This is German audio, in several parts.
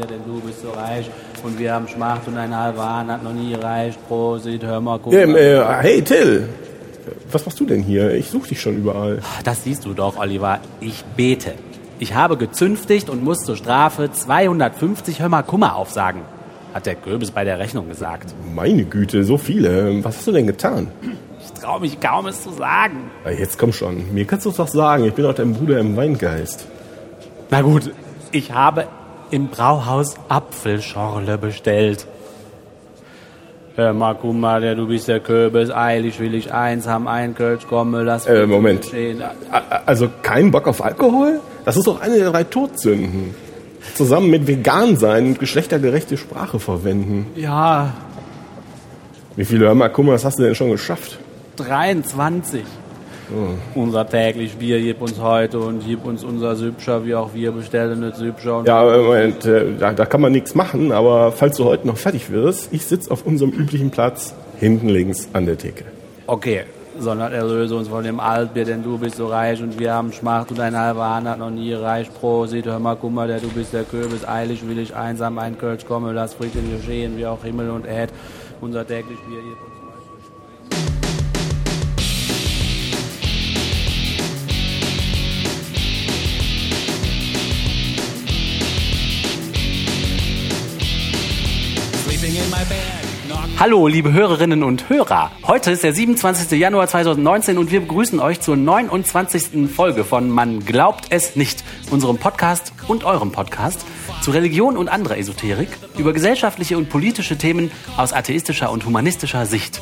Bier, denn du bist so reich. Und wir haben Schmacht und ein halber Hahn hat noch nie gereicht. Prosit, hör mal, guck mal. äh, hey Till, was machst du denn hier? Ich suche dich schon überall. Das siehst du doch, Oliver. Ich bete. Ich habe gezünftigt und muss zur Strafe 250 Hör mal Kummer aufsagen, hat der Köbis bei der Rechnung gesagt. Meine Güte, so viele. Was hast du denn getan? Ich traue mich kaum, es zu sagen. Jetzt komm schon. Mir kannst du es doch sagen. Ich bin doch dein Bruder im Weingeist. Na gut, ich habe im Brauhaus Apfelschorle bestellt. Hör mal, guck mal, der, du bist der Köbis, eilig will ich eins haben, ein Kölsch, komme, lass Äh, Moment. Stehen. Also kein Bock auf Alkohol? Das ist doch eine der drei Todsünden. Zusammen mit vegan sein und geschlechtergerechte Sprache verwenden. Ja, Wie viele Hör mal, guck mal, was hast du denn schon geschafft? 23. Unser täglich Bier gib uns heute und gib uns unser Sübscher, wie auch wir bestellen nicht Sübscher. Ja, Moment, äh, da, da kann man nichts machen, aber falls du heute noch fertig wirst, ich sitze auf unserem üblichen Platz hinten links an der Theke. Okay, sondern erlöse uns von dem Altbier, denn du bist so reich und wir haben Schmacht und ein halber Hahn hat noch nie gereicht. Prosit, hör mal, guck mal, der, du bist der Köbis, eilig will ich einsam ein Kölsch komme, lass Frieden geschehen, wie auch Himmel und Erd. Unser täglich Bier Hallo, liebe Hörerinnen und Hörer. Heute ist der 27. Januar 2019 und wir begrüßen euch zur 29. Folge von Man glaubt es nicht, unserem Podcast und eurem Podcast zu Religion und anderer Esoterik über gesellschaftliche und politische Themen aus atheistischer und humanistischer Sicht.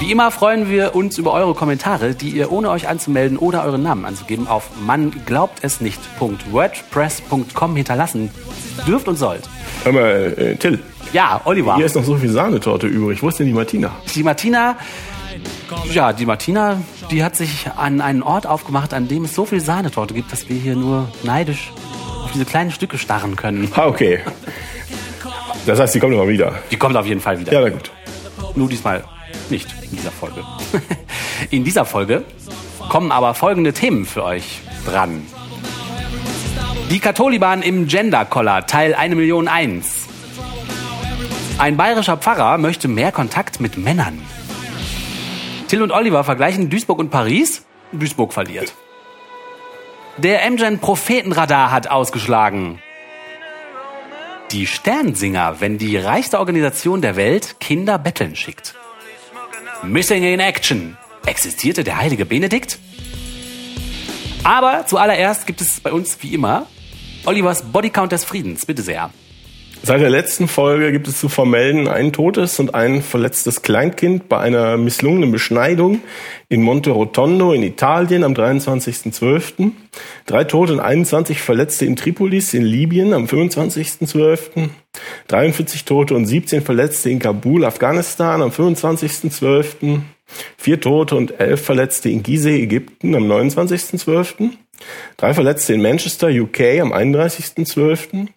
Wie immer freuen wir uns über eure Kommentare, die ihr ohne euch anzumelden oder euren Namen anzugeben auf man glaubt es nicht.wordpress.com hinterlassen dürft und sollt. Hör mal, äh, Till, Ja, Oliver. hier ist noch so viel Sahnetorte übrig. Wo ist denn die Martina? Die Martina, ja, die Martina, die hat sich an einen Ort aufgemacht, an dem es so viel Sahnetorte gibt, dass wir hier nur neidisch auf diese kleinen Stücke starren können. Ah, okay. Das heißt, die kommt immer wieder. Die kommt auf jeden Fall wieder. Ja, na gut. Nur diesmal nicht in dieser Folge. In dieser Folge kommen aber folgende Themen für euch dran. Die Katholiban im Gender-Collar, Teil 1 Million 1. Ein bayerischer Pfarrer möchte mehr Kontakt mit Männern. Till und Oliver vergleichen Duisburg und Paris. Duisburg verliert. Der MGen Prophetenradar hat ausgeschlagen. Die Sternsinger, wenn die reichste Organisation der Welt Kinder betteln schickt. Missing in Action. Existierte der heilige Benedikt? Aber zuallererst gibt es bei uns wie immer Olivers Bodycount des Friedens. Bitte sehr. Seit der letzten Folge gibt es zu vermelden ein totes und ein verletztes Kleinkind bei einer misslungenen Beschneidung in Monte Rotondo in Italien am 23.12. Drei Tote und 21 Verletzte in Tripolis in Libyen am 25.12. 43 Tote und 17 Verletzte in Kabul, Afghanistan am 25.12. Vier Tote und elf Verletzte in Gizeh, Ägypten am 29.12. Drei Verletzte in Manchester, UK am 31.12.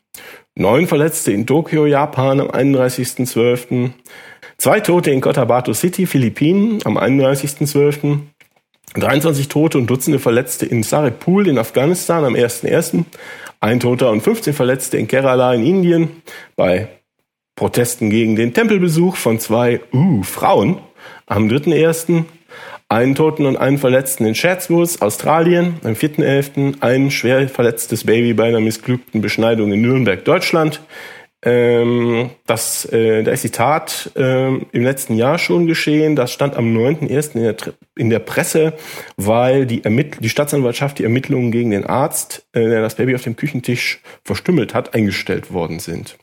Neun Verletzte in Tokio, Japan am 31.12. Zwei Tote in Cotabato City, Philippinen am 31.12. 23 Tote und Dutzende Verletzte in Saripul in Afghanistan am 1.1. Ein Toter und 15 Verletzte in Kerala in Indien bei Protesten gegen den Tempelbesuch von zwei uh, Frauen am 3.1. Einen Toten und einen Verletzten in Chatsworth, Australien, am 4.11. Ein schwer verletztes Baby bei einer missglückten Beschneidung in Nürnberg, Deutschland. Ähm, das, äh, da ist die Tat ähm, im letzten Jahr schon geschehen. Das stand am 9.1. In der, in der Presse, weil die, die Staatsanwaltschaft die Ermittlungen gegen den Arzt, äh, der das Baby auf dem Küchentisch verstümmelt hat, eingestellt worden sind.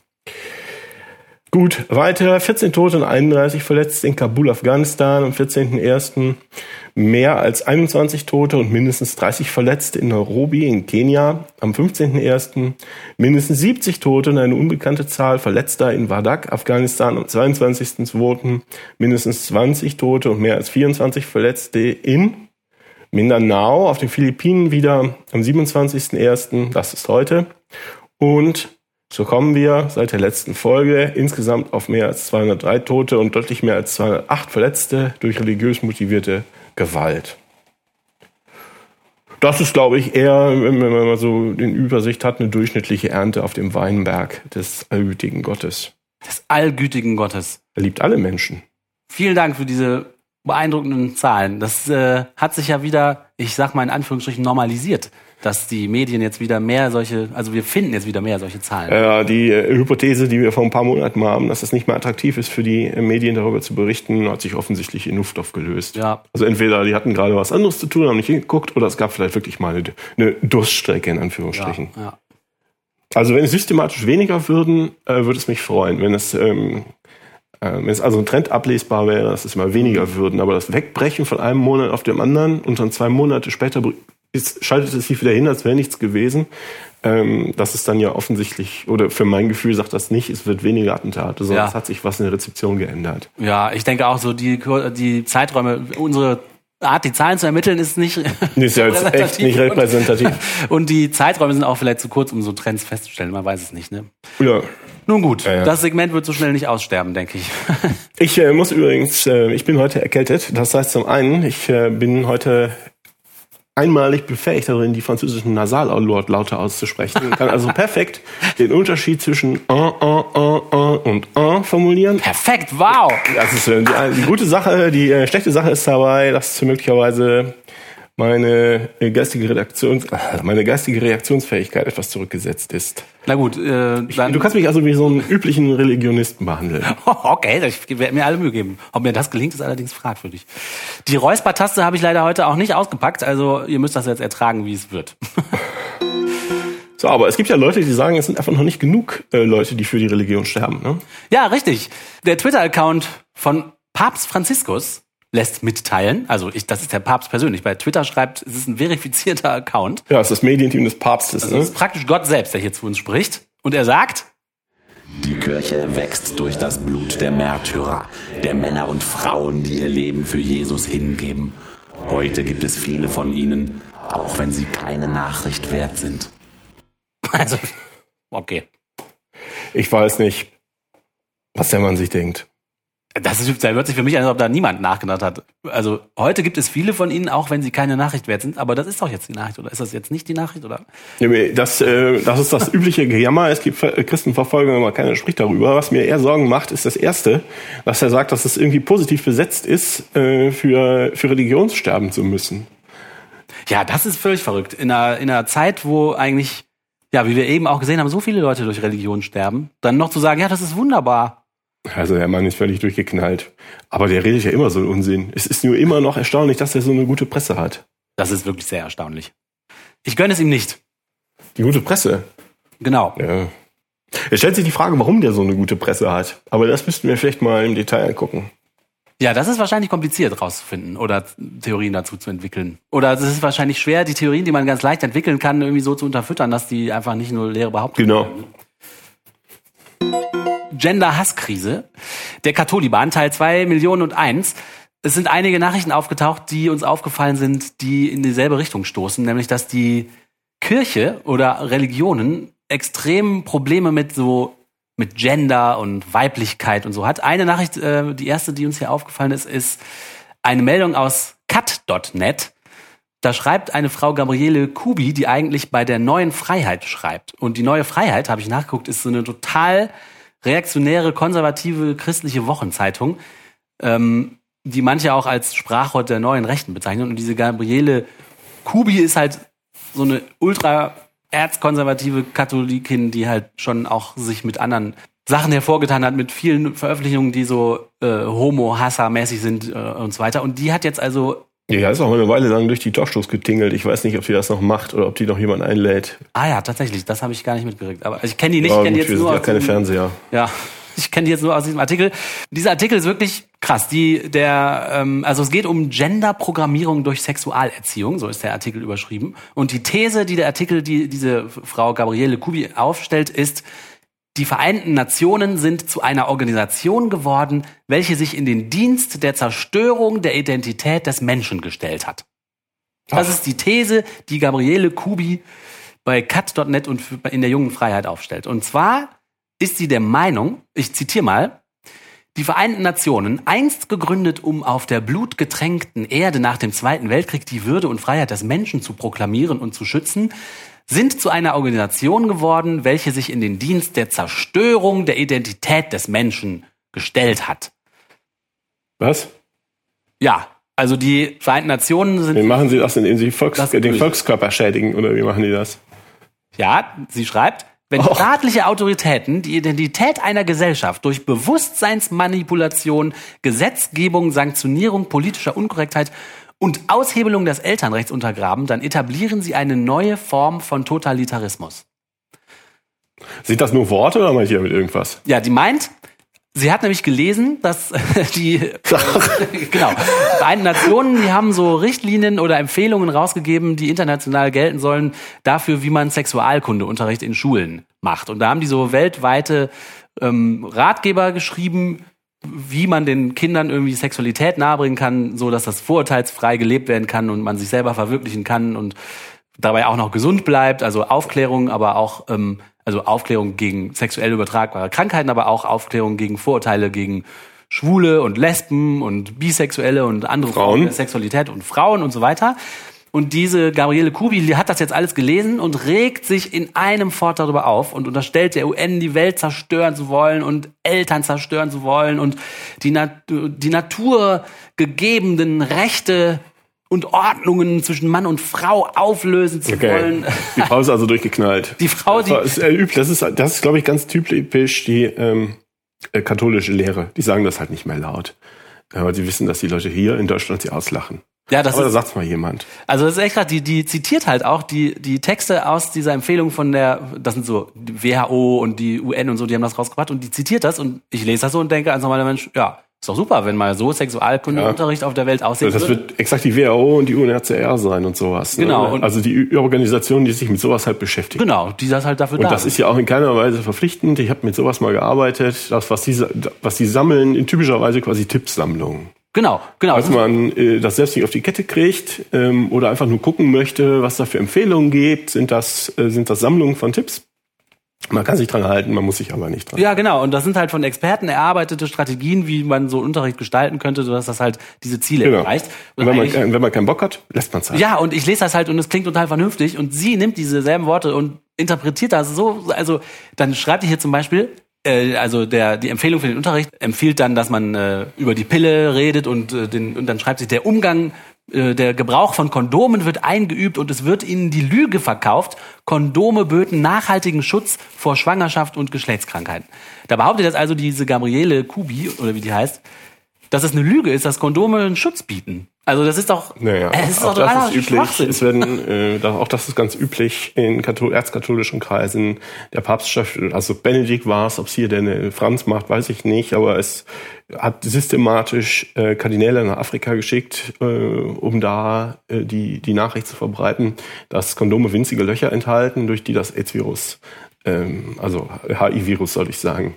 Gut, weiter. 14 Tote und 31 Verletzte in Kabul, Afghanistan am 14.01. Mehr als 21 Tote und mindestens 30 Verletzte in Nairobi in Kenia am 15.01. Mindestens 70 Tote und eine unbekannte Zahl Verletzter in Wardak, Afghanistan am 22.02. Mindestens 20 Tote und mehr als 24 Verletzte in Mindanao auf den Philippinen wieder am 27.01. Das ist heute. Und so kommen wir seit der letzten Folge insgesamt auf mehr als 203 Tote und deutlich mehr als 208 Verletzte durch religiös motivierte Gewalt. Das ist, glaube ich, eher, wenn man mal so in Übersicht hat, eine durchschnittliche Ernte auf dem Weinberg des allgütigen Gottes. Des allgütigen Gottes. Er liebt alle Menschen. Vielen Dank für diese beeindruckenden Zahlen. Das äh, hat sich ja wieder, ich sag mal in Anführungsstrichen, normalisiert dass die Medien jetzt wieder mehr solche, also wir finden jetzt wieder mehr solche Zahlen. Ja, die äh, Hypothese, die wir vor ein paar Monaten mal haben, dass es nicht mehr attraktiv ist für die äh, Medien darüber zu berichten, hat sich offensichtlich in Luft aufgelöst. Ja. Also entweder die hatten gerade was anderes zu tun, haben nicht hingeguckt, oder es gab vielleicht wirklich mal eine, eine Durststrecke in Anführungsstrichen. Ja, ja. Also wenn es systematisch weniger würden, äh, würde es mich freuen. Wenn es ähm, äh, wenn es also ein Trend ablesbar wäre, dass es immer weniger würden, aber das Wegbrechen von einem Monat auf dem anderen und dann zwei Monate später ist, schaltet es sich wieder hin, als wäre nichts gewesen. Ähm, das ist dann ja offensichtlich, oder für mein Gefühl sagt das nicht, es wird weniger Attentate, sondern Ja. es hat sich was in der Rezeption geändert. Ja, ich denke auch so, die, die Zeiträume, unsere Art, die Zahlen zu ermitteln, ist nicht, Ist ja jetzt echt nicht repräsentativ. Und, und die Zeiträume sind auch vielleicht zu kurz, um so Trends festzustellen. Man weiß es nicht, ne? Ja. Nun gut, Ja, ja. das Segment wird so schnell nicht aussterben, denke ich. Ich äh, muss übrigens, äh, ich bin heute erkältet. Das heißt zum einen, ich äh, bin heute einmalig befähigt darin, die französischen Nasallaute auszusprechen. Kann also perfekt den Unterschied zwischen äh, äh, äh, äh und äh formulieren. Perfekt, wow! Das ist äh, die, die gute Sache. Die äh, schlechte Sache ist dabei, dass möglicherweise meine geistige Redaktions, meine geistige Reaktionsfähigkeit etwas zurückgesetzt ist. Na gut, äh, dann, Du kannst mich also wie so einen üblichen Religionisten behandeln. okay, ich werde mir alle Mühe geben. Ob mir das gelingt, ist allerdings fragwürdig. Die Räuspertaste habe ich leider heute auch nicht ausgepackt, also ihr müsst das jetzt ertragen, wie es wird. So, aber es gibt ja Leute, die sagen, es sind einfach noch nicht genug äh, Leute, die für die Religion sterben. Ne? Ja, richtig. Der Twitter-Account von Papst Franziskus lässt mitteilen, also ich, das ist der Papst persönlich, bei Twitter schreibt, es ist ein verifizierter Account. Ja, es ist das Medienteam des Papstes. Also ne? es ist praktisch Gott selbst, der hier zu uns spricht. Und er sagt, Die Kirche wächst durch das Blut der Märtyrer, der Männer und Frauen, die ihr Leben für Jesus hingeben. Heute gibt es viele von ihnen, auch wenn sie keine Nachricht wert sind. also, okay. Ich weiß nicht, was der Mann sich denkt. Das ist, da hört sich für mich an, als ob da niemand nachgedacht hat. Also heute gibt es viele von ihnen, auch wenn sie keine Nachricht wert sind. Aber das ist doch jetzt die Nachricht, oder ist das jetzt nicht die Nachricht, oder? Das, äh, das ist das übliche Gejammer. Es gibt Ver- Christenverfolgung, aber keiner spricht darüber. Was mir eher Sorgen macht, ist das Erste, dass er sagt, dass es irgendwie positiv besetzt ist, äh, für, für Religion sterben zu müssen. Ja, das ist völlig verrückt. In einer, in einer Zeit, wo eigentlich, ja, wie wir eben auch gesehen haben, so viele Leute durch Religion sterben, dann noch zu sagen, ja, das ist wunderbar. Also der Mann ist völlig durchgeknallt. Aber der redet ja immer so einen Unsinn. Es ist nur immer noch erstaunlich, dass er so eine gute Presse hat. Das ist wirklich sehr erstaunlich. Ich gönne es ihm nicht. Die gute Presse. Genau. Ja. Es stellt sich die Frage, warum der so eine gute Presse hat. Aber das müssten wir vielleicht mal im Detail angucken. Ja, das ist wahrscheinlich kompliziert rauszufinden oder Theorien dazu zu entwickeln. Oder es ist wahrscheinlich schwer, die Theorien, die man ganz leicht entwickeln kann, irgendwie so zu unterfüttern, dass die einfach nicht nur leere Behauptungen Genau. Gender-Hasskrise. Der Katholiban, Teil 2, Millionen und eins. Es sind einige Nachrichten aufgetaucht, die uns aufgefallen sind, die in dieselbe Richtung stoßen, nämlich dass die Kirche oder Religionen extrem Probleme mit so mit Gender und Weiblichkeit und so hat. Eine Nachricht, äh, die erste, die uns hier aufgefallen ist, ist eine Meldung aus cut.net. Da schreibt eine Frau Gabriele Kubi, die eigentlich bei der neuen Freiheit schreibt. Und die neue Freiheit, habe ich nachgeguckt, ist so eine total reaktionäre, konservative, christliche Wochenzeitung, ähm, die manche auch als Sprachrohr der neuen Rechten bezeichnen. Und diese Gabriele Kubi ist halt so eine ultra erzkonservative Katholikin, die halt schon auch sich mit anderen Sachen hervorgetan hat, mit vielen Veröffentlichungen, die so äh, homo-hasser-mäßig sind äh, und so weiter. Und die hat jetzt also, Ja, ist auch eine Weile lang durch die Talkshows getingelt. Ich weiß nicht, ob sie das noch macht oder ob die noch jemand einlädt. ah ja, tatsächlich, das habe ich gar nicht mitgekriegt. Aber ich kenne die nicht, Ja, ich kenne die jetzt wir nur sind ja aus keine diesem- Fernseher. Ja, ich kenne die jetzt nur aus diesem Artikel. Dieser Artikel ist wirklich krass. Die, der, ähm, also es geht um Genderprogrammierung durch Sexualerziehung, so ist der Artikel überschrieben. Und die These, die der Artikel, die diese Frau Gabriele Kubi aufstellt, ist, die Vereinten Nationen sind zu einer Organisation geworden, welche sich in den Dienst der Zerstörung der Identität des Menschen gestellt hat. Das Ach. ist die These, die Gabriele Kubi bei cut.net und in der jungen Freiheit aufstellt. Und zwar ist sie der Meinung, ich zitiere mal, Die Vereinten Nationen, einst gegründet, um auf der blutgetränkten Erde nach dem Zweiten Weltkrieg die Würde und Freiheit des Menschen zu proklamieren und zu schützen, sind zu einer Organisation geworden, welche sich in den Dienst der Zerstörung der Identität des Menschen gestellt hat. Was? Ja, also die Vereinten Nationen sind. Wie machen Sie das, indem Sie Volks den Volkskörper schädigen oder wie machen die das? Ja, sie schreibt, wenn Och. staatliche Autoritäten die Identität einer Gesellschaft durch Bewusstseinsmanipulation, Gesetzgebung, Sanktionierung politischer Unkorrektheit und Aushebelung des Elternrechts untergraben, dann etablieren sie eine neue Form von Totalitarismus. Sind das nur Worte oder meine ich damit irgendwas? Ja, die meint, sie hat nämlich gelesen, dass die genau Vereinten Nationen, die haben so Richtlinien oder Empfehlungen rausgegeben, die international gelten sollen dafür, wie man Sexualkundeunterricht in Schulen macht. Und da haben die so weltweite ähm, Ratgeber geschrieben, wie man den Kindern irgendwie Sexualität nahebringen kann, so dass das vorurteilsfrei gelebt werden kann und man sich selber verwirklichen kann und dabei auch noch gesund bleibt, also Aufklärung, aber auch ähm, also Aufklärung gegen sexuell übertragbare Krankheiten, aber auch Aufklärung gegen Vorurteile gegen Schwule und Lesben und Bisexuelle und andere Frauen. Sexualität und Frauen und so weiter. Und diese Gabriele Kubi, die hat das jetzt alles gelesen und regt sich in einem Fort darüber auf und unterstellt der UN, die Welt zerstören zu wollen und Eltern zerstören zu wollen und die, Nat die naturgegebenen Rechte und Ordnungen zwischen Mann und Frau auflösen zu Okay. wollen. Die Frau ist also durchgeknallt. Die Frau, die- Das ist, äh, das ist, das ist glaube ich, ganz typisch die ähm, äh, katholische Lehre. Die sagen das halt nicht mehr laut. Aber sie wissen, dass die Leute hier in Deutschland sie auslachen. Ja, das Aber da ist, sagt's mal jemand. also das ist echt krass, die, die zitiert halt auch die, die Texte aus dieser Empfehlung von der, das sind so die WHO und die UN und so, die haben das rausgebracht und die zitiert das und ich lese das so und denke als normaler Mensch, ja, ist doch super, wenn mal so Sexualkundeunterricht auf der Welt aussehen Das wird exakt die WHO und die UNHCR sein und sowas. Ne? Genau, und- also die Organisation, die sich mit sowas halt beschäftigt. Genau, die das halt dafür Und da das sind. ist ja auch in keiner Weise verpflichtend. Ich habe mit sowas mal gearbeitet. Das, was die, was die sammeln, in typischerweise quasi Tippsammlungen. Genau, genau. Als man äh, das selbst nicht auf die Kette kriegt ähm, oder einfach nur gucken möchte, was da für Empfehlungen gibt, sind das, äh, sind das Sammlungen von Tipps. Man kann sich dran halten, man muss sich aber nicht dran. Ja, genau. Und das sind halt von Experten erarbeitete Strategien, wie man so Unterricht gestalten könnte, sodass das halt diese Ziele Genau. erreicht. Und wenn man, wenn man keinen Bock hat, lässt man es halt. Ja, und ich lese das halt und es klingt total vernünftig und sie nimmt diese selben Worte und interpretiert das so, also dann schreibt die hier zum Beispiel, also der die Empfehlung für den Unterricht empfiehlt dann, dass man äh, über die Pille redet und äh, den und dann schreibt sie der Umgang äh, der Gebrauch von Kondomen wird eingeübt und es wird ihnen die Lüge verkauft, Kondome böten nachhaltigen Schutz vor Schwangerschaft und Geschlechtskrankheiten. Da behauptet jetzt also diese Gabriele Kubi oder wie die heißt, dass es eine Lüge ist, dass Kondome einen Schutz bieten. Also das ist doch, Naja, es ist auch doch das ist üblich. Es werden, äh, auch das ist ganz üblich in Kathol erzkatholischen Kreisen. Der Papst, also Benedikt war es, ob es hier denn äh, Franz macht, weiß ich nicht, aber es hat systematisch äh, Kardinäle nach Afrika geschickt, äh, um da äh, die, die Nachricht zu verbreiten, dass Kondome winzige Löcher enthalten, durch die das AIDS-Virus also HIV-Virus soll ich sagen,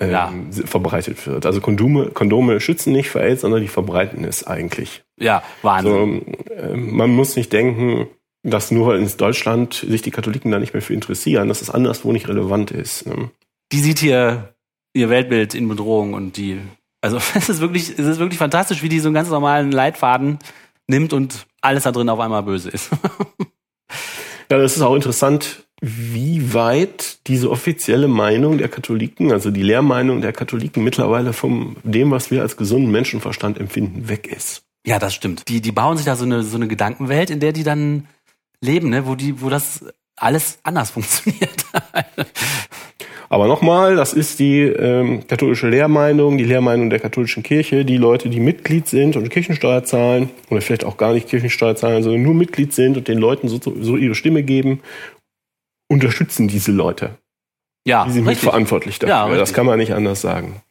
ähm, Ja. verbreitet wird. Also Kondome, Kondome schützen nicht vor AIDS, sondern die verbreiten es eigentlich. Ja, Wahnsinn. So, äh, man muss nicht denken, dass nur weil in Deutschland sich die Katholiken da nicht mehr für interessieren, dass es anderswo nicht relevant ist. Ne? Die sieht hier ihr Weltbild in Bedrohung und die, also es ist wirklich, es ist wirklich fantastisch, wie die so einen ganz normalen Leitfaden nimmt und alles da drin auf einmal böse ist. Ja, das ist auch interessant, wie weit diese offizielle Meinung der Katholiken, also die Lehrmeinung der Katholiken mittlerweile vom dem, was wir als gesunden Menschenverstand empfinden, weg ist. ja, das stimmt. Die, die bauen sich da so eine, so eine Gedankenwelt, in der die dann leben, ne, wo die, wo das alles anders funktioniert. Aber nochmal, das ist die ähm, katholische Lehrmeinung, die Lehrmeinung der katholischen Kirche. Die Leute, die Mitglied sind und Kirchensteuer zahlen, oder vielleicht auch gar nicht Kirchensteuer zahlen, sondern nur Mitglied sind und den Leuten so, so ihre Stimme geben, unterstützen diese Leute. ja, Die sind richtig. mitverantwortlich dafür. Ja, richtig. das kann man nicht anders sagen.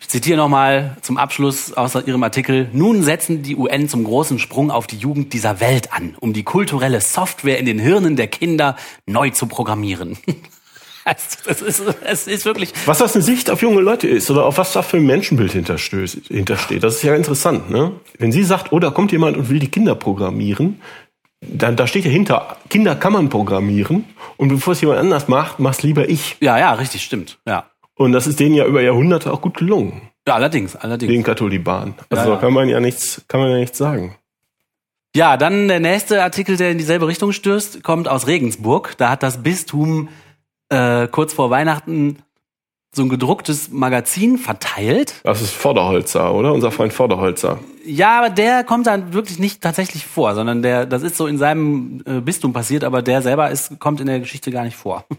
Ich zitiere nochmal zum Abschluss aus Ihrem Artikel. Nun setzen die UN zum großen Sprung auf die Jugend dieser Welt an, um die kulturelle Software in den Hirnen der Kinder neu zu programmieren. Es ist, es ist wirklich, Was das eine Sicht auf junge Leute ist oder auf was da für ein Menschenbild hintersteht, das ist ja interessant. Ne? Wenn sie sagt, oh, da kommt jemand und will die Kinder programmieren, dann da steht ja hinter, Kinder kann man programmieren und bevor es jemand anders macht, mach's lieber ich. ja, ja, richtig, stimmt, ja. Und das ist denen ja über Jahrhunderte auch gut gelungen. Ja, allerdings, allerdings. Den Katholiban. Also Ja, ja. kann man ja nichts, kann man ja nichts sagen. Ja, dann der nächste Artikel, der in dieselbe Richtung stößt, kommt aus Regensburg. Da hat das Bistum äh, kurz vor Weihnachten so ein gedrucktes Magazin verteilt. Das ist Vorderholzer, oder? Unser Freund Vorderholzer. Ja, aber der kommt dann wirklich nicht tatsächlich vor, sondern der, das ist so in seinem äh, Bistum passiert, aber der selber ist, kommt in der Geschichte gar nicht vor.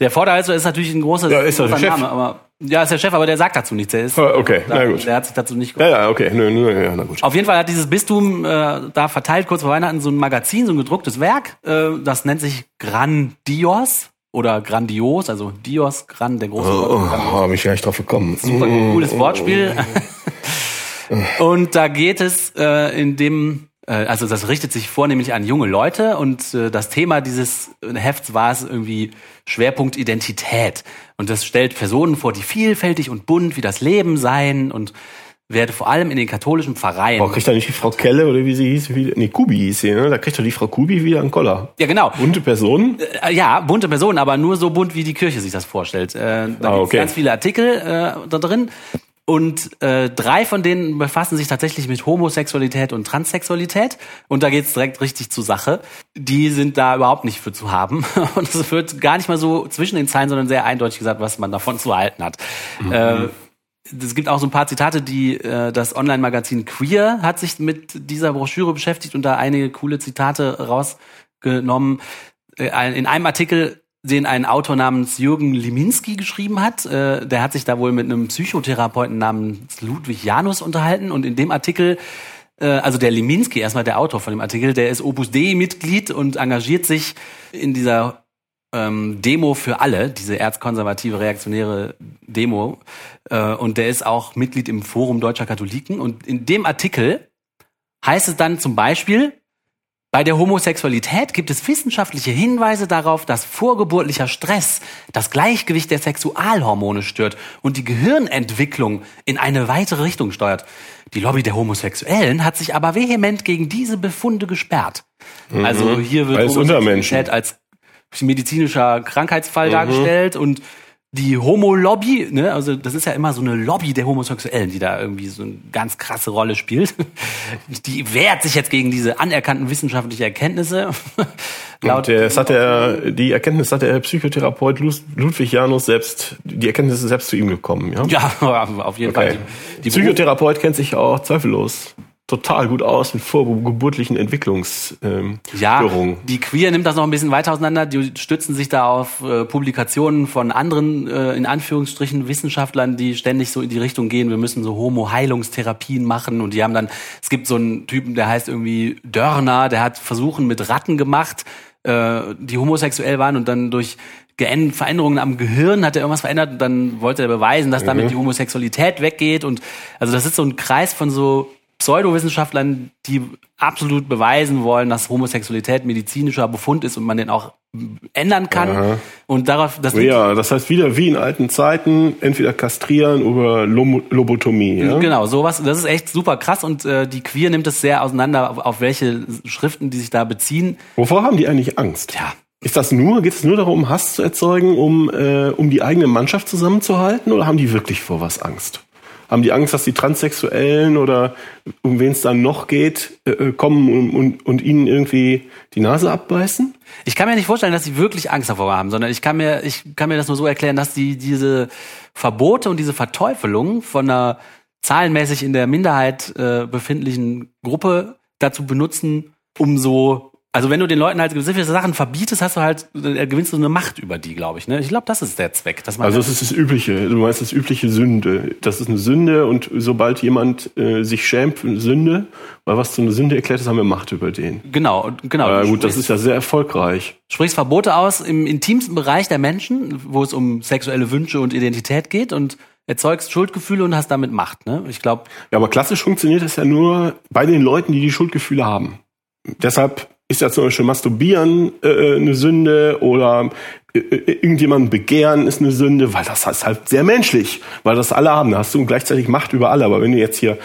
Der Vorderhalter ist natürlich ein großes Ja, ist er der großer Chef? Name, aber ja, ist der Chef, aber der sagt dazu nichts. Der ist, Ah, Okay, da, na gut. der hat sich dazu nicht Ja, ja, okay. Nö, nö, ja, na gut. Auf jeden Fall hat dieses Bistum äh, da verteilt kurz vor Weihnachten so ein Magazin, so ein gedrucktes Werk. Äh, das nennt sich Grandios oder Grandios, also Dios, Gran, der große Oh, Gott. oh, hab ich gar nicht drauf gekommen. Super cooles Wortspiel. und da geht es äh, in dem, äh, also das richtet sich vornehmlich an junge Leute und äh, das Thema dieses Hefts war es irgendwie Schwerpunkt Identität. Und das stellt Personen vor, die vielfältig und bunt wie das Leben sein und werde vor allem in den katholischen Pfarreien. Boah, kriegt da nicht die Frau Kelle oder wie sie hieß? Wie, nee, Kubi hieß sie, ne? Da kriegt doch die Frau Kubi wieder einen Koller. Ja, genau. Bunte Personen? Äh, Ja, bunte Personen, aber nur so bunt, wie die Kirche sich das vorstellt. Äh, da Ah, okay. ganz viele Artikel äh, da drin. Und äh, drei von denen befassen sich tatsächlich mit Homosexualität und Transsexualität. Und da geht's direkt richtig zur Sache. Die sind da überhaupt nicht für zu haben. Und es wird gar nicht mal so zwischen den Zeilen, sondern sehr eindeutig gesagt, was man davon zu halten hat. Äh, es gibt auch so ein paar Zitate, die äh, das Online-Magazin Queer hat sich mit dieser Broschüre beschäftigt und da einige coole Zitate rausgenommen. Äh, in einem Artikel, den ein Autor namens Jürgen Liminski geschrieben hat, äh, der hat sich da wohl mit einem Psychotherapeuten namens Ludwig Janus unterhalten und in dem Artikel äh, also der Liminski, erstmal der Autor von dem Artikel, der ist Opus Dei-Mitglied und engagiert sich in dieser ähm, Demo für alle, diese erzkonservative reaktionäre Demo. Äh, und der ist auch Mitglied im Forum Deutscher Katholiken. Und in dem Artikel heißt es dann zum Beispiel, bei der Homosexualität gibt es wissenschaftliche Hinweise darauf, dass vorgeburtlicher Stress das Gleichgewicht der Sexualhormone stört und die Gehirnentwicklung in eine weitere Richtung steuert. Die Lobby der Homosexuellen hat sich aber vehement gegen diese Befunde gesperrt. Also hier wird Als. Homosexualität als medizinischer Krankheitsfall dargestellt und die Homo-Lobby, ne, also das ist ja immer so eine Lobby der Homosexuellen, die da irgendwie so eine ganz krasse Rolle spielt. Die wehrt sich jetzt gegen diese anerkannten wissenschaftlichen Erkenntnisse. Und das hat er, die Erkenntnis hat der Psychotherapeut Ludwig Janus selbst, die Erkenntnis ist selbst zu ihm gekommen, ja? ja, auf jeden Okay. Fall. Die, die Psychotherapeut kennt sich auch zweifellos total gut aus mit vorgeburtlichen Entwicklungsstörungen. Ähm, Ja, Störungen. die Queer nimmt das noch ein bisschen weiter auseinander. Die stützen sich da auf äh, Publikationen von anderen, äh, in Anführungsstrichen, Wissenschaftlern, die ständig so in die Richtung gehen, wir müssen so Homo-Heilungstherapien machen. Und die haben dann, es gibt so einen Typen, der heißt irgendwie Dörner, der hat Versuchen mit Ratten gemacht, äh, die homosexuell waren und dann durch Veränderungen am Gehirn hat er irgendwas verändert und dann wollte er beweisen, dass Mhm. damit die Homosexualität weggeht. Und also das ist so ein Kreis von so Pseudowissenschaftlern, die absolut beweisen wollen, dass Homosexualität medizinischer Befund ist und man den auch ändern kann. Und darauf, das Ja, das heißt wieder wie in alten Zeiten, entweder kastrieren oder Lobotomie. Ja? Genau, sowas, das ist echt super krass und äh, die Queer nimmt es sehr auseinander, auf, auf welche Schriften die sich da beziehen. Wovor haben die eigentlich Angst? Ja, Ist das nur, geht es nur darum, Hass zu erzeugen, um, äh, um die eigene Mannschaft zusammenzuhalten oder haben die wirklich vor was Angst? Haben die Angst, dass die Transsexuellen oder um wen es dann noch geht, äh, äh, kommen und, und, und ihnen irgendwie die Nase abbeißen? Ich kann mir nicht vorstellen, dass sie wirklich Angst davor haben, sondern ich kann mir, ich kann mir das nur so erklären, dass die diese Verbote und diese Verteufelung von einer zahlenmäßig in der Minderheit äh, befindlichen Gruppe dazu benutzen, um so, also wenn du den Leuten halt gewisse Sachen verbietest, hast du halt, äh, gewinnst du eine Macht über die, glaube ich. Ne? Ich glaube, das ist der Zweck. Dass man Also es ist das übliche, du meinst das übliche Sünde. Das ist eine Sünde und sobald jemand äh, sich schämt für eine Sünde, weil was zu einer Sünde erklärt ist, haben wir Macht über den. genau, genau. Äh, du gut, das ist ja sehr erfolgreich. sprichst Verbote aus im intimsten Bereich der Menschen, wo es um sexuelle Wünsche und Identität geht und erzeugst Schuldgefühle und hast damit Macht. Ne? Ich glaube, Ja, aber klassisch funktioniert das ja nur bei den Leuten, die die Schuldgefühle haben. Deshalb ist ja zum Beispiel Masturbieren äh, eine Sünde oder äh, äh, irgendjemanden begehren ist eine Sünde, weil das ist halt sehr menschlich, weil das alle haben. Da hast du gleichzeitig Macht über alle. Aber wenn du jetzt hier,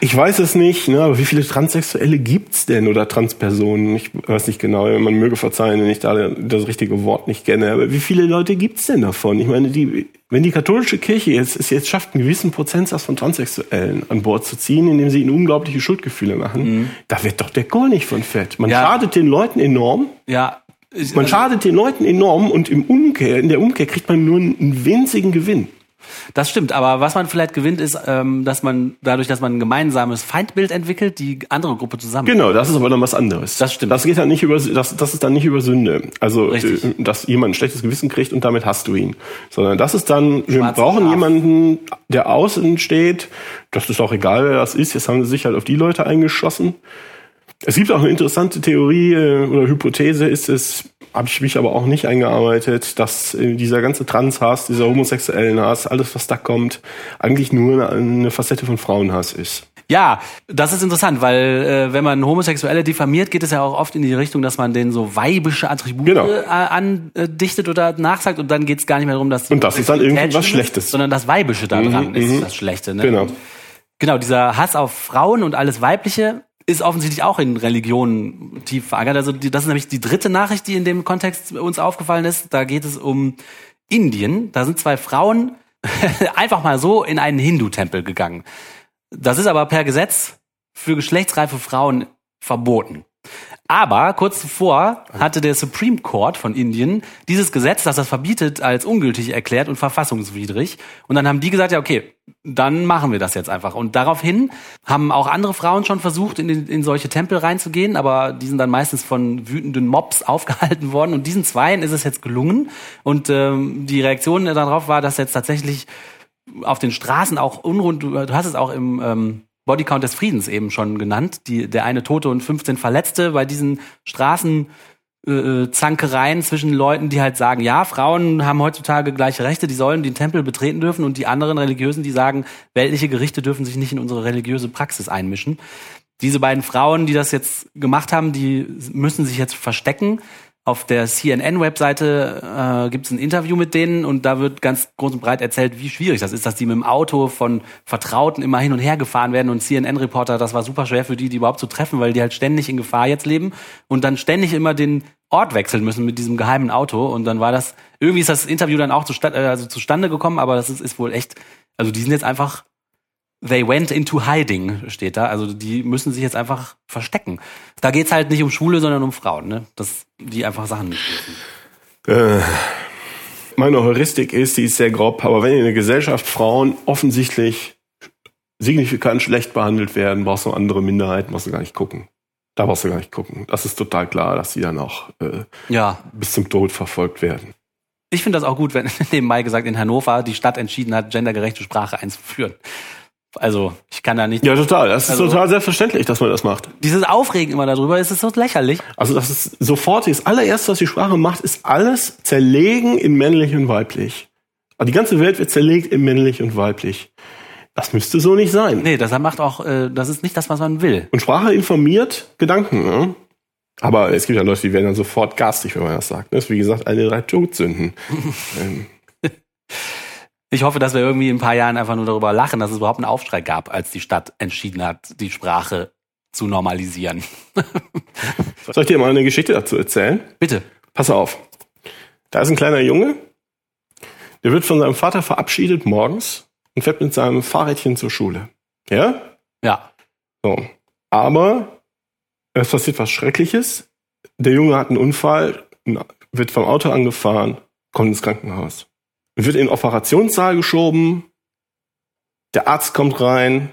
ich weiß es nicht, ne, aber wie viele Transsexuelle gibt's denn oder Transpersonen? Ich weiß nicht genau, man möge verzeihen, wenn ich da das richtige Wort nicht kenne. Aber wie viele Leute gibt's denn davon? Ich meine, die wenn die katholische Kirche jetzt, es jetzt schafft, einen gewissen Prozentsatz von Transsexuellen an Bord zu ziehen, indem sie ihnen unglaubliche Schuldgefühle machen, Mhm. da wird doch der Kohl nicht von fett. Man Ja. schadet den Leuten enorm. Ja. Man schadet den Leuten enorm und im Umkehr, in der Umkehr kriegt man nur einen winzigen Gewinn. Das stimmt, aber was man vielleicht gewinnt, ist, ähm, dass man dadurch, dass man ein gemeinsames Feindbild entwickelt, die andere Gruppe zusammen. Genau, das ist aber dann was anderes. Das stimmt. Das geht dann nicht über, das, das ist dann nicht über Sünde. Also, Richtig. äh, dass jemand ein schlechtes Gewissen kriegt und damit hast du ihn. Sondern das ist dann, wir Schwarze brauchen Schaf. jemanden, der außen steht. Das ist auch egal, wer das ist. Jetzt haben sie sich halt auf die Leute eingeschossen. Es gibt auch eine interessante Theorie äh, oder Hypothese, ist es, habe ich mich aber auch nicht eingearbeitet, dass äh, dieser ganze Transhass, dieser homosexuellen Hass, alles was da kommt, eigentlich nur eine, Facette von Frauenhass ist. Ja, das ist interessant, weil äh, wenn man Homosexuelle diffamiert, geht es ja auch oft in die Richtung, dass man denen so weibische Attribute Genau. äh, andichtet oder nachsagt und dann geht es gar nicht mehr darum, dass Und das ist dann Homosexualität irgendwie was schlimm ist, Schlechtes. sondern das Weibische da dran Mhm, ist mhm. das Schlechte. Ne? Genau. Und Genau, dieser Hass auf Frauen und alles Weibliche ist offensichtlich auch in Religionen tief verankert. Also die, das ist nämlich die dritte Nachricht, die in dem Kontext uns aufgefallen ist. Da geht es um Indien. Da sind zwei Frauen einfach mal so in einen Hindu-Tempel gegangen. Das ist aber per Gesetz für geschlechtsreife Frauen verboten. Aber kurz zuvor hatte der Supreme Court von Indien dieses Gesetz, das das verbietet, als ungültig erklärt und verfassungswidrig. Und dann haben die gesagt, ja, okay, dann machen wir das jetzt einfach. Und daraufhin haben auch andere Frauen schon versucht, in, in solche Tempel reinzugehen, aber die sind dann meistens von wütenden Mobs aufgehalten worden. Und diesen Zweien ist es jetzt gelungen. Und ähm, die Reaktion darauf war, dass jetzt tatsächlich auf den Straßen auch Unruhen, du, du hast es auch im ähm, Bodycount des Friedens eben schon genannt, die, der eine Tote und 15 Verletzte bei diesen Straßen äh, Zankereien zwischen Leuten, die halt sagen, ja, Frauen haben heutzutage gleiche Rechte, die sollen den Tempel betreten dürfen und die anderen Religiösen, die sagen, weltliche Gerichte dürfen sich nicht in unsere religiöse Praxis einmischen. Diese beiden Frauen, die das jetzt gemacht haben, die müssen sich jetzt verstecken. Auf der CNN-Webseite äh, gibt es ein Interview mit denen und da wird ganz groß und breit erzählt, wie schwierig das ist, dass die mit dem Auto von Vertrauten immer hin und her gefahren werden und CNN-Reporter, das war super schwer für die, die überhaupt zu treffen, weil die halt ständig in Gefahr jetzt leben und dann ständig immer den Ort wechseln müssen mit diesem geheimen Auto und dann war das, irgendwie ist das Interview dann auch zustande, also zustande gekommen, aber das ist, ist wohl echt, also die sind jetzt einfach They went into hiding, steht da. Also die müssen sich jetzt einfach verstecken. Da geht's halt nicht um Schwule, sondern um Frauen, ne? Dass die einfach Sachen nicht dürfen. Äh, meine Heuristik ist, die ist sehr grob, aber wenn in der Gesellschaft Frauen offensichtlich signifikant schlecht behandelt werden, brauchst du andere Minderheiten, brauchst du gar nicht gucken. Da brauchst du gar nicht gucken. Das ist total klar, dass die dann auch äh, Ja. bis zum Tod verfolgt werden. Ich finde das auch gut, wenn nebenbei gesagt in Hannover die Stadt entschieden hat, gendergerechte Sprache einzuführen. Also, ich kann da nicht. Ja, total. Das ist Also- total selbstverständlich, dass man das macht. Dieses Aufregen immer darüber, ist es so lächerlich. Also das ist sofort das allererste, was die Sprache macht, ist alles zerlegen in männlich und weiblich. Also die ganze Welt wird zerlegt in männlich und weiblich. Das müsste so nicht sein. Nee, das macht auch, äh, das ist nicht das, was man will. Und Sprache informiert Gedanken. Ne? Aber es gibt ja Leute, die werden dann sofort garstig, wenn man das sagt. Das ist wie gesagt eine der drei Todsünden. ähm, Ich hoffe, dass wir irgendwie in ein paar Jahren einfach nur darüber lachen, dass es überhaupt einen Aufschrei gab, als die Stadt entschieden hat, die Sprache zu normalisieren. soll ich dir mal eine Geschichte dazu erzählen? Bitte. Pass auf. Da ist ein kleiner Junge, der wird von seinem Vater verabschiedet morgens und fährt mit seinem Fahrrädchen zur Schule. Ja? Ja. So. Aber es passiert was Schreckliches. Der Junge hat einen Unfall, wird vom Auto angefahren, kommt ins Krankenhaus. Wird in den Operationssaal geschoben. Der Arzt kommt rein,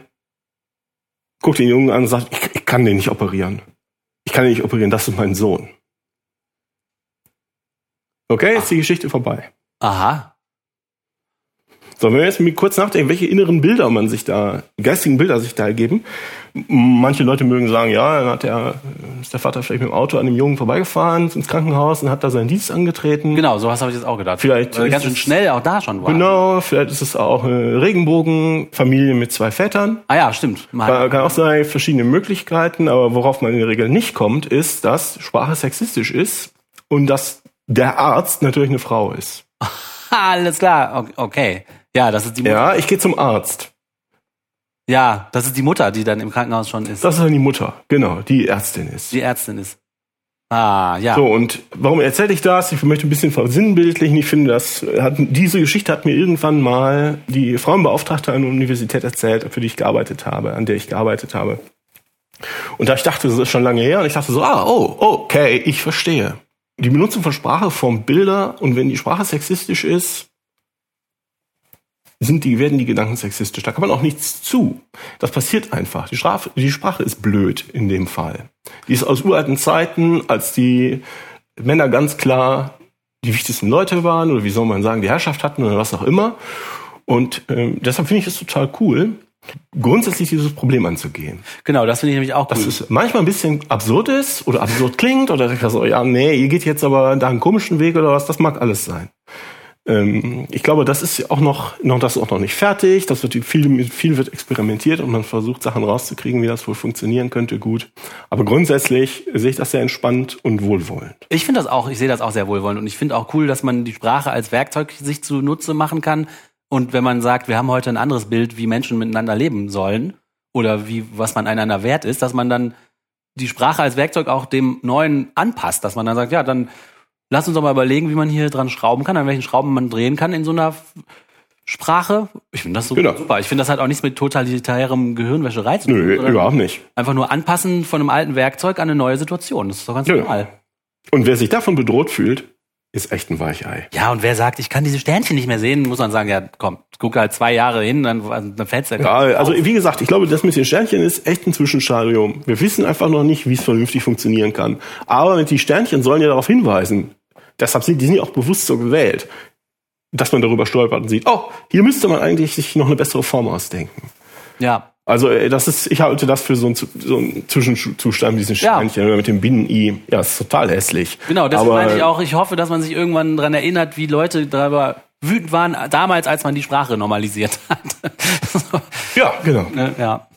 guckt den Jungen an und sagt, ich, ich kann den nicht operieren. Ich kann den nicht operieren, das ist mein Sohn. Okay, jetzt ist die Geschichte vorbei. Aha. So, wenn wir jetzt mal kurz nachdenken, welche inneren Bilder man sich da, geistigen Bilder sich da ergeben. Manche Leute mögen sagen, ja, dann hat der, ist der Vater vielleicht mit dem Auto an dem Jungen vorbeigefahren ins Krankenhaus und hat da seinen Dienst angetreten. Genau, sowas habe ich jetzt auch gedacht. Vielleicht Weil ganz ist schön schnell auch da schon war. Genau, vielleicht ist es auch eine Regenbogenfamilie mit zwei Vätern. Ah ja, stimmt. Mal. Kann auch sein, verschiedene Möglichkeiten, aber worauf man in der Regel nicht kommt, ist, dass Sprache sexistisch ist und dass der Arzt natürlich eine Frau ist. Alles klar. Okay. Ja, das ist die Mutter. Ja, ich gehe zum Arzt. Ja, das ist die Mutter, die dann im Krankenhaus schon ist. Das ist dann die Mutter, genau, die Ärztin ist. die Ärztin ist. Ah, ja. So, und warum erzähle ich das? Ich möchte ein bisschen versinnbildlichen. Ich finde, das hat, diese Geschichte hat mir irgendwann mal die Frauenbeauftragte an der Universität erzählt, für die ich gearbeitet habe, an der ich gearbeitet habe. Und da ich dachte, das ist schon lange her, und ich dachte so, ah, oh, okay, ich verstehe. Die Benutzung von Sprache formt Bilder, und wenn die Sprache sexistisch ist, sind die, werden die Gedanken sexistisch. Da kann man auch nichts zu. Das passiert einfach. Die, Strafe, die Sprache ist blöd in dem Fall. Die ist aus uralten Zeiten, als die Männer ganz klar die wichtigsten Leute waren oder wie soll man sagen, die Herrschaft hatten oder was auch immer. Und ähm, deshalb finde ich es total cool, grundsätzlich dieses Problem anzugehen. Genau, das finde ich nämlich auch Dass cool. es manchmal ein bisschen absurd ist oder absurd klingt oder ich so, ja, nee, ihr geht jetzt aber da einen komischen Weg oder was, das mag alles sein. Ähm, ich glaube, das ist auch noch, noch, das ist auch noch nicht fertig. Das wird viel, viel wird experimentiert und man versucht Sachen rauszukriegen, wie das wohl funktionieren könnte, gut. Aber grundsätzlich sehe ich das sehr entspannt und wohlwollend. Ich finde das auch, ich sehe das auch sehr wohlwollend und ich finde auch cool, dass man die Sprache als Werkzeug sich zunutze machen kann. Und wenn man sagt, wir haben heute ein anderes Bild, wie Menschen miteinander leben sollen oder wie, was man einander wert ist, dass man dann die Sprache als Werkzeug auch dem Neuen anpasst, dass man dann sagt, ja, dann lass uns doch mal überlegen, wie man hier dran schrauben kann, an welchen Schrauben man drehen kann in so einer Sprache. Ich finde das so Genau. super. Ich finde, das hat auch nichts mit totalitärem Gehirnwäscherei zu tun. Nö, überhaupt nicht. Einfach nur anpassen von einem alten Werkzeug an eine neue Situation. Das ist doch ganz Ja. normal. Und wer sich davon bedroht fühlt, ist echt ein Weichei. Ja, und wer sagt, ich kann diese Sternchen nicht mehr sehen, muss man sagen, ja, komm, guck halt zwei Jahre hin, dann, dann fällt's ja. Ja, also wie gesagt, ich glaube, das mit den Sternchen ist echt ein Zwischenstadium. Wir wissen einfach noch nicht, wie es vernünftig funktionieren kann. Aber die Sternchen sollen ja darauf hinweisen. Deshalb sind die sind ja auch bewusst so gewählt, dass man darüber stolpert und sieht, oh, hier müsste man eigentlich sich noch eine bessere Form ausdenken. ja. Also äh, das ist, ich halte das für so einen, so einen Zwischenzustand diesen Ja. Sternchen oder mit dem Binnen-I. Ja, ist total hässlich. Genau, deswegen Aber- meine ich auch, ich hoffe, dass man sich irgendwann dran erinnert, wie Leute darüber wütend waren, damals, als man die Sprache normalisiert hat. So, Ja, genau. ne, ja.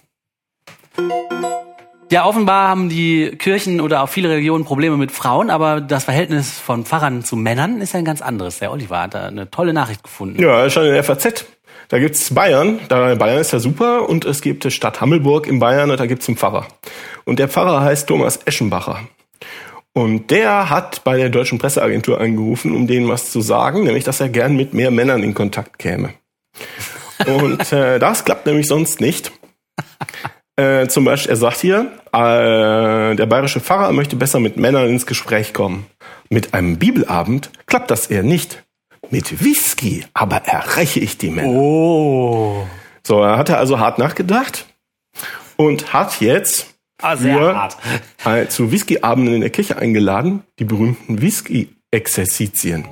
Ja, offenbar haben die Kirchen oder auch viele Religionen Probleme mit Frauen, aber das Verhältnis von Pfarrern zu Männern ist ja ein ganz anderes. Der Oliver hat da eine tolle Nachricht gefunden. Ja, schon in der FAZ. Da gibt's Bayern, da Bayern ist ja super und es gibt die Stadt Hammelburg in Bayern und da gibt's einen Pfarrer. Und der Pfarrer heißt Thomas Eschenbacher. Und der hat bei der deutschen Presseagentur angerufen, um denen was zu sagen, nämlich dass er gern mit mehr Männern in Kontakt käme. Und äh, das klappt nämlich sonst nicht. Äh, zum Beispiel, er sagt hier, äh, der bayerische Pfarrer möchte besser mit Männern ins Gespräch kommen. Mit einem Bibelabend klappt das eher nicht. Mit Whisky aber erreiche ich die Männer. Oh. So, er hatte also hart nachgedacht und hat jetzt Ah, für, hart. äh, zu Whiskyabenden in der Kirche eingeladen, die berühmten Whisky-Exerzitien.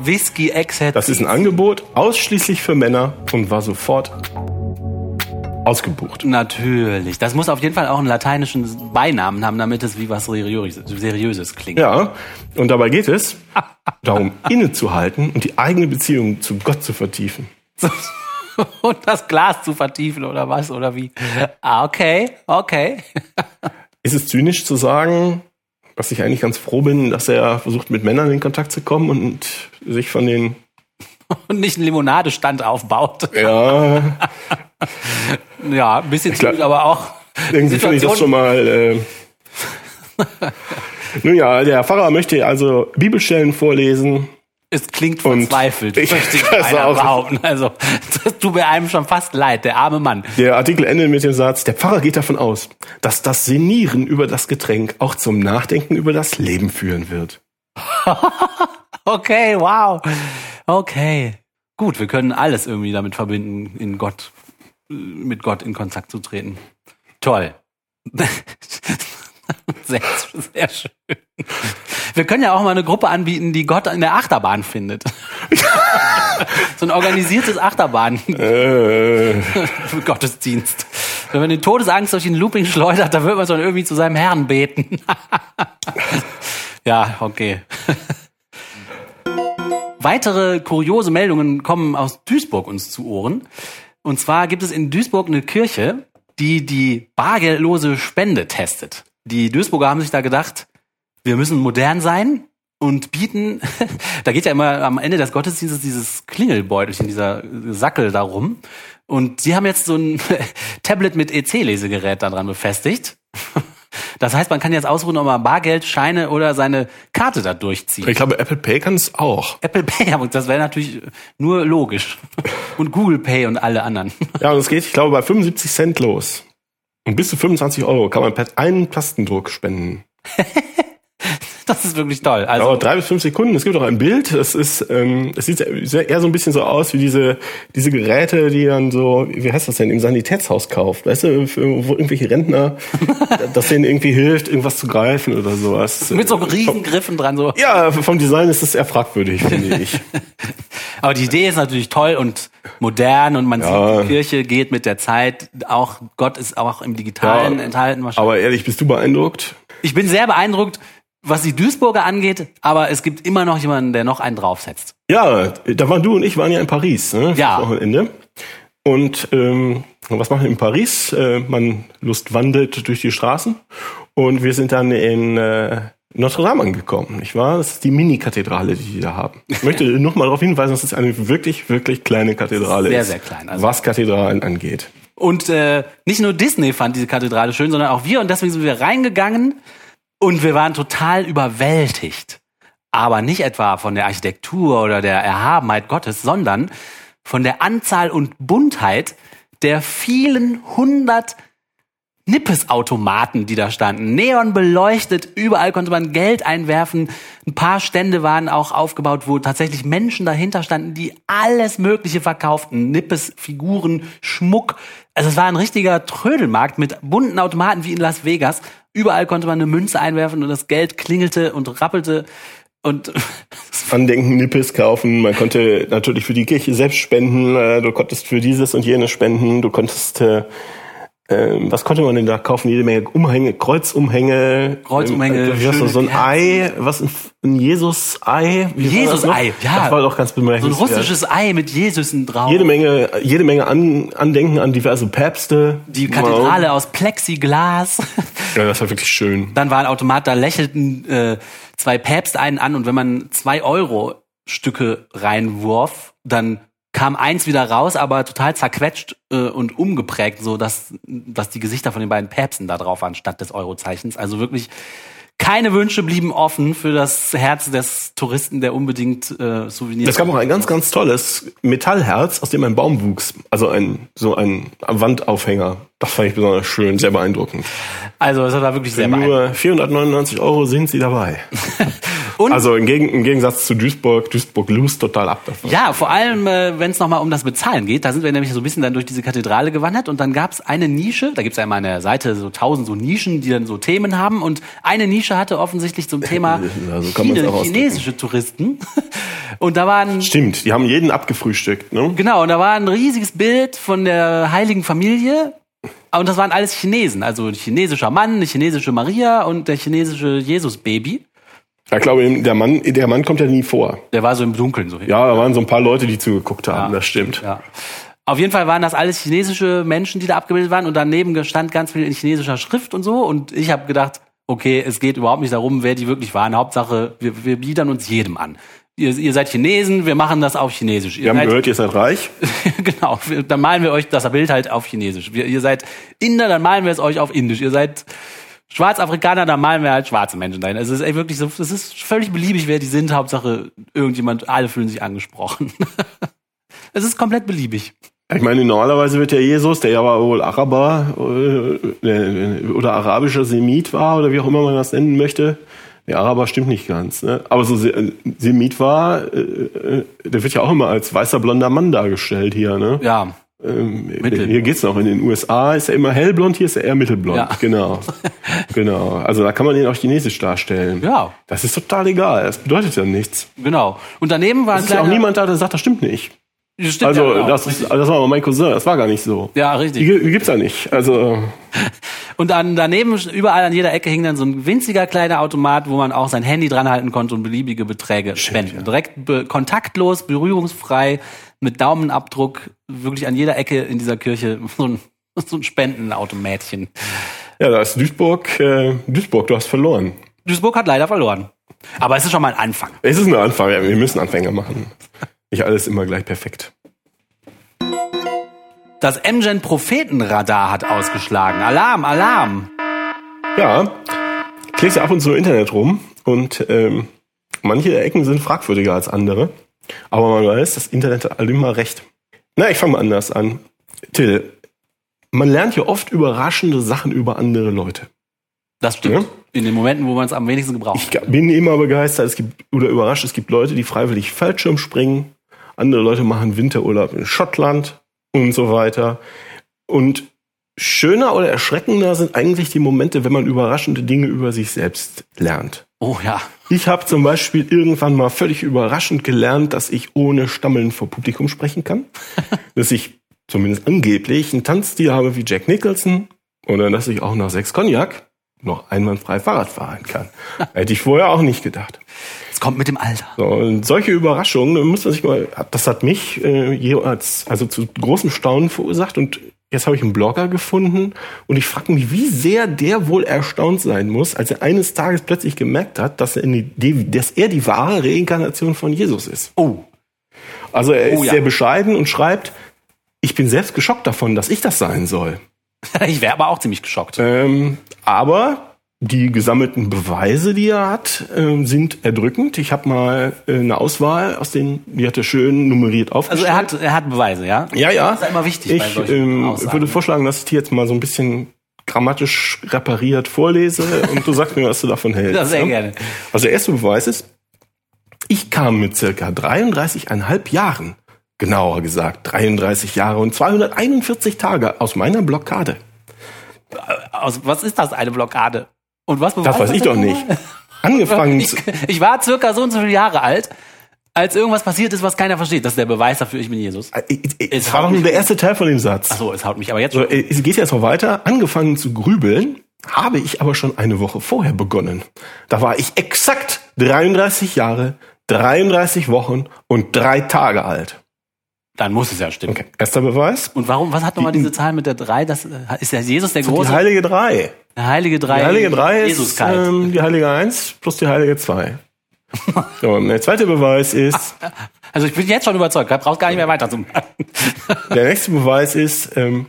Whisky Exit. Das ist ein Angebot ausschließlich für Männer und war sofort ausgebucht. Natürlich. Das muss auf jeden Fall auch einen lateinischen Beinamen haben, damit es wie was Seriöses, Seriöses klingt. Ja, und dabei geht es darum, innezuhalten und die eigene Beziehung zu Gott zu vertiefen. Und das Glas zu vertiefen oder was oder wie? Ah, okay, okay. Ist es zynisch zu sagen, dass ich eigentlich ganz froh bin, dass er versucht, mit Männern in Kontakt zu kommen und sich von den, Und nicht einen Limonadestand aufbaut. ja, Ja, ein bisschen glaub- zu, aber auch. irgendwie finde ich das schon mal, äh, nun ja, der Pfarrer möchte also Bibelstellen vorlesen. Es klingt verzweifelt, ich- möchte ich das einer auch. behaupten. Also, das tut mir einem schon fast leid, der arme Mann. Der Artikel endet mit dem Satz, der Pfarrer geht davon aus, dass das Senieren über das Getränk auch zum Nachdenken über das Leben führen wird. Okay, wow. Okay. Gut, wir können alles irgendwie damit verbinden, in Gott, mit Gott in Kontakt zu treten. Toll. Sehr, sehr schön. Wir können ja auch mal eine Gruppe anbieten, die Gott in der Achterbahn findet. so ein organisiertes Achterbahn. Äh, für Gottesdienst. Wenn man den Todesangst durch den Looping schleudert, dann wird man schon irgendwie zu seinem Herrn beten. ja, okay. Weitere kuriose Meldungen kommen aus Duisburg uns zu Ohren. Und zwar gibt es in Duisburg eine Kirche, die die bargeldlose Spende testet. Die Duisburger haben sich da gedacht, wir müssen modern sein und bieten, da geht ja immer am Ende des Gottesdienstes dieses Klingelbeutelchen, dieser Sackel darum. Und sie haben jetzt so ein Tablet mit EC-Lesegerät daran befestigt. Das heißt, man kann jetzt ausruhen, ob man Bargeld, Scheine oder seine Karte da durchzieht. Ich glaube, Apple Pay kann es auch. Apple Pay, aber das wäre natürlich nur logisch. Und Google Pay und alle anderen. Ja, und es geht, ich glaube, bei 75 Cent los. Und bis zu 25 Euro kann man per einen Plastendruck spenden. Das ist wirklich toll. Also, Dauert drei bis fünf Sekunden. Es gibt auch ein Bild. Das ist, ähm, es sieht eher so ein bisschen so aus wie diese diese Geräte, die dann so, wie heißt das denn, im Sanitätshaus kauft. Weißt du, wo irgendwelche Rentner, dass denen irgendwie hilft, irgendwas zu greifen oder sowas. mit so Riesengriffen dran so. Ja, vom Design ist das eher fragwürdig, finde ich. Aber die Idee ist natürlich toll und modern und man Ja. sieht, die Kirche geht mit der Zeit. Auch Gott ist auch im Digitalen Ja. enthalten wahrscheinlich. Aber ehrlich, bist du beeindruckt? Ich bin sehr beeindruckt, was die Duisburger angeht, aber es gibt immer noch jemanden, der noch einen draufsetzt. Ja, da waren du und ich waren ja in Paris, ne? Ja. Wochenende. Und ähm, was machen wir in Paris? Äh, man lustwandelt durch die Straßen und wir sind dann in äh, Notre Dame angekommen, nicht wahr? Das ist die Mini-Kathedrale, die die da haben. Ich möchte noch mal darauf hinweisen, dass es eine wirklich, wirklich kleine Kathedrale Sehr, ist. sehr klein, also- was Kathedralen angeht. Und äh, nicht nur Disney fand diese Kathedrale schön, sondern auch wir. Und deswegen sind wir reingegangen und wir waren total überwältigt. Aber nicht etwa von der Architektur oder der Erhabenheit Gottes, sondern von der Anzahl und Buntheit der vielen hundert Nippes-Automaten, die da standen. Neon beleuchtet, überall konnte man Geld einwerfen. Ein paar Stände waren auch aufgebaut, wo tatsächlich Menschen dahinter standen, die alles Mögliche verkauften. Nippes, Figuren, Schmuck. Also es war ein richtiger Trödelmarkt mit bunten Automaten wie in Las Vegas. Überall konnte man eine Münze einwerfen und das Geld klingelte und rappelte. Und Andenken, Nippes kaufen. Man konnte natürlich für die Kirche selbst spenden. Äh, du konntest für dieses und jenes spenden. Du konntest, äh, ähm, was konnte man denn da kaufen? Jede Menge Umhänge, Kreuzumhänge. Kreuzumhänge, Ähm, das, so ein Ei, was ein, ein Jesus-Ei. Jesus-Ei, ja. Das war doch ganz so ein bemerkenswert. russisches Ei mit Jesusen drauf. Jede Menge, jede Menge an, Andenken an diverse Päpste. Die Kathedrale aus Plexiglas. Ja, das war wirklich schön. Dann war ein Automat, da lächelten äh, zwei Päpste einen an und wenn man zwei Euro Stücke reinwurf, dann kam eins wieder raus, aber total zerquetscht äh, und umgeprägt, so dass, dass die Gesichter von den beiden Päpsten da drauf waren statt des Eurozeichens. Also wirklich keine Wünsche blieben offen für das Herz des Touristen, der unbedingt äh, Souvenirs. Es gab auch ein ganz, ganz tolles Metallherz, aus dem ein Baum wuchs. Also ein, so ein Wandaufhänger. Das fand ich besonders schön, sehr beeindruckend. also es war wirklich sehr beeindruckend. Nur 499 Euro sind sie dabei. Also im, Gegen im Gegensatz zu Duisburg, Duisburg lust total ab davon. Ja, vor allem, äh, wenn es nochmal um das Bezahlen geht. Da sind wir nämlich so ein bisschen dann durch diese Kathedrale gewandert und dann gab es eine Nische, da gibt es ja immer an der Seite so tausend so Nischen, die dann so Themen haben und eine Nische hatte offensichtlich zum Thema Ja, so Chine, chinesische Touristen. Und da waren, Stimmt, die haben jeden abgefrühstückt, ne? genau, und da war ein riesiges Bild von der heiligen Familie und das waren alles Chinesen, also ein chinesischer Mann, eine chinesische Maria und der chinesische Jesus-Baby. Ja, ich glaube, der Mann, der Mann kommt ja nie vor. Der war so im Dunkeln so. Ja, da waren so ein paar Leute, die zugeguckt haben, das stimmt. Ja. Auf jeden Fall waren das alles chinesische Menschen, die da abgebildet waren und daneben stand ganz viel in chinesischer Schrift und so und ich habe gedacht, okay, es geht überhaupt nicht darum, wer die wirklich waren. Hauptsache, wir, wir biedern uns jedem an. Ihr, ihr seid Chinesen, wir machen das auf Chinesisch. Ihr Wir haben seid, gehört, ihr seid reich. genau, dann malen wir euch das Bild halt auf Chinesisch. Wir, ihr seid Inder, dann malen wir es euch auf Indisch. Ihr seid Schwarzafrikaner, dann malen wir halt schwarze Menschen dahin. Also es ist echt wirklich so, es ist völlig beliebig, wer die sind. Hauptsache irgendjemand, alle fühlen sich angesprochen. Es ist komplett beliebig. Ich meine, normalerweise wird der Jesus, der ja aber wohl Araber äh, äh, oder arabischer Semit war oder wie auch immer man das nennen möchte. Der Araber stimmt nicht ganz. Ne? Aber so Se- Semit war, äh, äh, der wird ja auch immer als weißer blonder Mann dargestellt hier. Ne? Ja, Ähm, hier geht's noch. In den USA ist er immer hellblond, hier ist er eher mittelblond. Ja. Genau. genau. Also da kann man ihn auch chinesisch darstellen. Ja. Das ist total egal. Das bedeutet ja nichts. genau. Und daneben war ein Es ist ja auch niemand da, der sagt, das stimmt nicht. Das Also ja, genau. das, ist, das war aber mein Cousin, das war gar nicht so. ja, richtig. die gibt's ja nicht. Also Und dann daneben, überall an jeder Ecke hing dann so ein winziger kleiner Automat, wo man auch sein Handy dran halten konnte und beliebige Beträge spenden. Direkt be kontaktlos, berührungsfrei, mit Daumenabdruck, wirklich an jeder Ecke in dieser Kirche so ein, so ein Spendenautomätchen. ja, da ist Duisburg. Äh, Duisburg, du hast verloren. Duisburg hat leider verloren. Aber es ist schon mal ein Anfang. Es ist ein Anfang. Ja, wir müssen Anfänger machen. Nicht alles immer gleich perfekt. Das MGen Prophetenradar hat ausgeschlagen. Alarm, Alarm. Ja, ich lese ab und zu im Internet rum und ähm, manche Ecken sind fragwürdiger als andere. Aber man weiß, das Internet hat alle immer recht. Na, ich fange mal anders an. Till, man lernt ja oft überraschende Sachen über andere Leute. Das stimmt. Ja. In den Momenten, wo man es am wenigsten gebraucht. Ich bin immer begeistert, es gibt oder überrascht, es gibt Leute, die freiwillig Fallschirm springen, andere Leute machen Winterurlaub in Schottland und so weiter. Und schöner oder erschreckender sind eigentlich die Momente, wenn man überraschende Dinge über sich selbst lernt. Oh ja. Ich habe zum Beispiel irgendwann mal völlig überraschend gelernt, dass ich ohne Stammeln vor Publikum sprechen kann. dass ich zumindest angeblich einen Tanzstil habe wie Jack Nicholson oder dass ich auch nach sechs Cognac noch einwandfrei Fahrrad fahren kann. Hätte ich vorher auch nicht gedacht. Es kommt mit dem Alter. So, und solche Überraschungen, muss man sich mal, das hat mich äh, jeweils also zu großem Staunen verursacht und jetzt habe ich einen Blogger gefunden und ich frage mich, wie sehr der wohl erstaunt sein muss, als er eines Tages plötzlich gemerkt hat, dass er, in die, dass er die wahre Reinkarnation von Jesus ist. Oh. Also er Oh, ist ja. sehr bescheiden und schreibt, ich bin selbst geschockt davon, dass ich das sein soll. Ich wäre aber auch ziemlich geschockt. Ähm, aber die gesammelten Beweise, die er hat, ähm, sind erdrückend. Ich habe mal äh, eine Auswahl aus den, die hat er schön nummeriert Also aufgestellt. er hat, er hat Beweise, ja? ja, ja. Das ist ja immer wichtig bei Ich solchen ähm, Aussagen. würde vorschlagen, dass ich die jetzt mal so ein bisschen grammatisch repariert vorlese und du sagst mir, was du davon hältst. Ja, sehr ne? gerne. Also der erste Beweis ist, ich kam mit circa 33,5 Jahren, genauer gesagt 33 Jahre und 241 Tage aus meiner Blockade. Aus, was ist das, eine Blockade? Und was Das weiß ich doch nicht. Angefangen Ich, ich war circa so und so viele Jahre alt, als irgendwas passiert ist, was keiner versteht. Das ist der Beweis dafür, ich bin Jesus. Äh, äh, Es Es war doch nur der erste Teil von dem Satz. Ach so, es haut mich aber jetzt So, schon. äh, es geht jetzt noch weiter. Angefangen zu grübeln habe ich aber schon eine Woche vorher begonnen. Da war ich exakt 33 Jahre, 33 Wochen und drei Tage alt. Dann muss es ja stimmen. Okay, erster Beweis. Und warum, was hat nochmal diese Zahl mit der drei? Das äh, ist der Jesus der Die große, heilige drei. der heilige drei. Die heilige drei ist Jesuskeit. ähm, die heilige eins plus die heilige zwei. so, und der zweite Beweis ist, also ich bin jetzt schon überzeugt, da brauchst gar nicht mehr weiterzumachen. der nächste Beweis ist, ähm,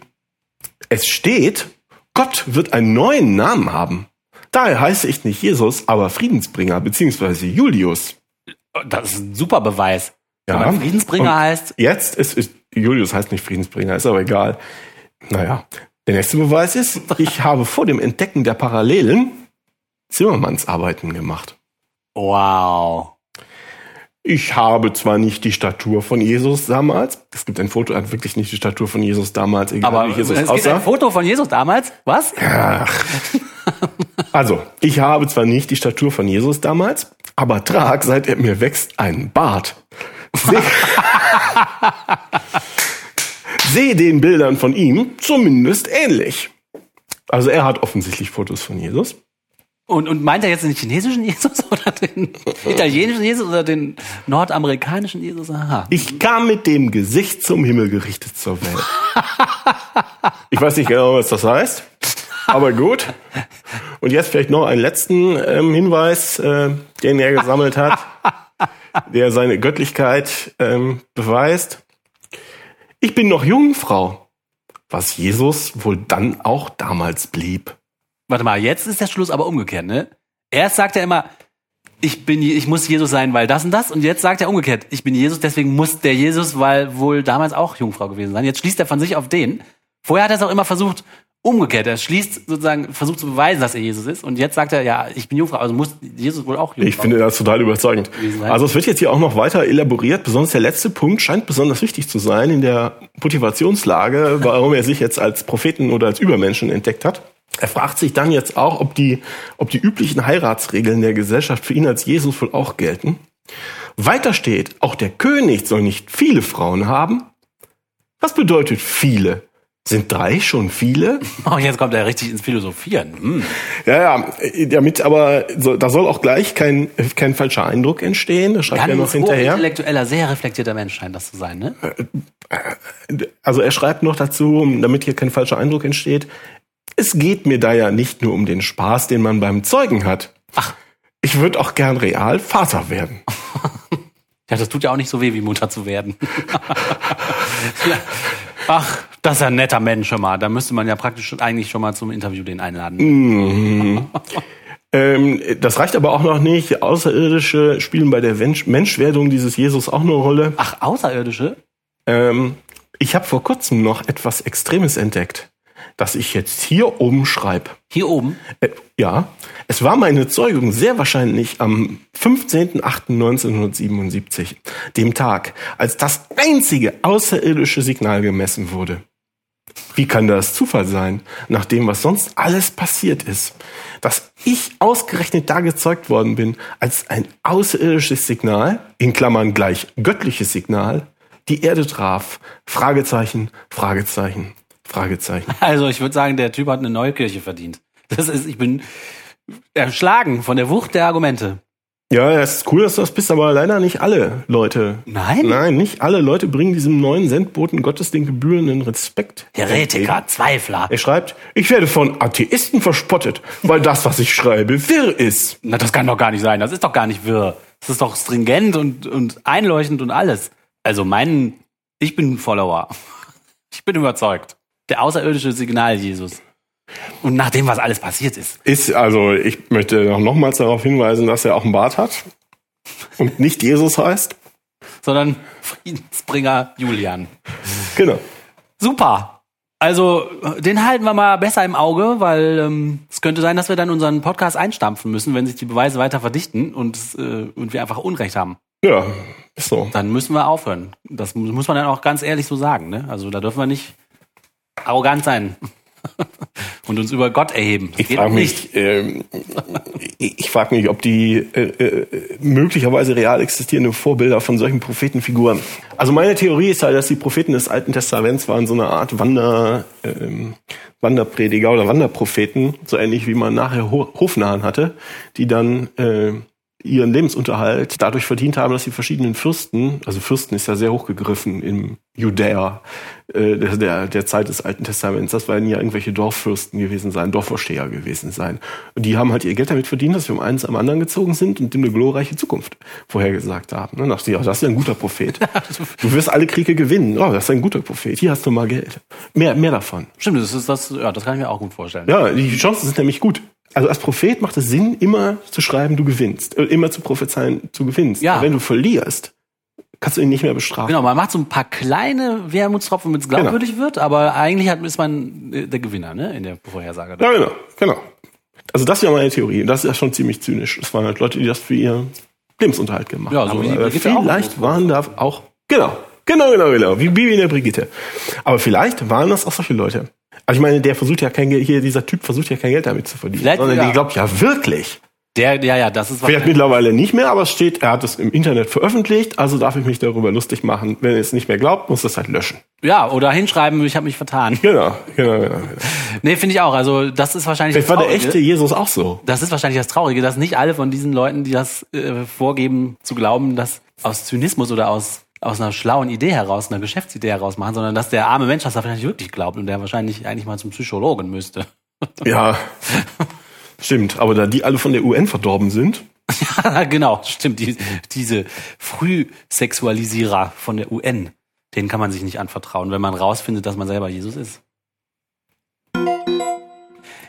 es steht, Gott wird einen neuen Namen haben. Daher heiße ich nicht Jesus, aber Friedensbringer, beziehungsweise Julius. Das ist ein super Beweis. Ja. Wenn man Friedensbringer Und heißt, Jetzt ist, ist Julius heißt nicht Friedensbringer, ist aber egal. Naja, der nächste Beweis ist, ich habe vor dem Entdecken der Parallelen Zimmermannsarbeiten gemacht. wow. Ich habe zwar nicht die Statur von Jesus damals, es gibt ein Foto, hat wirklich nicht die Statur von Jesus damals, egal Aber wie es Jesus gibt ein aussah. Foto von Jesus damals. Was? Ach. Also, ich habe zwar nicht die Statur von Jesus damals, aber trag, seit er mir wächst, einen Bart. Seh, Sehe den Bildern von ihm zumindest ähnlich. Also er hat offensichtlich Fotos von Jesus. Und, und meint er jetzt den chinesischen Jesus oder den italienischen Jesus oder den nordamerikanischen Jesus? Aha. Ich kam mit dem Gesicht zum Himmel gerichtet zur Welt. Ich weiß nicht genau, was das heißt, aber gut. Und jetzt vielleicht noch einen letzten ähm, Hinweis, äh, den er gesammelt hat, der seine Göttlichkeit ähm, beweist. Ich bin noch Jungfrau, was Jesus wohl dann auch damals blieb. Warte mal, jetzt ist der Schluss aber umgekehrt, ne? Erst sagt er immer, ich bin, ich muss Jesus sein, weil das und das. Und jetzt sagt er umgekehrt, ich bin Jesus, deswegen muss der Jesus, weil wohl damals auch Jungfrau gewesen sein. Jetzt schließt er von sich auf den. Vorher hat er es auch immer versucht, umgekehrt. Er schließt sozusagen, versucht zu beweisen, dass er Jesus ist. Und jetzt sagt er, ja, ich bin Jungfrau, also muss Jesus wohl auch Jungfrau Ich finde das total überzeugend. Also es wird jetzt hier auch noch weiter elaboriert. Besonders der letzte Punkt scheint besonders wichtig zu sein in der Motivationslage, warum er sich jetzt als Propheten oder als Übermenschen entdeckt hat. Er fragt sich dann jetzt auch, ob die, ob die üblichen Heiratsregeln der Gesellschaft für ihn als Jesus wohl auch gelten. Weiter steht, auch der König soll nicht viele Frauen haben. Was bedeutet viele? Sind drei schon viele? Oh, jetzt kommt er richtig ins Philosophieren. Hm. Ja, ja, äh, damit aber, so, da soll auch gleich kein, kein falscher Eindruck entstehen, das schreibt er noch Ganz hinterher. intellektueller, sehr reflektierter Mensch scheint das zu sein, ne? Also er schreibt noch dazu, damit hier kein falscher Eindruck entsteht, es geht mir da ja nicht nur um den Spaß, den man beim Zeugen hat. Ach. Ich würde auch gern real Vater werden. Ja, das tut ja auch nicht so weh, wie Mutter zu werden. Ach, Das ist ja ein netter Mensch schon mal. Da müsste man ja praktisch eigentlich schon mal zum Interview den einladen. Mhm. Ähm, das reicht aber auch noch nicht. Außerirdische spielen bei der Mensch Menschwerdung dieses Jesus auch eine Rolle. Ach, Außerirdische? Ähm, ich habe vor kurzem noch etwas Extremes entdeckt, das ich jetzt hier oben schreibe. Hier oben? Äh, ja, es war meine Zeugung sehr wahrscheinlich am 15.08.1977, dem Tag, als das einzige außerirdische Signal gemessen wurde. Wie kann das Zufall sein, nach dem, was sonst alles passiert ist, dass ich ausgerechnet da gezeugt worden bin, als ein außerirdisches Signal, in Klammern gleich göttliches Signal, die Erde traf? Fragezeichen, Fragezeichen, Fragezeichen. Also ich würde sagen, der Typ hat eine neue Kirche verdient. Das ist, ich bin erschlagen von der Wucht der Argumente. Ja, es ist cool, dass du das bist, aber leider nicht alle Leute. Nein? Nein, nicht alle Leute bringen diesem neuen Sendboten Gottes den gebührenden Respekt. Heretiker, Zweifler. Er schreibt, ich werde von Atheisten verspottet, weil das, was ich schreibe, wirr ist. Na, das kann doch gar nicht sein. Das ist doch gar nicht wirr. Das ist doch stringent und, und einleuchtend und alles. Also mein, ich bin ein Follower. Ich bin überzeugt. Der außerirdische Signal Jesus. Und nach dem, was alles passiert ist. Ist, also, ich möchte noch nochmals darauf hinweisen, dass er auch einen Bart hat und nicht Jesus heißt. Sondern Friedensbringer Julian. Genau. Super. Also, den halten wir mal besser im Auge, weil ähm, es könnte sein, dass wir dann unseren Podcast einstampfen müssen, wenn sich die Beweise weiter verdichten und, äh, und wir einfach Unrecht haben. Ja, ist so. Dann müssen wir aufhören. Das mu- muss man dann auch ganz ehrlich so sagen. Ne? Also da dürfen wir nicht arrogant sein und uns über Gott erheben. Das Ich frage mich, ähm, ich, frage mich, ob die äh, äh, möglicherweise real existierende Vorbilder von solchen Prophetenfiguren. Also meine Theorie ist halt, dass die Propheten des Alten Testaments waren so eine Art Wander, ähm, Wanderprediger oder Wanderpropheten, so ähnlich wie man nachher Ho Hofnahen hatte, die dann äh, ihren Lebensunterhalt dadurch verdient haben, dass die verschiedenen Fürsten, also Fürsten ist ja sehr hochgegriffen im Judäa äh, der, der, Zeit des Alten Testaments, das werden ja irgendwelche Dorffürsten gewesen sein, Dorfvorsteher gewesen sein. Und die haben halt ihr Geld damit verdient, dass wir um eins am anderen gezogen sind und dem eine glorreiche Zukunft vorhergesagt haben. Dann dachte ich, ja, das ist ja ein guter Prophet. Du wirst alle Kriege gewinnen. Oh, das ist ein guter Prophet. Hier hast du mal Geld. Mehr, mehr davon. Stimmt, das ist das, ja, das kann ich mir auch gut vorstellen. Ja, die Chancen sind nämlich gut. Also als Prophet macht es Sinn, immer zu schreiben, du gewinnst. Äh, immer zu prophezeien, du gewinnst. Ja. Aber wenn du verlierst, kannst du ihn nicht mehr bestrafen. Genau, man macht so ein paar kleine Wermutstropfen, damit es glaubwürdig wird, aber eigentlich hat, ist man äh, der Gewinner ne, in der Vorhersage. Ja, genau, genau. Also das wäre meine Theorie. Das ist ja schon ziemlich zynisch. Das waren halt Leute, die das für ihr Lebensunterhalt gemacht Ja, so haben. wie Aber vielleicht waren da auch, genau, genau, genau, genau, wie Bibi in der Brigitte. Aber vielleicht waren das auch solche Leute. Also ich meine, der versucht ja kein Geld, hier dieser Typ versucht ja kein Geld damit zu verdienen. Vielleicht, sondern ja. die glaubt ja wirklich. Der, ja, ja, das ist Vielleicht mittlerweile nicht mehr, aber es steht, er hat es im Internet veröffentlicht, also darf ich mich darüber lustig machen. Wenn er es nicht mehr glaubt, muss das halt löschen. Ja, oder hinschreiben, ich habe mich vertan. Genau, genau, genau. Nee, finde ich auch. Also das ist wahrscheinlich Vielleicht das war der echte Jesus auch so. Das ist wahrscheinlich das Traurige, dass nicht alle von diesen Leuten, die das äh, vorgeben, zu glauben, dass aus Zynismus oder aus aus einer schlauen Idee heraus, einer Geschäftsidee heraus machen, sondern dass der arme Mensch das da vielleicht wirklich glaubt und der wahrscheinlich eigentlich mal zum Psychologen müsste. Ja, stimmt. Aber da die alle von der UN verdorben sind, genau, stimmt. Die, diese Frühsexualisierer von der UN, denen kann man sich nicht anvertrauen, wenn man rausfindet, dass man selber Jesus ist.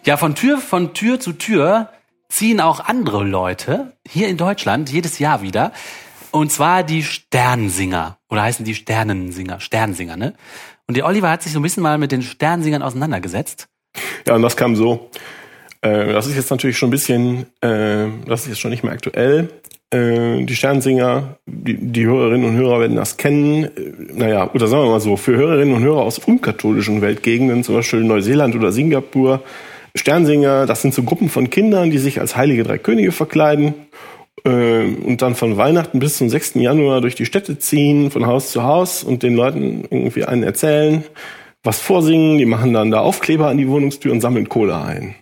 Ja, von Tür, von Tür zu Tür ziehen auch andere Leute hier in Deutschland jedes Jahr wieder. Und zwar die Sternsinger. Oder heißen die Sternensinger, Sternsinger, ne? Und der Oliver hat sich so ein bisschen mal mit den Sternsingern auseinandergesetzt. Ja, und das kam so. Äh, das ist jetzt natürlich schon ein bisschen, äh, das ist jetzt schon nicht mehr aktuell. Äh, die Sternsinger, die, die Hörerinnen und Hörer werden das kennen. Äh, naja, oder sagen wir mal so, für Hörerinnen und Hörer aus unkatholischen Weltgegenden, zum Beispiel Neuseeland oder Singapur, Sternsinger, das sind so Gruppen von Kindern, die sich als heilige drei Könige verkleiden und dann von Weihnachten bis zum 6. Januar durch die Städte ziehen, von Haus zu Haus und den Leuten irgendwie einen erzählen, was vorsingen. Die machen dann da Aufkleber an die Wohnungstür und sammeln Kohle ein.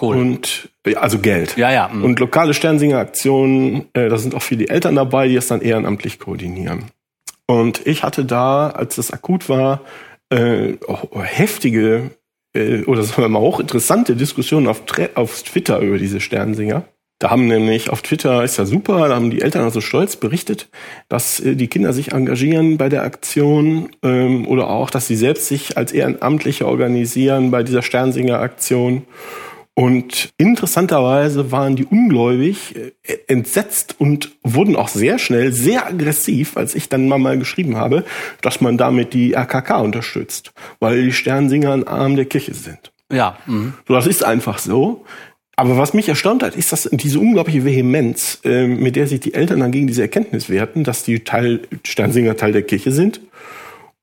Cool. Und also Geld. Ja, ja, mm. Und lokale Sternsinger-Aktionen, äh, da sind auch viele Eltern dabei, die es dann ehrenamtlich koordinieren. Und ich hatte da, als das akut war, äh, auch heftige äh, oder sagen wir mal hochinteressante Diskussionen auf, auf Twitter über diese Sternsinger. Da haben nämlich auf Twitter, ist ja super, da haben die Eltern also stolz berichtet, dass äh, die Kinder sich engagieren bei der Aktion ähm, oder auch, dass sie selbst sich als Ehrenamtliche organisieren bei dieser Sternsinger-Aktion. Und interessanterweise waren die ungläubig äh, entsetzt und wurden auch sehr schnell sehr aggressiv, als ich dann mal, mal geschrieben habe, dass man damit die RKK unterstützt, weil die Sternsinger ein Arm der Kirche sind. Ja. Mhm. So, das ist einfach so. Aber was mich erstaunt hat, ist dass diese unglaubliche Vehemenz, äh, mit der sich die Eltern dann gegen diese Erkenntnis wehrten, dass die Teil, Sternsinger Teil der Kirche sind.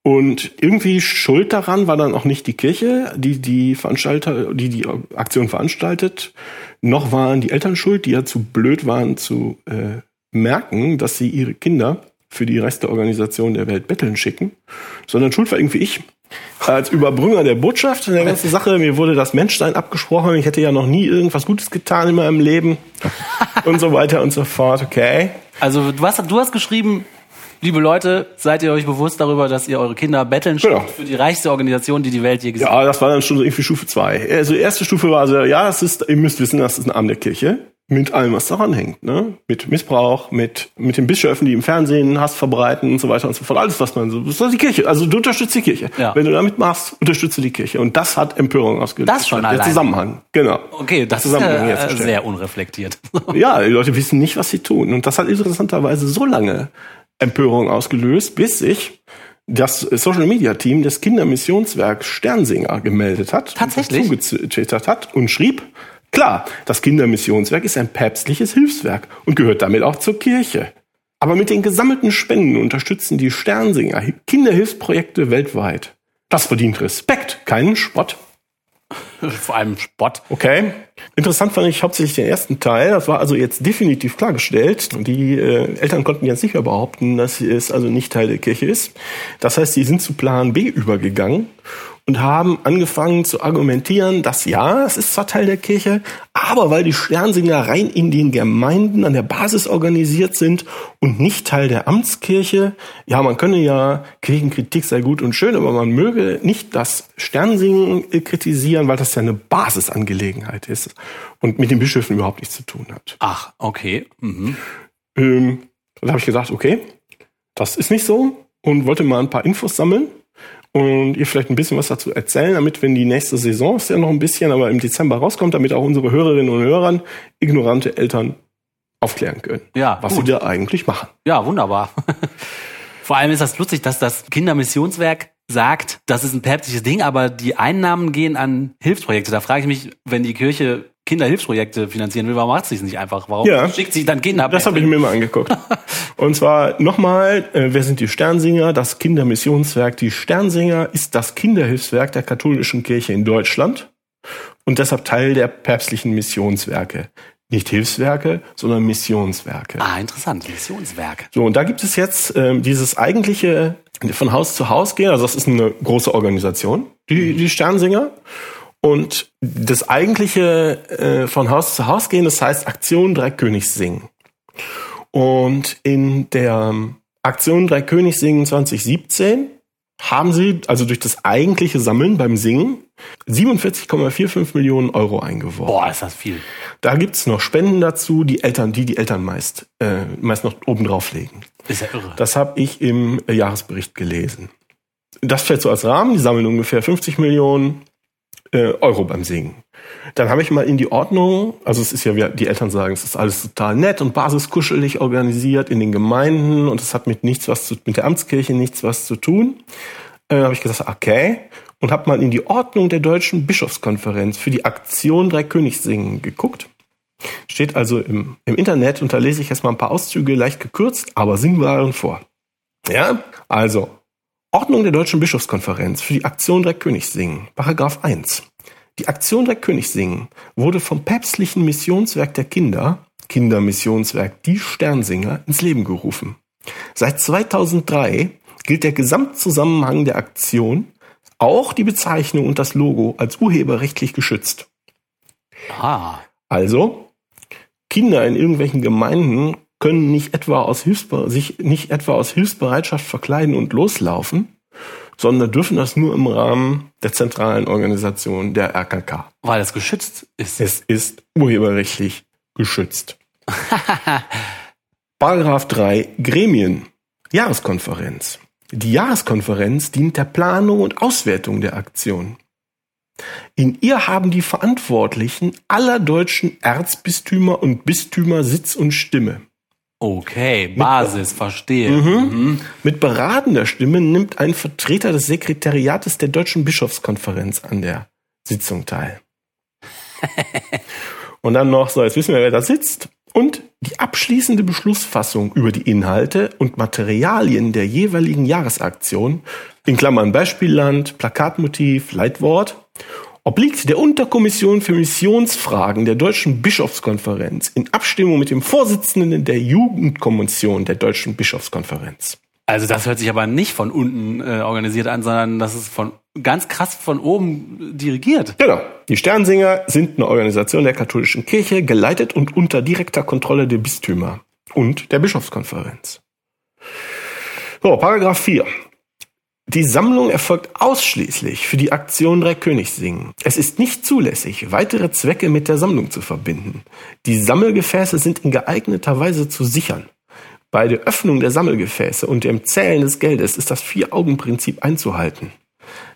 Und irgendwie schuld daran war dann auch nicht die Kirche, die die Veranstalter, die die Aktion veranstaltet, noch waren die Eltern schuld, die ja zu blöd waren zu äh, merken, dass sie ihre Kinder für die Rest der Organisation der Welt betteln schicken, sondern schuld war irgendwie ich, als Überbringer der Botschaft in der ganzen Sache. Mir wurde das Menschsein abgesprochen. Ich hätte ja noch nie irgendwas Gutes getan in meinem Leben und so weiter und so fort. Okay. Also du hast, du hast geschrieben, liebe Leute, seid ihr euch bewusst darüber, dass ihr eure Kinder betteln genau. für die reichste Organisation, die die Welt je gesehen hat? Ja, das war dann schon irgendwie Stufe zwei. Also erste Stufe war also, ja, es ist, ihr müsst wissen, das ist ein Arm der Kirche mit allem, was daran hängt, ne? Mit Missbrauch, mit, mit den Bischöfen, die im Fernsehen Hass verbreiten und so weiter und so fort. Alles, was man so, das ist die Kirche. Also du unterstützt die Kirche. Ja. Wenn du damit machst, unterstützt du die Kirche. Und das hat Empörung ausgelöst. Das schon Der allein. Zusammenhang. Genau. Okay, das ist ja, äh, sehr unreflektiert. ja, die Leute wissen nicht, was sie tun. Und das hat interessanterweise so lange Empörung ausgelöst, bis sich das Social Media Team des Kindermissionswerks Sternsinger gemeldet hat. Tatsächlich. Zugetwittert hat und schrieb, Klar, das Kindermissionswerk ist ein päpstliches Hilfswerk und gehört damit auch zur Kirche. Aber mit den gesammelten Spenden unterstützen die Sternsinger Kinderhilfsprojekte weltweit. Das verdient Respekt, keinen Spott. Vor allem Spott. Okay. Interessant fand ich hauptsächlich den ersten Teil. Das war also jetzt definitiv klargestellt. Die äh, Eltern konnten jetzt sicher behaupten, dass es also nicht Teil der Kirche ist. Das heißt, sie sind zu Plan B übergegangen und haben angefangen zu argumentieren, dass ja, es ist zwar Teil der Kirche, aber weil die Sternsinger rein in den Gemeinden an der Basis organisiert sind und nicht Teil der Amtskirche, ja, man könne ja Kirchenkritik sei gut und schön, aber man möge nicht das Sternsingen kritisieren, weil das ja eine Basisangelegenheit ist und mit den Bischöfen überhaupt nichts zu tun hat. Ach, okay. Mhm. Ähm, da habe ich gesagt, okay, das ist nicht so und wollte mal ein paar Infos sammeln und ihr vielleicht ein bisschen was dazu erzählen, damit, wenn die nächste Saison ist ja noch ein bisschen, aber im Dezember rauskommt, damit auch unsere Hörerinnen und Hörer ignorante Eltern aufklären können, ja, was gut. sie da eigentlich machen. Ja, wunderbar. Vor allem ist das lustig, dass das Kindermissionswerk sagt, das ist ein päpstliches Ding, aber die Einnahmen gehen an Hilfsprojekte. Da frage ich mich, wenn die Kirche Kinderhilfsprojekte finanzieren will, warum macht sie es nicht einfach? Warum ja, schickt sie dann Kinder? Das habe ich mir mal angeguckt. Und zwar nochmal, äh, wer sind die Sternsinger? Das Kindermissionswerk. Die Sternsinger ist das Kinderhilfswerk der katholischen Kirche in Deutschland und deshalb Teil der päpstlichen Missionswerke. Nicht Hilfswerke, sondern Missionswerke. Ah, interessant, Missionswerke. So, und da gibt es jetzt ähm, dieses eigentliche von Haus zu Haus gehen. Also das ist eine große Organisation, die, die Sternsinger. Und das eigentliche äh, von Haus zu Haus gehen, das heißt Aktion Drei Königs singen. Und in der Aktion Drei Königs singen 2017 haben sie, also durch das eigentliche Sammeln beim Singen, 47,45 Millionen Euro eingeworfen. Boah, ist das viel. Da gibt's noch Spenden dazu, die Eltern, die die Eltern meist, äh, meist noch oben drauflegen. Ist ja irre. Das habe ich im Jahresbericht gelesen. Das fällt so als Rahmen, die sammeln ungefähr 50 Millionen äh, Euro beim Singen. Dann habe ich mal in die Ordnung, also es ist ja, wie die Eltern sagen, es ist alles total nett und basiskuschelig organisiert in den Gemeinden und es hat mit nichts was zu, mit der Amtskirche nichts was zu tun. Äh, habe ich gesagt, okay, und habe mal in die Ordnung der deutschen Bischofskonferenz für die Aktion Drei Königssingen geguckt. Steht also im, im Internet und da lese ich jetzt mal ein paar Auszüge leicht gekürzt, aber singbaren vor. Ja, also Ordnung der Deutschen Bischofskonferenz für die Aktion Drei Königssingen, Paragraph 1. Die Aktion Drei Königssingen wurde vom päpstlichen Missionswerk der Kinder, Kindermissionswerk Die Sternsinger, ins Leben gerufen. Seit 2003 gilt der Gesamtzusammenhang der Aktion, auch die Bezeichnung und das Logo als urheberrechtlich geschützt. Ah. Also, Kinder in irgendwelchen Gemeinden können nicht etwa aus Hilfsbe sich nicht etwa aus Hilfsbereitschaft verkleiden und loslaufen, sondern dürfen das nur im Rahmen der zentralen Organisation der RKK. Weil es geschützt ist. Es ist urheberrechtlich geschützt. Paragraph 3 Gremien. Jahreskonferenz. Die Jahreskonferenz dient der Planung und Auswertung der Aktion. In ihr haben die Verantwortlichen aller deutschen Erzbistümer und Bistümer Sitz und Stimme. Okay, Basis, verstehe. Mhm. Mit beratender Stimme nimmt ein Vertreter des Sekretariates der Deutschen Bischofskonferenz an der Sitzung teil. und dann noch so, jetzt wissen wir, wer da sitzt. Und die abschließende Beschlussfassung über die Inhalte und Materialien der jeweiligen Jahresaktion, in Klammern Beispielland, Plakatmotiv, Leitwort, obliegt der Unterkommission für Missionsfragen der Deutschen Bischofskonferenz in Abstimmung mit dem Vorsitzenden der Jugendkommission der Deutschen Bischofskonferenz. Also das hört sich aber nicht von unten äh, organisiert an, sondern das ist von ganz krass von oben dirigiert. Genau. Die Sternsinger sind eine Organisation der katholischen Kirche, geleitet und unter direkter Kontrolle der Bistümer und der Bischofskonferenz. So, Paragraph 4. Die Sammlung erfolgt ausschließlich für die Aktion Drei König singen. Es ist nicht zulässig, weitere Zwecke mit der Sammlung zu verbinden. Die Sammelgefäße sind in geeigneter Weise zu sichern. Bei der Öffnung der Sammelgefäße und dem Zählen des Geldes ist das Vier-Augen-Prinzip einzuhalten.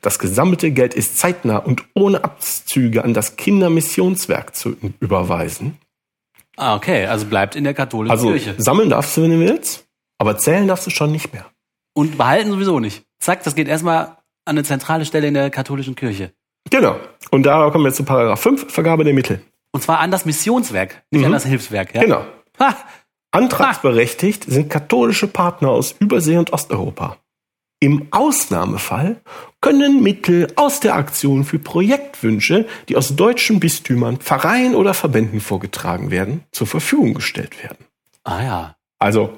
Das gesammelte Geld ist zeitnah und ohne Abzüge an das Kindermissionswerk zu überweisen. Ah, okay, also bleibt in der katholischen Also Kirche. sammeln darfst du, wenn du willst, aber zählen darfst du schon nicht mehr. Und behalten sowieso nicht. Zack, das geht erstmal an eine zentrale Stelle in der katholischen Kirche. Genau. Und da kommen wir jetzt zu Paragraph 5, Vergabe der Mittel. Und zwar an das Missionswerk, nicht an das Hilfswerk. Ja? Genau. Ha, Antragsberechtigt sind katholische Partner aus Übersee und Osteuropa. Im Ausnahmefall können Mittel aus der Aktion für Projektwünsche, die aus deutschen Bistümern, Vereinen oder Verbänden vorgetragen werden, zur Verfügung gestellt werden. ah ja. Also,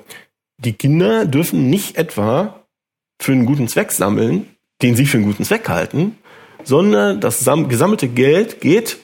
die Kinder dürfen nicht etwa für einen guten Zweck sammeln, den sie für einen guten Zweck halten, sondern das sam- gesammelte Geld geht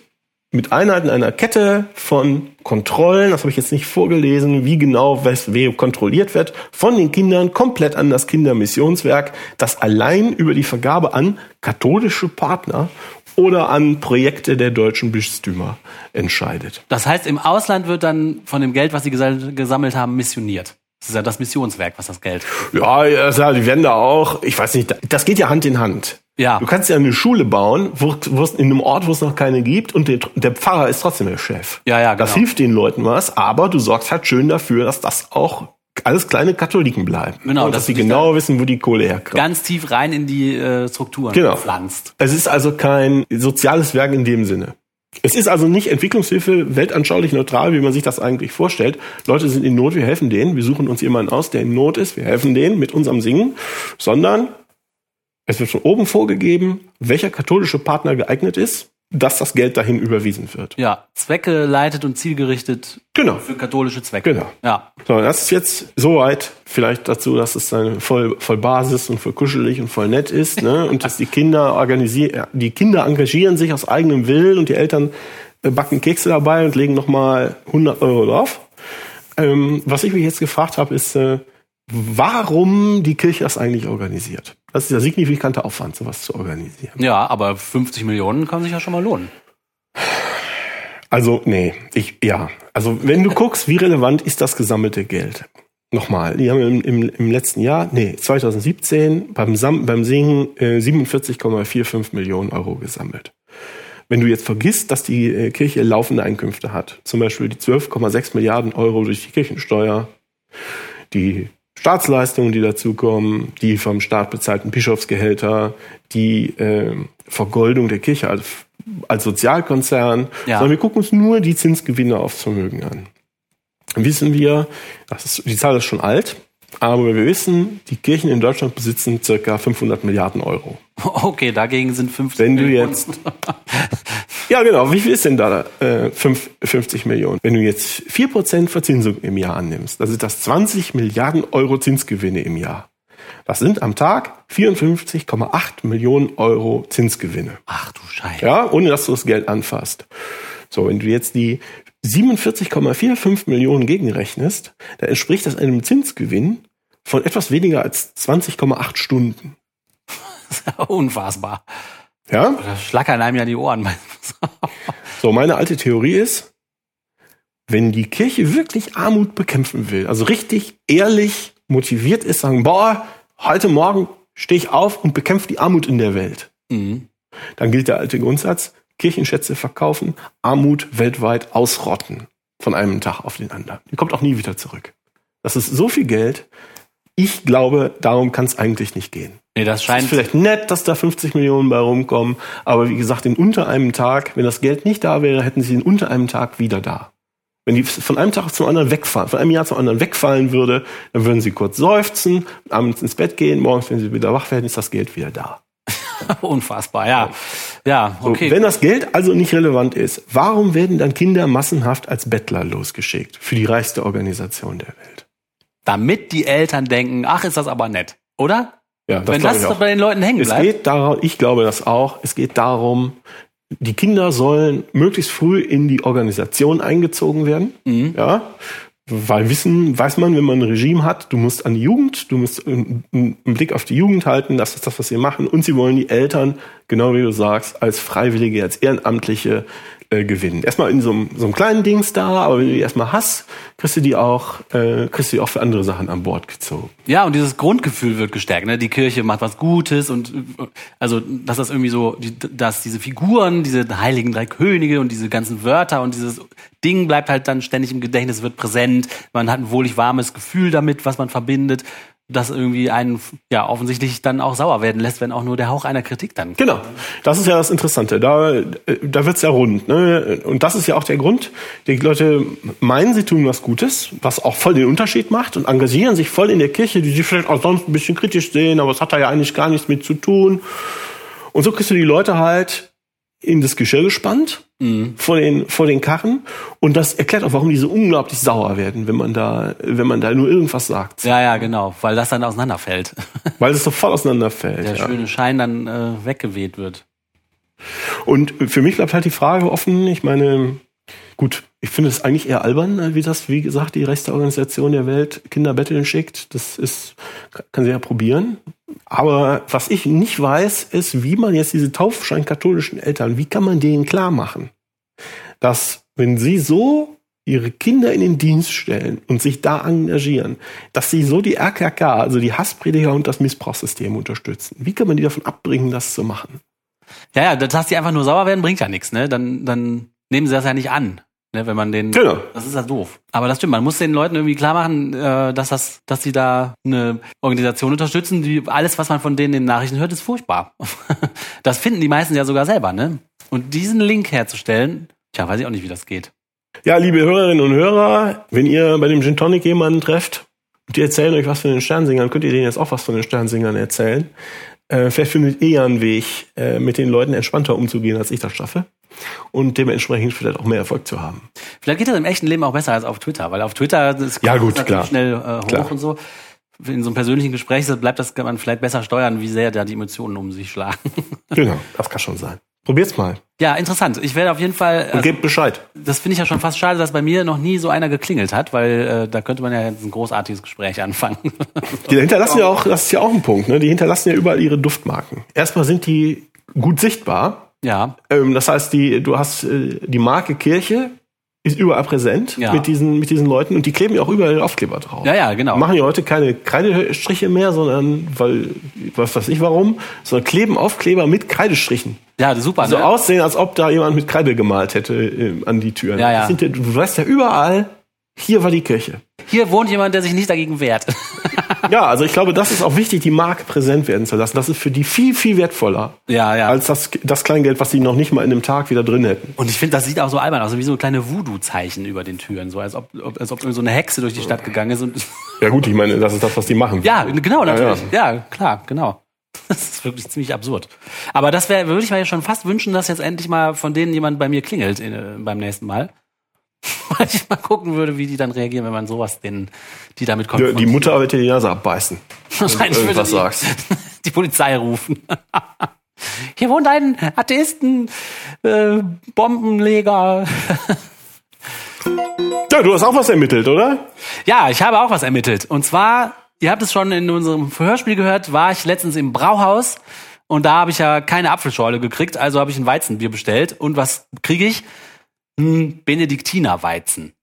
mit Einheiten einer Kette von Kontrollen, das habe ich jetzt nicht vorgelesen, wie genau wie kontrolliert wird, von den Kindern komplett an das Kindermissionswerk, das allein über die Vergabe an katholische Partner oder an Projekte der deutschen Bistümer entscheidet. Das heißt, im Ausland wird dann von dem Geld, was sie gesammelt haben, missioniert. Das ist ja das Missionswerk, was das Geld. Ja, ja, ja, die werden da auch, ich weiß nicht, das geht ja Hand in Hand. Ja. Du kannst ja eine Schule bauen, wo, wo es in einem Ort, wo es noch keine gibt, und der, der Pfarrer ist trotzdem der Chef. Ja, ja, Das genau. hilft den Leuten was, aber du sorgst halt schön dafür, dass das auch alles kleine Katholiken bleiben. Genau, und dass sie genau wissen, wo die Kohle herkommt. Ganz tief rein in die äh, Strukturen Genau. pflanzt. Es ist also kein soziales Werk in dem Sinne. Es ist also nicht Entwicklungshilfe weltanschaulich neutral, wie man sich das eigentlich vorstellt. Leute sind in Not, wir helfen denen. Wir suchen uns jemanden aus, der in Not ist. Wir helfen denen mit unserem Singen. Sondern es wird von oben vorgegeben, welcher katholische Partner geeignet ist, dass das Geld dahin überwiesen wird. Ja, zweckgeleitet und zielgerichtet Genau. für katholische Zwecke. Genau. Ja. So, das ist jetzt soweit vielleicht dazu, dass es eine voll, voll Basis und voll kuschelig und voll nett ist, ne? Und dass die Kinder organisieren, die Kinder engagieren sich aus eigenem Willen und die Eltern äh, backen Kekse dabei und legen nochmal 100 Euro drauf. Ähm, was ich mich jetzt gefragt habe, ist, äh, warum die Kirche das eigentlich organisiert. Das ist der signifikante Aufwand, sowas zu organisieren. Ja, aber 50 Millionen kann sich ja schon mal lohnen. Also, nee, ich, ja. Also, wenn du guckst, wie relevant ist das gesammelte Geld? Nochmal, die haben im, im, im letzten Jahr, nee, 2017 beim, Sam, beim Singen äh, 47,45 Millionen Euro gesammelt. Wenn du jetzt vergisst, dass die äh, Kirche laufende Einkünfte hat, zum Beispiel die 12,6 Milliarden Euro durch die Kirchensteuer, die Staatsleistungen, die dazukommen, die vom Staat bezahlten Bischofsgehälter, die äh, Vergoldung der Kirche als, als Sozialkonzern, Ja. sondern wir gucken uns nur die Zinsgewinne aufs Vermögen an. Wissen wir, das ist, die Zahl ist schon alt, aber wir wissen, die Kirchen in Deutschland besitzen circa 500 Milliarden Euro. Okay, dagegen sind 50 Wenn du Millionen. jetzt- Ja, genau. Wie viel ist denn da äh, fünf- 50 Millionen? Wenn du jetzt 4% Verzinsung im Jahr annimmst, dann sind das 20 Milliarden Euro Zinsgewinne im Jahr. Das sind am Tag 54,8 Millionen Euro Zinsgewinne. Ach du Scheiße. Ja, ohne dass du das Geld anfasst. So, wenn du jetzt die 47,45 Millionen gegenrechnest, dann entspricht das einem Zinsgewinn von etwas weniger als 20,8 Stunden. Unfassbar. Ja? Da schlackern einem ja die Ohren. So, meine alte Theorie ist, wenn die Kirche wirklich Armut bekämpfen will, also richtig ehrlich motiviert ist, sagen, boah, heute Morgen stehe ich auf und bekämpfe die Armut in der Welt. Mhm. Dann gilt der alte Grundsatz, Kirchenschätze verkaufen, Armut weltweit ausrotten von einem Tag auf den anderen. Die kommt auch nie wieder zurück. Das ist so viel Geld. Ich glaube, darum kann es eigentlich nicht gehen. Nee, das scheint. Es ist vielleicht nett, dass da 50 Millionen bei rumkommen, aber wie gesagt, in unter einem Tag, wenn das Geld nicht da wäre, hätten sie in unter einem Tag wieder da. Wenn die von einem Tag zum anderen wegfallen, von einem Jahr zum anderen wegfallen würde, dann würden sie kurz seufzen, abends ins Bett gehen, morgens, wenn sie wieder wach werden, ist das Geld wieder da. Unfassbar, ja. Ja, okay. So, wenn das Geld also nicht relevant ist, warum werden dann Kinder massenhaft als Bettler losgeschickt für die reichste Organisation der Welt? Damit die Eltern denken, ach, ist das aber nett, oder? Ja, das Wenn das doch bei den Leuten hängen es bleibt. geht darum, ich glaube das auch, es geht darum, die Kinder sollen möglichst früh in die Organisation eingezogen werden. Mhm. Ja, weil wissen, weiß man, wenn man ein Regime hat, du musst an die Jugend, du musst einen Blick auf die Jugend halten, das ist das, was sie machen. Und sie wollen die Eltern, genau wie du sagst, als Freiwillige, als Ehrenamtliche äh, gewinnen. Erstmal in so einem, so einem kleinen Dings da, aber wenn du die erstmal hast, kriegst du die auch, äh, kriegst du die auch für andere Sachen an Bord gezogen. Ja, und dieses Grundgefühl wird gestärkt. Ne? Die Kirche macht was Gutes und äh, also dass das irgendwie so, die, dass diese Figuren, diese heiligen drei Könige und diese ganzen Wörter und dieses Ding bleibt halt dann ständig im Gedächtnis, wird präsent. Man hat ein wohlig warmes Gefühl damit, was man verbindet, das irgendwie einen ja offensichtlich dann auch sauer werden lässt, wenn auch nur der Hauch einer Kritik dann. Genau, das ist ja das Interessante. Da, da wird's ja rund. Ne? Und das ist ja auch der Grund. Die Leute meinen, sie tun was Gutes, was auch voll den Unterschied macht und engagieren sich voll in der Kirche, die sie vielleicht auch sonst ein bisschen kritisch sehen, aber es hat da ja eigentlich gar nichts mit zu tun. Und so kriegst du die Leute halt in das Geschirr gespannt vor den vor den Karren und das erklärt auch, warum die so unglaublich sauer werden, wenn man da wenn man da nur irgendwas sagt, Ja, ja, genau, weil das dann auseinanderfällt. weil es so voll auseinanderfällt. Der ja. schöne Schein dann äh, weggeweht wird. Und für mich bleibt halt die Frage offen, ich meine, gut, ich finde es eigentlich eher albern, wie das, wie gesagt, die rechte Organisation der Welt Kinder betteln schickt. Das ist, kann sie ja probieren. Aber was ich nicht weiß, ist, wie man jetzt diese taufscheinkatholischen Eltern, wie kann man denen klar machen, dass wenn sie so ihre Kinder in den Dienst stellen und sich da engagieren, dass sie so die RKK, also die Hassprediger und das Missbrauchssystem unterstützen. Wie kann man die davon abbringen, das zu machen? Ja, ja, dass die einfach nur sauer werden, bringt ja nichts, ne? Dann, dann nehmen sie das ja nicht an. Ne, wenn man den, Genau. das ist ja doof. Aber das stimmt, man muss den Leuten irgendwie klar machen, äh, dass das, dass sie da eine Organisation unterstützen, die alles, was man von denen in den Nachrichten hört, ist furchtbar. das finden die meisten ja sogar selber, ne? Und diesen Link herzustellen, tja, weiß ich auch nicht, wie das geht. Ja, liebe Hörerinnen und Hörer, wenn ihr bei dem Gin Tonic jemanden trefft und die erzählen euch was von den Sternsingern, könnt ihr denen jetzt auch was von den Sternsingern erzählen. Äh, vielleicht findet ihr ja einen Weg, äh, mit den Leuten entspannter umzugehen, als ich das schaffe. Und dementsprechend vielleicht auch mehr Erfolg zu haben. Vielleicht geht das im echten Leben auch besser als auf Twitter, weil auf Twitter das Ja, gut, natürlich klar. schnell äh, hoch Klar. und so. In so einem persönlichen Gespräch bleibt das, kann man vielleicht besser steuern, wie sehr da die Emotionen um sich schlagen. Genau, das kann schon sein. Probiert's mal ja, interessant. Ich werde auf jeden Fall. und Also, gebt Bescheid. das finde ich ja schon fast schade, dass bei mir noch nie so einer geklingelt hat, weil äh, da könnte man ja jetzt ein großartiges Gespräch anfangen. Die hinterlassen ja auch, das ist ja auch ein Punkt, ne? Die hinterlassen ja überall ihre Duftmarken. Erstmal sind die gut sichtbar. ja, Ähm, das heißt, die, du hast äh, die Marke Kirche ist überall präsent Ja. mit diesen mit diesen Leuten und die kleben ja auch überall Aufkleber drauf. ja, ja, genau. Machen ja heute keine Kreidestriche mehr, sondern weil was weiß ich warum, sondern kleben Aufkleber mit Kreidestrichen. Ja, super. So ne? aussehen, als ob da jemand mit Kreide gemalt hätte äh, an die Türen. Ja, ja. Das Sind, du weißt ja überall, hier war die Kirche. Hier wohnt jemand, der sich nicht dagegen wehrt. Ja, also ich glaube, das ist auch wichtig, die Marke präsent werden zu lassen. Das ist für die viel, viel wertvoller ja, ja. als das, das Kleingeld, was sie noch nicht mal in einem Tag wieder drin hätten. Und ich finde, das sieht auch so albern aus, wie so kleine Voodoo-Zeichen über den Türen, so als ob, als ob so eine Hexe durch die Stadt gegangen ist. Und Ja gut, ich meine, das ist das, was die machen. ja, genau, natürlich. Ja, Ja, klar, genau. Das ist wirklich ziemlich absurd. Aber das wäre, würde ich mir ja schon fast wünschen, dass jetzt endlich mal von denen jemand bei mir klingelt äh, beim nächsten Mal. Weil ich mal gucken würde, wie die dann reagieren, wenn man sowas denen, die damit Die, die Mutter wird dir die Nase abbeißen. Wahrscheinlich wenn du würde irgendwas die, sagst. die Polizei rufen. Hier wohnt ein Atheisten, äh, Bombenleger. Ja, du hast auch was ermittelt, oder? Ja, ich habe auch was ermittelt. Und zwar, ihr habt es schon in unserem Verhörspiel gehört, war ich letztens im Brauhaus und da habe ich ja keine Apfelschorle gekriegt, also habe ich ein Weizenbier bestellt. Und was kriege ich? Benediktinerweizen.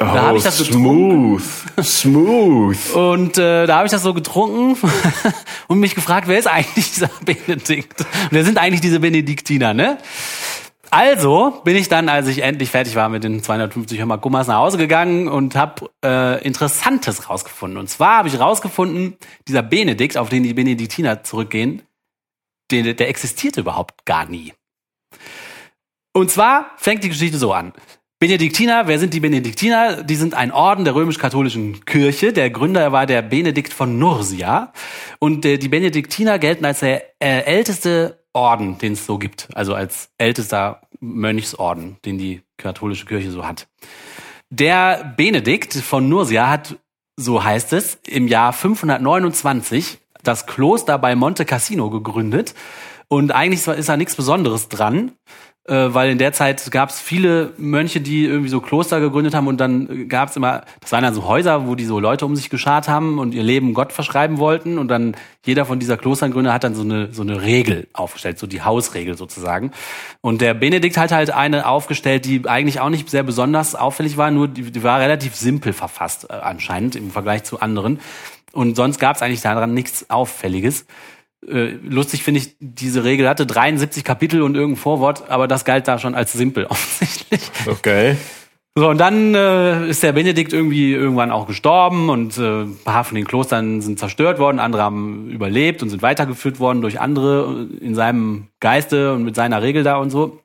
Oh, da habe ich das getrunken. smooth. Smooth. Und äh, da habe ich das so getrunken und mich gefragt, wer ist eigentlich dieser Benedikt? Und wer sind eigentlich diese Benediktiner, ne? Also bin ich dann, als ich endlich fertig war mit den 250 Hörmer-Gummers, nach Hause gegangen und habe äh, Interessantes rausgefunden. Und zwar habe ich rausgefunden, dieser Benedikt, auf den die Benediktiner zurückgehen, der, der existierte überhaupt gar nie. Und zwar fängt die Geschichte so an. Benediktiner, wer sind die Benediktiner? Die sind ein Orden der römisch-katholischen Kirche. Der Gründer war der Benedikt von Nursia. Und äh, die Benediktiner gelten als der äh, älteste Orden, den es so gibt. Also als ältester Mönchsorden, den die katholische Kirche so hat. Der Benedikt von Nursia hat, so heißt es, im Jahr 529 das Kloster bei Monte Cassino gegründet. Und eigentlich ist da nichts Besonderes dran weil in der Zeit gab es viele Mönche, die irgendwie so Kloster gegründet haben und dann gab es immer, das waren dann so Häuser, wo die so Leute um sich geschart haben und ihr Leben Gott verschreiben wollten und dann jeder von dieser Klostergründer hat dann so eine so eine Regel aufgestellt, so die Hausregel sozusagen. Und der Benedikt hat halt eine aufgestellt, die eigentlich auch nicht sehr besonders auffällig war, nur die, die war relativ simpel verfasst äh, anscheinend im Vergleich zu anderen. Und sonst gab es eigentlich daran nichts Auffälliges äh, lustig finde ich, diese Regel hatte 73 Kapitel und irgendein Vorwort, aber das galt da schon als simpel offensichtlich. Okay. So, und dann äh, ist der Benedikt irgendwie irgendwann auch gestorben und äh, ein paar von den Klostern sind zerstört worden, andere haben überlebt und sind weitergeführt worden durch andere in seinem Geiste und mit seiner Regel da und so.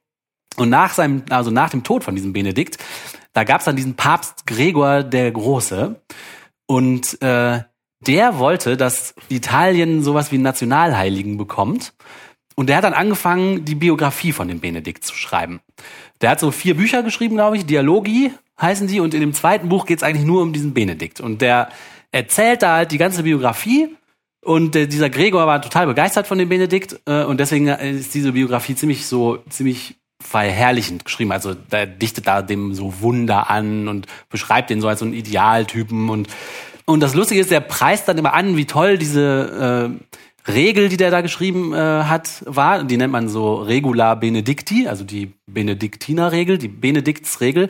Und nach seinem, also nach dem Tod von diesem Benedikt, da gab es dann diesen Papst Gregor der Große. Und äh, der wollte, dass Italien sowas wie einen Nationalheiligen bekommt. Und der hat dann angefangen, die Biografie von dem Benedikt zu schreiben. Der hat so vier Bücher geschrieben, glaube ich, Dialogi heißen die. Und in dem zweiten Buch geht es eigentlich nur um diesen Benedikt. Und der erzählt da halt die ganze Biografie. Und äh, dieser Gregor war total begeistert von dem Benedikt. Äh, und deswegen ist diese Biografie ziemlich so, ziemlich verherrlichend geschrieben. Also der dichtet da dem so Wunder an und beschreibt den so als so einen Idealtypen und und das Lustige ist, der preist dann immer an, wie toll diese äh, Regel, die der da geschrieben äh, hat, war. Die nennt man so Regula Benedicti, also die Benediktinerregel, die Benediktsregel.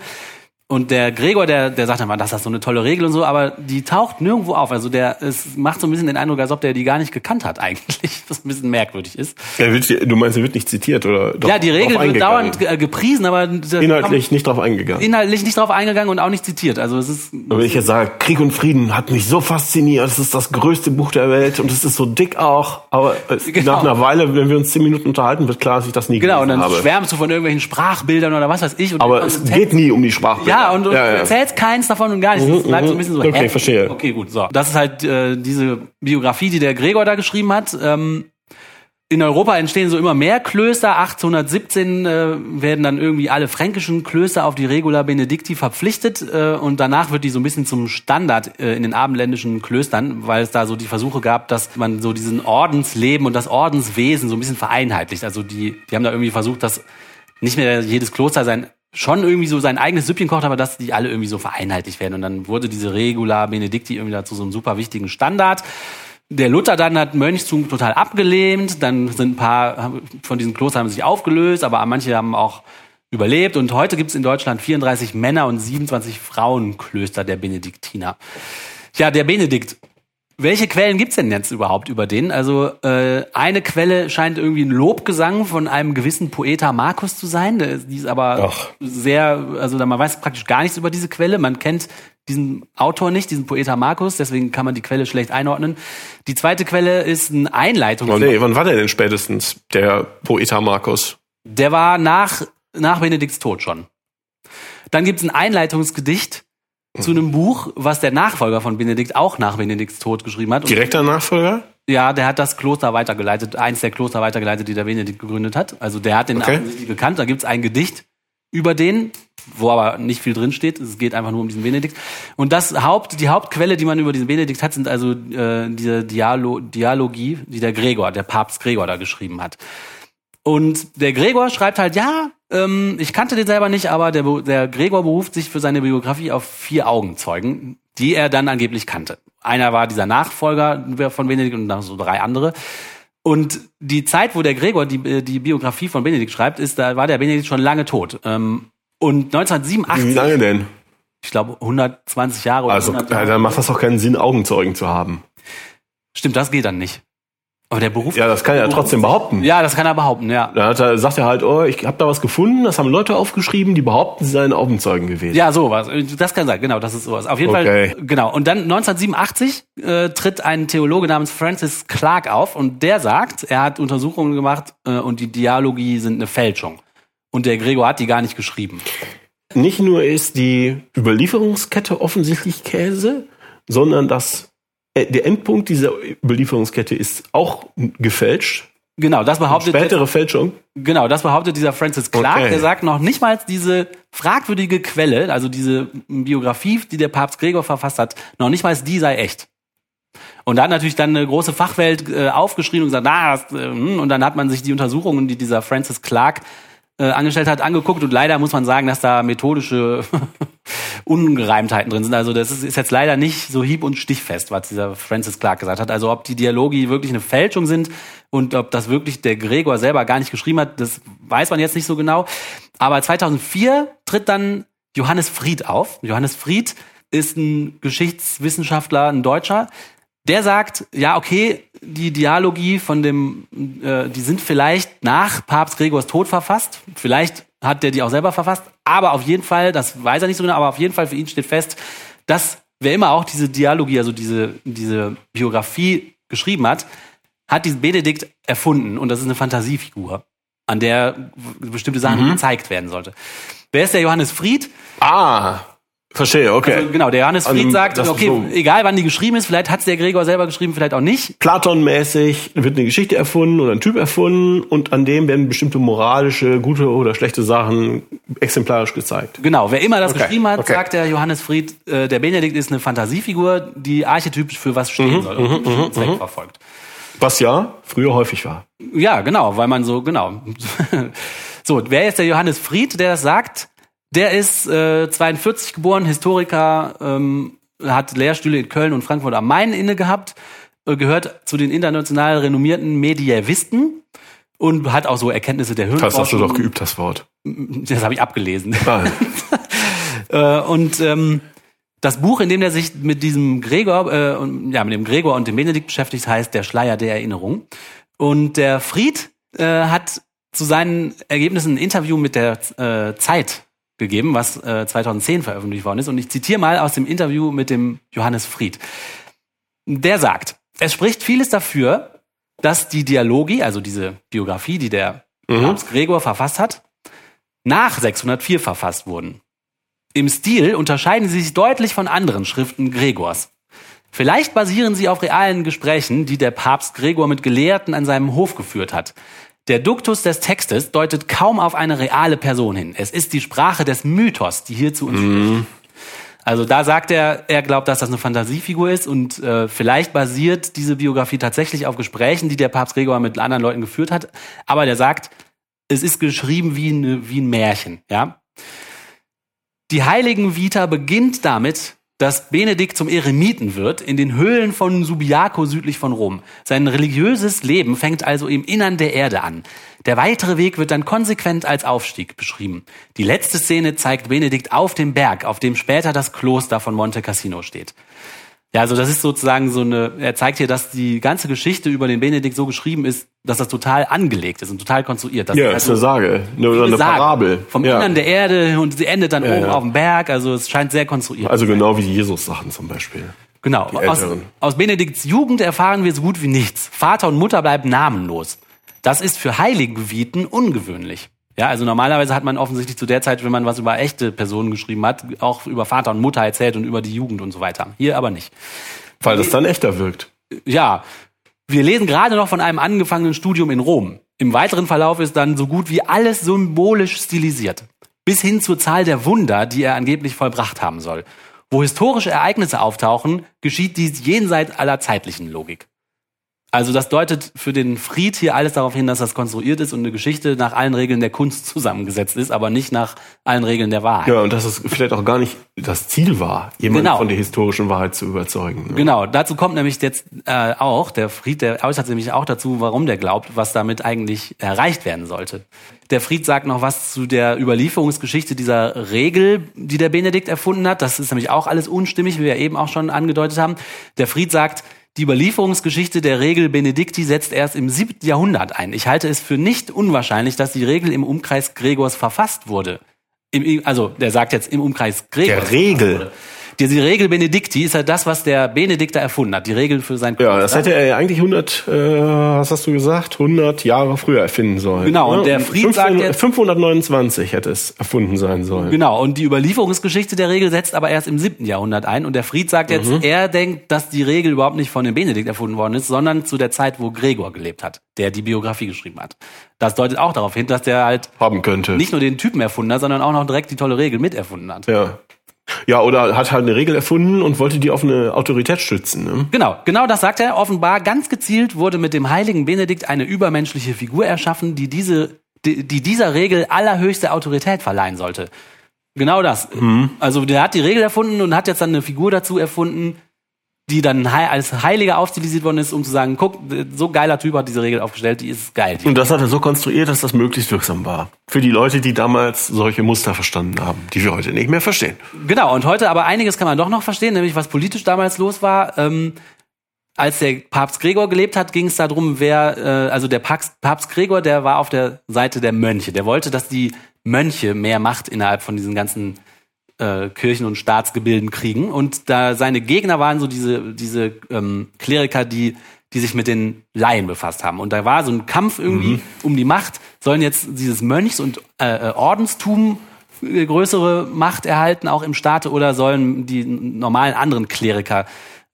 Und der Gregor, der, der sagt dann, das ist so eine tolle Regel und so, aber die taucht nirgendwo auf. Also der, es macht so ein bisschen den Eindruck, als ob der die gar nicht gekannt hat eigentlich, was ein bisschen merkwürdig ist. Wird, du meinst, er wird nicht zitiert oder? Ja, die Regel wird dauernd gepriesen, aber inhaltlich nicht drauf eingegangen. Inhaltlich nicht drauf eingegangen und auch nicht zitiert. Also es ist. Aber wenn ich jetzt sage, Krieg und Frieden hat mich so fasziniert, es ist das größte Buch der Welt und es ist so dick auch, aber genau. nach einer Weile, wenn wir uns zehn Minuten unterhalten, wird klar, dass ich das nie genau, gelesen habe. Genau, und dann habe. schwärmst du von irgendwelchen Sprachbildern oder was weiß ich. Aber es geht nie um die Sprachbilder. Ja, und, und ja, ja. erzählst keins davon und gar nichts. Es bleibt so ein bisschen so. Okay, hä? verstehe. Okay, gut. So, das ist halt äh, diese Biografie, die der Gregor da geschrieben hat. Ähm, in Europa entstehen so immer mehr Klöster. 1817 äh, werden dann irgendwie alle fränkischen Klöster auf die Regula Benedicti verpflichtet äh, und danach wird die so ein bisschen zum Standard äh, in den abendländischen Klöstern, weil es da so die Versuche gab, dass man so diesen Ordensleben und das Ordenswesen so ein bisschen vereinheitlicht. Also die, die haben da irgendwie versucht, dass nicht mehr jedes Kloster sein schon irgendwie so sein eigenes Süppchen kocht, aber dass die alle irgendwie so vereinheitlicht werden. Und dann wurde diese Regula Benedicti irgendwie dazu so einem super wichtigen Standard. Der Luther dann hat Mönchstum total abgelehnt, dann sind ein paar von diesen Klostern haben sich aufgelöst, aber manche haben auch überlebt. Und heute gibt es in Deutschland 34 Männer und 27 Frauenklöster der Benediktiner. Ja, der Benedikt welche Quellen gibt's denn jetzt überhaupt über den? Also äh, eine Quelle scheint irgendwie ein Lobgesang von einem gewissen Poeta Markus zu sein. Die ist aber Ach. sehr, also man weiß praktisch gar nichts über diese Quelle. Man kennt diesen Autor nicht, diesen Poeta Markus, deswegen kann man die Quelle schlecht einordnen. Die zweite Quelle ist eine Einleitung. Oh, nee, wann war der denn spätestens, der Poeta Markus? Der war nach, nach Benedikts Tod schon. Dann gibt's ein Einleitungsgedicht zu einem Buch, was der Nachfolger von Benedikt auch nach Benedikts Tod geschrieben hat. Direkter Nachfolger? Ja, der hat das Kloster weitergeleitet, eins der Kloster weitergeleitet, die der Benedikt gegründet hat. Also der hat den okay. gekannt. Da gibt's ein Gedicht über den, wo aber nicht viel drin steht. Es geht einfach nur um diesen Benedikt. Und das Haupt, die Hauptquelle, die man über diesen Benedikt hat, sind also äh, diese Dialo Dialogie, die der Gregor, der Papst Gregor da geschrieben hat. Und der Gregor schreibt halt, ja, ähm, ich kannte den selber nicht, aber der, der Gregor beruft sich für seine Biografie auf vier Augenzeugen, die er dann angeblich kannte. Einer war dieser Nachfolger von Benedikt und dann so drei andere. Und die Zeit, wo der Gregor die, die Biografie von Benedikt schreibt, ist, da war der Benedikt schon lange tot. Ähm, und 1987. Wie lange denn? ich glaube, 120 Jahre oder Also 100 ja, Jahre. dann macht das auch keinen Sinn, Augenzeugen zu haben. Stimmt, das geht dann nicht. Aber der Beruf. Ja, das kann er ja trotzdem behaupten. Ja, das kann er behaupten, ja. Da hat er, sagt er halt, oh, ich habe da was gefunden, das haben Leute aufgeschrieben, die behaupten, sie seien Augenzeugen gewesen. Ja, sowas. Das kann sein, genau, das ist sowas. Auf jeden Okay. Fall, genau. Und dann 1987 äh, tritt ein Theologe namens Francis Clark auf und der sagt, er hat Untersuchungen gemacht äh, und die Dialogie sind eine Fälschung. Und der Gregor hat die gar nicht geschrieben. Nicht nur ist die Überlieferungskette offensichtlich Käse, sondern das, der Endpunkt dieser Überlieferungskette ist auch gefälscht. Genau, das behauptet Spätere Fälschung. Genau, das behauptet dieser Francis Clark. Okay. Der sagt noch nicht mal diese fragwürdige Quelle, also diese Biografie, die der Papst Gregor verfasst hat, noch nicht mal die sei echt. Und da hat natürlich dann eine große Fachwelt äh, aufgeschrieben und gesagt, na, das, äh, hm. und dann hat man sich die Untersuchungen, die dieser Francis Clark äh, angestellt hat, angeguckt und leider muss man sagen, dass da methodische Ungereimtheiten drin sind. Also das ist, ist jetzt leider nicht so hieb- und stichfest, was dieser Francis Clark gesagt hat. Also ob die Dialogi wirklich eine Fälschung sind und ob das wirklich der Gregor selber gar nicht geschrieben hat, das weiß man jetzt nicht so genau. Aber 2004 tritt dann Johannes Fried auf. Johannes Fried ist ein Geschichtswissenschaftler, ein Deutscher. Der sagt, ja, okay, die Dialogie von dem, äh, die sind vielleicht nach Papst Gregors Tod verfasst. Vielleicht hat der die auch selber verfasst. Aber auf jeden Fall, das weiß er nicht so genau, aber auf jeden Fall für ihn steht fest, dass wer immer auch diese Dialogie, also diese, diese Biografie geschrieben hat, hat diesen Benedikt erfunden. Und das ist eine Fantasiefigur, an der bestimmte Sachen gezeigt werden sollte. Wer ist der Johannes Fried? Ah, verstehe, okay. Also, genau, der Johannes Also, Fried sagt, das ist okay, so- egal wann die geschrieben ist, vielleicht hat es der Gregor selber geschrieben, vielleicht auch nicht. Platon-mäßig wird eine Geschichte erfunden oder ein Typ erfunden und an dem werden bestimmte moralische, gute oder schlechte Sachen exemplarisch gezeigt. Genau, wer immer das Okay, geschrieben hat, okay. sagt der Johannes Fried, äh, der Benedikt ist eine Fantasiefigur, die archetypisch für was Mhm, stehen soll und einen bestimmten Zweck verfolgt. Was ja früher häufig war. Ja, genau, weil man so, genau. so, wer ist der Johannes Fried, der das sagt? Der ist äh, 42 geboren, Historiker, ähm, hat Lehrstühle in Köln und Frankfurt am Main inne gehabt, äh, gehört zu den international renommierten Mediävisten und hat auch so Erkenntnisse der Das hast du Hirnforschung. doch geübt, das Wort. Das habe ich abgelesen. Ah, Äh, und ähm, das Buch, in dem er sich mit diesem Gregor, äh, und, ja, mit dem Gregor und dem Benedikt beschäftigt, heißt Der Schleier der Erinnerung. Und der Fried äh, hat zu seinen Ergebnissen ein Interview mit der äh, Zeit gegeben, was äh, 2010 veröffentlicht worden ist. Und ich zitiere mal aus dem Interview mit dem Johannes Fried. Der sagt, es spricht vieles dafür, dass die Dialogi, also diese Biografie, die der Papst Gregor verfasst hat, nach 604 verfasst wurden. Im Stil unterscheiden sie sich deutlich von anderen Schriften Gregors. Vielleicht basieren sie auf realen Gesprächen, die der Papst Gregor mit Gelehrten an seinem Hof geführt hat. Der Duktus des Textes deutet kaum auf eine reale Person hin. Es ist die Sprache des Mythos, die hier zu uns spricht. Also da sagt er, er glaubt, dass das eine Fantasiefigur ist und äh, vielleicht basiert diese Biografie tatsächlich auf Gesprächen, die der Papst Gregor mit anderen Leuten geführt hat. Aber der sagt, es ist geschrieben wie, eine, wie ein Märchen. Ja, die Heiligen Vita beginnt damit, dass Benedikt zum Eremiten wird in den Höhlen von Subiaco südlich von Rom. Sein religiöses Leben fängt also im Innern der Erde an. Der weitere Weg wird dann konsequent als Aufstieg beschrieben. Die letzte Szene zeigt Benedikt auf dem Berg, auf dem später das Kloster von Monte Cassino steht. Ja, also das ist sozusagen so eine, er zeigt hier, dass die ganze Geschichte über den Benedikt so geschrieben ist, dass das total angelegt ist und total konstruiert. Dass ja, er ist eine Sage. Eine, oder eine Sagen Parabel. Vom ja. Innern der Erde und sie endet dann oben ja. auf dem Berg. Also es scheint sehr konstruiert. Also genau wie Jesus-Sachen zum Beispiel. genau. Aus, aus Benedikts Jugend erfahren wir so gut wie nichts. Vater und Mutter bleiben namenlos. Das ist für Heiligenviten ungewöhnlich. Ja, also normalerweise hat man offensichtlich zu der Zeit, wenn man was über echte Personen geschrieben hat, auch über Vater und Mutter erzählt und über die Jugend und so weiter. Hier aber nicht. Weil das dann echter wirkt. Ja, wir lesen gerade noch von einem angefangenen Studium in Rom. Im weiteren Verlauf ist dann so gut wie alles symbolisch stilisiert. Bis hin zur Zahl der Wunder, die er angeblich vollbracht haben soll. Wo historische Ereignisse auftauchen, geschieht dies jenseits aller zeitlichen Logik. Also das deutet für den Fried hier alles darauf hin, dass das konstruiert ist und eine Geschichte nach allen Regeln der Kunst zusammengesetzt ist, aber nicht nach allen Regeln der Wahrheit. Ja, und dass es vielleicht auch gar nicht das Ziel war, jemanden Genau. von der historischen Wahrheit zu überzeugen. ne? Genau, dazu kommt nämlich jetzt äh, auch, der Fried, der äußert sich nämlich auch dazu, warum der glaubt, was damit eigentlich erreicht werden sollte. Der Fried sagt noch was zu der Überlieferungsgeschichte dieser Regel, die der Benedikt erfunden hat. Das ist nämlich auch alles unstimmig, wie wir eben auch schon angedeutet haben. Der Fried sagt, die Überlieferungsgeschichte der Regel Benedikti setzt erst im siebten Jahrhundert ein. Ich halte es für nicht unwahrscheinlich, dass die Regel im Umkreis Gregors verfasst wurde. Im, also, der sagt jetzt im Umkreis Gregors. Der Regel? Diese Regel Benedikti ist ja das, was der Benedikter erfunden hat. Die Regel für sein Ja, das Kloster. hätte er ja eigentlich 100, äh, was hast du gesagt, 100 Jahre früher erfinden sollen. Genau, und der Fried sagt jetzt- 529 hätte es erfunden sein sollen. Genau, und die Überlieferungsgeschichte der Regel setzt aber erst im siebten Jahrhundert ein. Und der Fried sagt jetzt, Mhm. er denkt, dass die Regel überhaupt nicht von dem Benedikt erfunden worden ist, sondern zu der Zeit, wo Gregor gelebt hat, der die Biografie geschrieben hat. Das deutet auch darauf hin, dass der halt Haben könnte. nicht nur den Typen erfunden hat, sondern auch noch direkt die tolle Regel miterfunden hat. Ja. Ja, oder hat halt eine Regel erfunden und wollte die auf eine Autorität stützen. Ne? Genau, genau das sagt er. Offenbar ganz gezielt wurde mit dem heiligen Benedikt eine übermenschliche Figur erschaffen, die diese, die, die dieser Regel allerhöchste Autorität verleihen sollte. Genau das. Also der hat die Regel erfunden und hat jetzt dann eine Figur dazu erfunden, die dann als Heiliger aufstilisiert worden ist, um zu sagen, guck, so geiler Typ hat diese Regel aufgestellt, die ist geil. Die Und das hat er so konstruiert, dass das möglichst wirksam war. Für die Leute, die damals solche Muster verstanden haben, die wir heute nicht mehr verstehen. Genau, und heute aber einiges kann man doch noch verstehen, nämlich was politisch damals los war. Ähm, als der Papst Gregor gelebt hat, ging es darum, wer, äh, also der Papst, Papst Gregor, der war auf der Seite der Mönche. Der wollte, dass die Mönche mehr Macht innerhalb von diesen ganzen äh, Kirchen- und Staatsgebilden kriegen. Und da seine Gegner waren so diese, diese ähm, Kleriker, die, die sich mit den Laien befasst haben. Und da war so ein Kampf irgendwie um die Macht. Sollen jetzt dieses Mönchs- und äh, äh, Ordenstum äh, größere Macht erhalten, auch im Staate, oder sollen die normalen anderen Kleriker,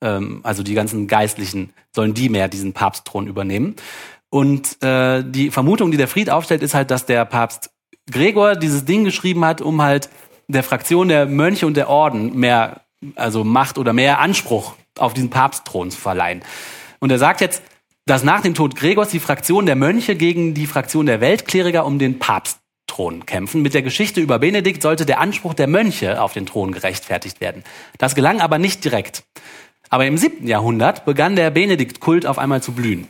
ähm, also die ganzen Geistlichen, sollen die mehr diesen Papstthron übernehmen? Und äh, die Vermutung, die der Fried aufstellt, ist halt, dass der Papst Gregor dieses Ding geschrieben hat, um halt der Fraktion der Mönche und der Orden mehr, also Macht oder mehr Anspruch auf diesen Papstthron zu verleihen. Und er sagt jetzt, dass nach dem Tod Gregors die Fraktion der Mönche gegen die Fraktion der Weltkleriker um den Papstthron kämpfen. Mit der Geschichte über Benedikt sollte der Anspruch der Mönche auf den Thron gerechtfertigt werden. Das gelang aber nicht direkt. Aber im siebten Jahrhundert begann der Benedikt-Kult auf einmal zu blühen.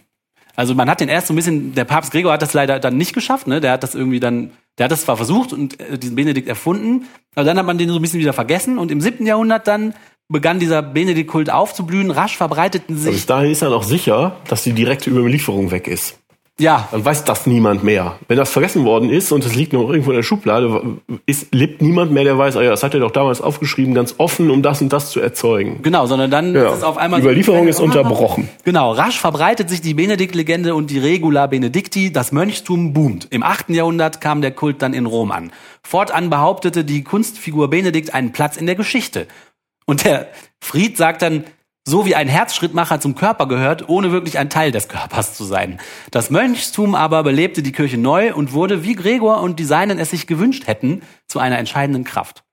Also man hat den erst so ein bisschen, der Papst Gregor hat das leider dann nicht geschafft, ne? Der hat das irgendwie dann, der hat das zwar versucht und äh, diesen Benedikt erfunden, aber dann hat man den so ein bisschen wieder vergessen und im siebten Jahrhundert dann begann dieser Benedikt-Kult aufzublühen, rasch verbreiteten sich, bis dahin ist er noch sicher, dass die direkte Überlieferung weg ist. Ja, Dann weiß das niemand mehr. Wenn das vergessen worden ist und es liegt noch irgendwo in der Schublade, ist, lebt niemand mehr, der weiß, ah ja, das hat er doch damals aufgeschrieben, ganz offen, um das und das zu erzeugen. genau, sondern dann Ja. ist es auf einmal Überlieferung ist unterbrochen. Genau, rasch verbreitet sich die Benedikt-Legende und die Regula Benedicti, das Mönchstum boomt. Im 8. Jahrhundert kam der Kult dann in Rom an. Fortan behauptete die Kunstfigur Benedikt einen Platz in der Geschichte. Und der Fried sagt dann, so wie ein Herzschrittmacher zum Körper gehört, ohne wirklich ein Teil des Körpers zu sein. Das Mönchstum aber belebte die Kirche neu und wurde, wie Gregor und die Seinen es sich gewünscht hätten, zu einer entscheidenden Kraft.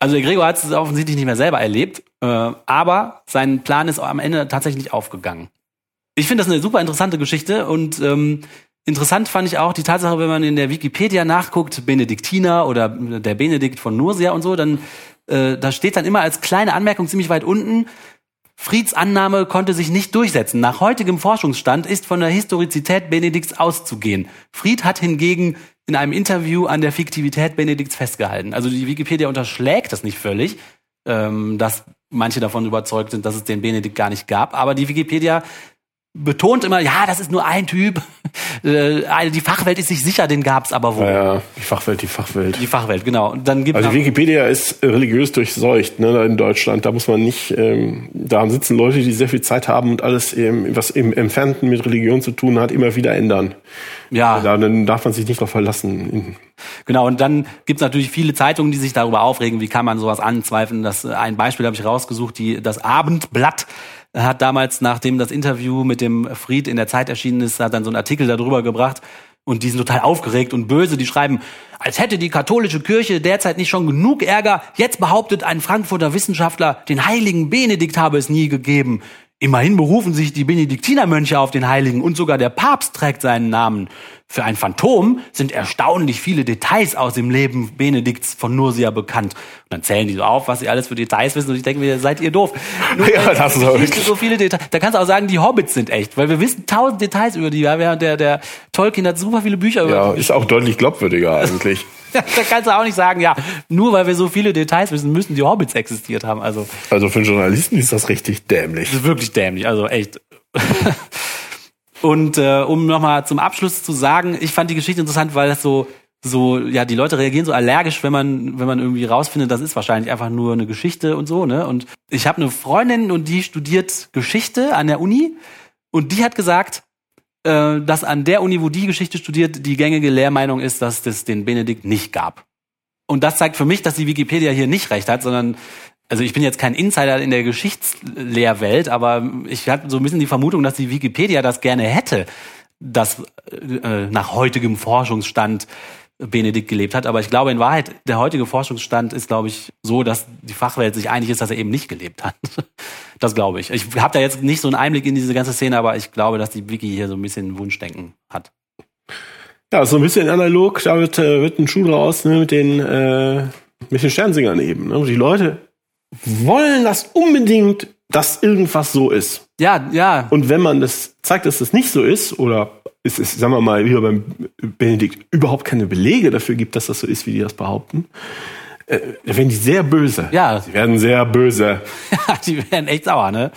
Also der Gregor hat es offensichtlich nicht mehr selber erlebt, äh, aber sein Plan ist am Ende tatsächlich aufgegangen. Ich finde das eine super interessante Geschichte und ähm, interessant fand ich auch die Tatsache, wenn man in der Wikipedia nachguckt, Benediktiner oder der Benedikt von Nursia und so, dann äh, da steht dann immer als kleine Anmerkung ziemlich weit unten, Frieds Annahme konnte sich nicht durchsetzen. Nach heutigem Forschungsstand ist von der Historizität Benedikts auszugehen. Fried hat hingegen in einem Interview an der Fiktivität Benedikts festgehalten. Also die Wikipedia unterschlägt das nicht völlig, ähm, dass manche davon überzeugt sind, dass es den Benedikt gar nicht gab. Aber die Wikipedia betont immer, ja, das ist nur ein Typ. Äh, die Fachwelt ist sich sicher, den gab's aber wohl. Ja, die Fachwelt, die Fachwelt. Die Fachwelt, genau. Und dann gibt Also Wikipedia ist religiös durchseucht ne, in Deutschland. Da muss man nicht, ähm, da sitzen Leute, die sehr viel Zeit haben und alles, ähm, was im Entfernten mit Religion zu tun hat, immer wieder ändern. ja, Da, dann darf man sich nicht darauf verlassen. Genau, und dann gibt's natürlich viele Zeitungen, die sich darüber aufregen, wie kann man sowas anzweifeln. Das, ein Beispiel habe ich rausgesucht, die, das Abendblatt hat damals, nachdem das Interview mit dem Fried in der Zeit erschienen ist, hat dann so einen Artikel darüber gebracht und die sind total aufgeregt und böse. Die schreiben, als hätte die katholische Kirche derzeit nicht schon genug Ärger. Jetzt behauptet ein Frankfurter Wissenschaftler, den heiligen Benedikt habe es nie gegeben. Immerhin berufen sich die Benediktinermönche auf den Heiligen und sogar der Papst trägt seinen Namen. Für ein Phantom sind erstaunlich viele Details aus dem Leben Benedikts von Nursia bekannt. Und dann zählen die so auf, was sie alles für Details wissen. Und ich denke mir, seid ihr doof. Nur, Ja, das ist wirklich- so viele Details. Da kannst du auch sagen, die Hobbits sind echt, weil wir wissen tausend Details über die. Ja, der, der Tolkien hat super viele Bücher über Ja, ist auch deutlich glaubwürdiger eigentlich. da kannst du auch nicht sagen, ja, nur weil wir so viele Details wissen, müssen die Hobbits existiert haben. Also, Also für einen Journalisten ist das richtig dämlich. das ist wirklich dämlich. Also echt. Und äh, um nochmal zum Abschluss zu sagen, ich fand die Geschichte interessant, weil das so, so, ja, die Leute reagieren so allergisch, wenn man, wenn man irgendwie rausfindet, das ist wahrscheinlich einfach nur eine Geschichte und so, ne? Und ich habe eine Freundin und die studiert Geschichte an der Uni und die hat gesagt, äh, dass an der Uni, wo die Geschichte studiert, die gängige Lehrmeinung ist, dass es den Benedikt nicht gab. Und das zeigt für mich, dass die Wikipedia hier nicht recht hat, sondern also ich bin jetzt kein Insider in der Geschichtslehrwelt, aber ich habe so ein bisschen die Vermutung, dass die Wikipedia das gerne hätte, dass äh, nach heutigem Forschungsstand Benedikt gelebt hat. Aber ich glaube in Wahrheit, der heutige Forschungsstand ist, glaube ich, so, dass die Fachwelt sich einig ist, dass er eben nicht gelebt hat. Das glaube ich. Ich habe da jetzt nicht so einen Einblick in diese ganze Szene, aber ich glaube, dass die Wiki hier so ein bisschen Wunschdenken hat. Ja, so ein bisschen analog, da wird, äh, wird ein Schuh draus ne, mit den äh, mit den Sternsingern eben. Ne? Die Leute wollen das unbedingt, dass irgendwas so ist. Ja, ja, Und wenn man das zeigt, dass das nicht so ist, oder es ist, sagen wir mal, wie beim Benedikt überhaupt keine Belege dafür gibt, dass das so ist, wie die das behaupten, äh, dann werden die sehr böse. Ja. Sie werden sehr böse. die werden echt sauer, ne?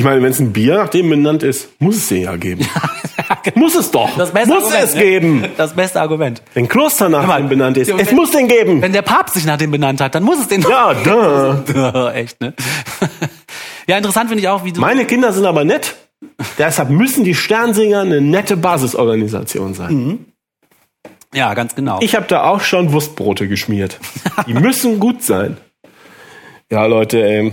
Ich meine, wenn es ein Bier nach dem benannt ist, muss es den ja geben. muss es doch. Das beste muss Argument, es ne? geben. Das beste Argument. Wenn Kloster nach mal, dem benannt ist, es wenn- muss den geben. Wenn der Papst sich nach dem benannt hat, dann muss es den Ja, da. Echt, ne? ja, interessant finde ich auch, wie du. Meine Kinder sind aber nett. Deshalb müssen die Sternsinger eine nette Basisorganisation sein. ja, ganz genau. Ich habe da auch schon Wurstbrote geschmiert. Die müssen gut sein. Ja, Leute, ähm,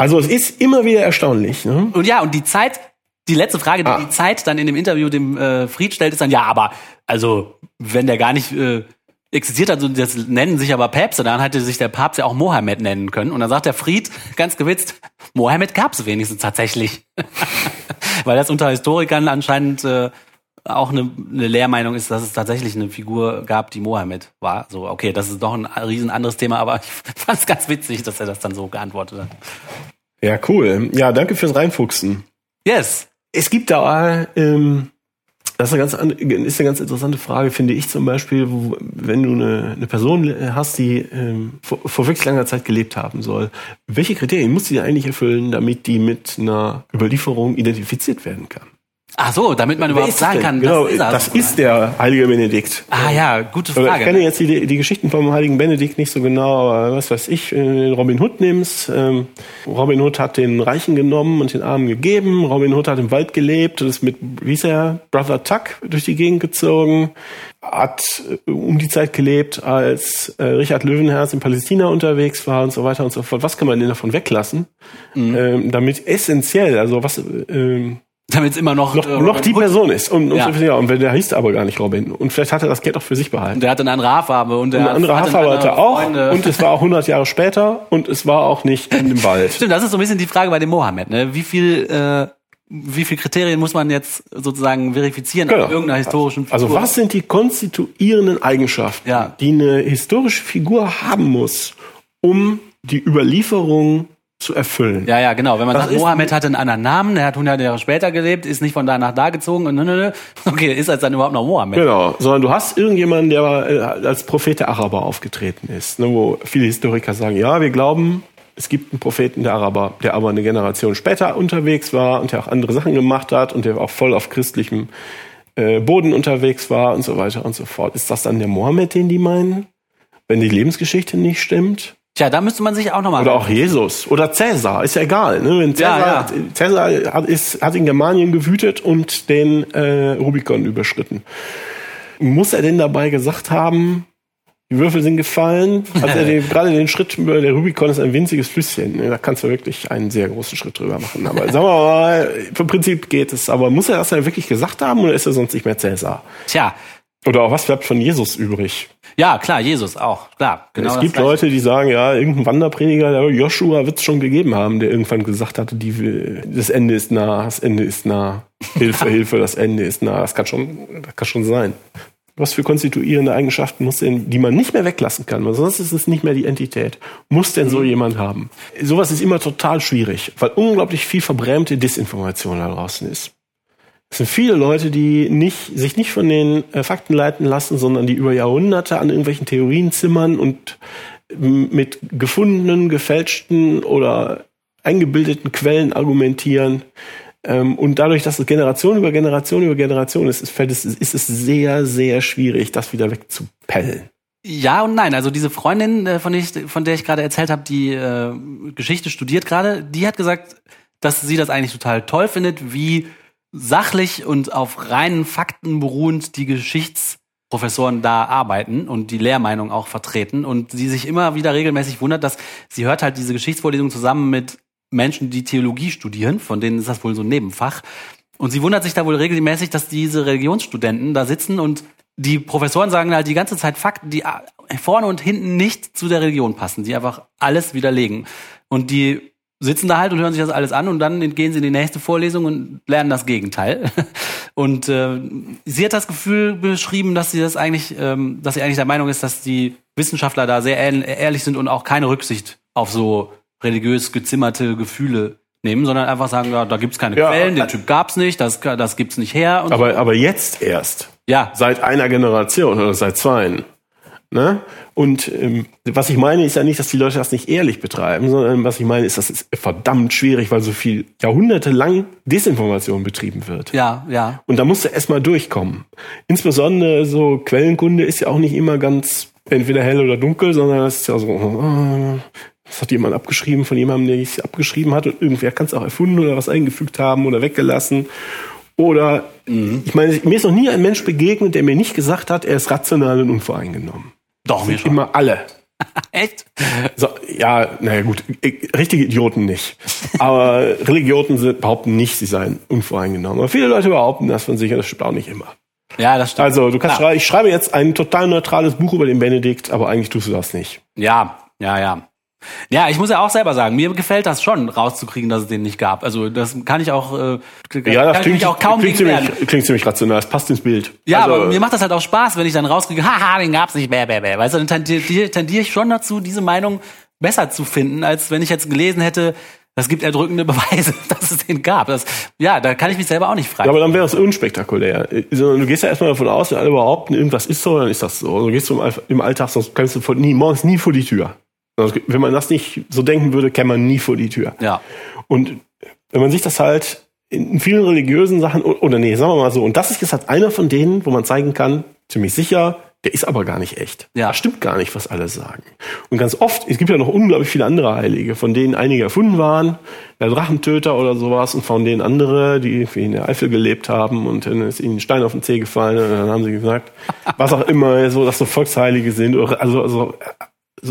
also es ist immer wieder erstaunlich. Ne? und ja, und die Zeit, die letzte Frage, die Ah. die Zeit dann in dem Interview dem äh, Fried stellt, ist dann, ja, aber, also, wenn der gar nicht äh, existiert hat, so, das nennen sich aber Päpste, dann hätte sich der Papst ja auch Mohammed nennen können. Und dann sagt der Fried, ganz gewitzt, Mohammed gab's wenigstens tatsächlich. Weil das unter Historikern anscheinend äh, auch eine, eine Lehrmeinung ist, dass es tatsächlich eine Figur gab, die Mohammed war. So, okay, das ist doch ein riesen anderes Thema, aber ich fand es ganz witzig, dass er das dann so geantwortet hat. Ja, cool. Ja, danke fürs Reinfuchsen. Yes. Es gibt da, ähm, das ist eine, ganz, an- ist eine ganz interessante Frage, finde ich zum Beispiel, wo, wenn du eine, eine Person hast, die ähm, vor, vor wirklich langer Zeit gelebt haben soll. Welche Kriterien muss sie eigentlich erfüllen, damit die mit einer Überlieferung identifiziert werden kann? Ach so, damit man überhaupt ist sagen kann, genau, das ist das ist der heilige Benedikt. Ah ja, gute Oder Ich kenne Frage. jetzt die, die Geschichten vom heiligen Benedikt nicht so genau, aber was weiß ich, wenn du den Robin Hood nimmst. Ähm, Robin Hood hat den Reichen genommen und den Armen gegeben. Robin Hood hat im Wald gelebt und ist mit, wie hieß er, Brother Tuck durch die Gegend gezogen. Hat äh, um die Zeit gelebt, als äh, Richard Löwenherz in Palästina unterwegs war und so weiter und so fort. Was kann man denn davon weglassen? Mhm. Ähm, damit essentiell, also was... Ähm, Damit es immer noch, noch, äh, noch die Hood- Person ist. Und, und, Ja. so, ja, und wenn der hieß aber gar nicht Robin. Und vielleicht hat er das Geld auch für sich behalten. Der hatte eine andere Haarfarbe und der Eine andere hatte Haarfarbe hatte er auch. Freunde. Und es war auch 100 Jahre später und es war auch nicht in dem Wald. Stimmt, das ist so ein bisschen die Frage bei dem Mohammed. Ne? Wie viel, äh, wie viel Kriterien muss man jetzt sozusagen verifizieren Genau. an irgendeiner historischen Figur? Also was sind die konstituierenden Eigenschaften, Ja. die eine historische Figur haben muss, um die Überlieferung zu erfüllen? Ja, ja, genau. Wenn man Was sagt, Mohammed hatte einen anderen Namen, der hat 100 Jahre später gelebt, ist nicht von da nach da gezogen und nö, nö, nö. Okay, ist als dann überhaupt noch Mohammed? Genau, sondern du hast irgendjemanden, der äh, als Prophet der Araber aufgetreten ist, ne, wo viele Historiker sagen, ja, wir glauben, es gibt einen Propheten der Araber, der aber eine Generation später unterwegs war und der auch andere Sachen gemacht hat und der auch voll auf christlichem äh, Boden unterwegs war und so weiter und so fort. Ist das dann der Mohammed, den die meinen? Wenn die Lebensgeschichte nicht stimmt? Tja, da müsste man sich auch nochmal. Oder auch Jesus oder Cäsar, ist ja egal. Ne? Wenn Cäsar, Ja, Cäsar hat, ist, hat in Germanien gewütet und den äh, Rubikon überschritten. Muss er denn dabei gesagt haben, die Würfel sind gefallen? Hat er den, gerade den Schritt über der Rubikon ist ein winziges Flüsschen. Ne? Da kannst du wirklich einen sehr großen Schritt drüber machen. Aber sagen wir mal, vom Prinzip geht es. Aber muss er das dann wirklich gesagt haben oder ist er sonst nicht mehr Cäsar? Tja, Oder auch was bleibt von Jesus übrig? Ja, klar, Jesus auch, klar. Genau es gibt Leute, die sagen, ja, irgendein Wanderprediger, der Joshua wird es schon gegeben haben, der irgendwann gesagt hatte, die, das Ende ist nah, das Ende ist nah. Hilfe, Hilfe, das Ende ist nah. Das kann schon, das kann schon sein. Was für konstituierende Eigenschaften muss denn, die man nicht mehr weglassen kann, weil sonst ist es nicht mehr die Entität. Muss denn so mhm. jemand haben? Sowas ist immer total schwierig, weil unglaublich viel verbrämte Desinformation da draußen ist. Es sind viele Leute, die nicht, sich nicht von den äh, Fakten leiten lassen, sondern die über Jahrhunderte an irgendwelchen Theorien zimmern und mit gefundenen, gefälschten oder eingebildeten Quellen argumentieren. Ähm, und dadurch, dass es Generation über Generation über Generation ist, ist, es, ist es sehr, sehr schwierig, das wieder wegzupellen. Ja und nein. Also diese Freundin, äh, von der ich, von der ich gerade erzählt habe, die äh, Geschichte studiert gerade, die hat gesagt, dass sie das eigentlich total toll findet, wie sachlich und auf reinen Fakten beruhend die Geschichtsprofessoren da arbeiten und die Lehrmeinung auch vertreten und sie sich immer wieder regelmäßig wundert, dass sie hört halt diese Geschichtsvorlesung zusammen mit Menschen, die Theologie studieren, von denen ist das wohl so ein Nebenfach. Und sie wundert sich da wohl regelmäßig, dass diese Religionsstudenten da sitzen und die Professoren sagen halt die ganze Zeit Fakten, die vorne und hinten nicht zu der Religion passen, die einfach alles widerlegen. Und die sitzen da halt und hören sich das alles an und dann gehen sie in die nächste Vorlesung und lernen das Gegenteil. Und äh, sie hat das Gefühl beschrieben, dass sie das eigentlich, ähm, dass sie eigentlich der Meinung ist, dass die Wissenschaftler da sehr ehrlich sind und auch keine Rücksicht auf so religiös gezimmerte Gefühle nehmen, sondern einfach sagen, ja, da gibt's keine ja, Quellen, den Typ gab's nicht, das, das gibt's nicht her. aber, so. aber jetzt erst. Ja. Seit einer Generation oder seit zwei. Ne? Und ähm, was ich meine, ist ja nicht, dass die Leute das nicht ehrlich betreiben, sondern was ich meine, ist, dass es verdammt schwierig, weil so viel jahrhundertelang Desinformation betrieben wird. Ja, ja. Und da musst du erstmal durchkommen. Insbesondere so Quellenkunde ist ja auch nicht immer ganz entweder hell oder dunkel, sondern es ist ja so, äh, das hat jemand abgeschrieben von jemandem, der es abgeschrieben hat und irgendwer kann es auch erfunden oder was eingefügt haben oder weggelassen. Oder mhm. ich meine, mir ist noch nie ein Mensch begegnet, der mir nicht gesagt hat, er ist rational und unvoreingenommen. Doch, mir schon. Immer alle. Echt? So, ja, naja gut, richtige Idioten nicht. Aber Religioten sind, behaupten nicht, sie seien unvoreingenommen. Aber viele Leute behaupten das von sich und das stimmt auch nicht immer. Ja, das stimmt. Also, du kannst schreiben, ich schreibe jetzt ein total neutrales Buch über den Benedikt, aber eigentlich tust du das nicht. Ja, ja, ja. Ja, ich muss ja auch selber sagen, mir gefällt das schon, rauszukriegen, dass es den nicht gab. Also das kann ich auch, äh, ja, das klingt, auch kaum klingt ziemlich, klingt ziemlich rational, das passt ins Bild. Ja, also, aber mir macht das halt auch Spaß, wenn ich dann rauskriege, haha, den gab's nicht, bäh, bäh, bäh. Weißt du, dann tendiere tendier ich schon dazu, diese Meinung besser zu finden, als wenn ich jetzt gelesen hätte, das gibt erdrückende Beweise, dass es den gab. Das, ja, da kann ich mich selber auch nicht fragen. Ja, aber dann wäre es unspektakulär. Du gehst ja erstmal davon aus, wenn alle behaupten, irgendwas ist so, dann ist das so. Du gehst im Alltag, sonst kannst du nie, morgens nie vor die Tür. Also, wenn man das nicht so denken würde, käme man nie vor die Tür. Ja. Und wenn man sich das halt in vielen religiösen Sachen, oder nee, sagen wir mal so, und das ist jetzt halt einer von denen, wo man zeigen kann, ziemlich sicher, der ist aber gar nicht echt. Ja. Das stimmt gar nicht, was alle sagen. Und ganz oft, es gibt ja noch unglaublich viele andere Heilige, von denen einige erfunden waren, der Drachentöter oder sowas, und von denen andere, die in der Eifel gelebt haben und dann ist ihnen ein Stein auf den Zeh gefallen und dann haben sie gesagt, was auch immer, so, dass so Volksheilige sind, oder, also, also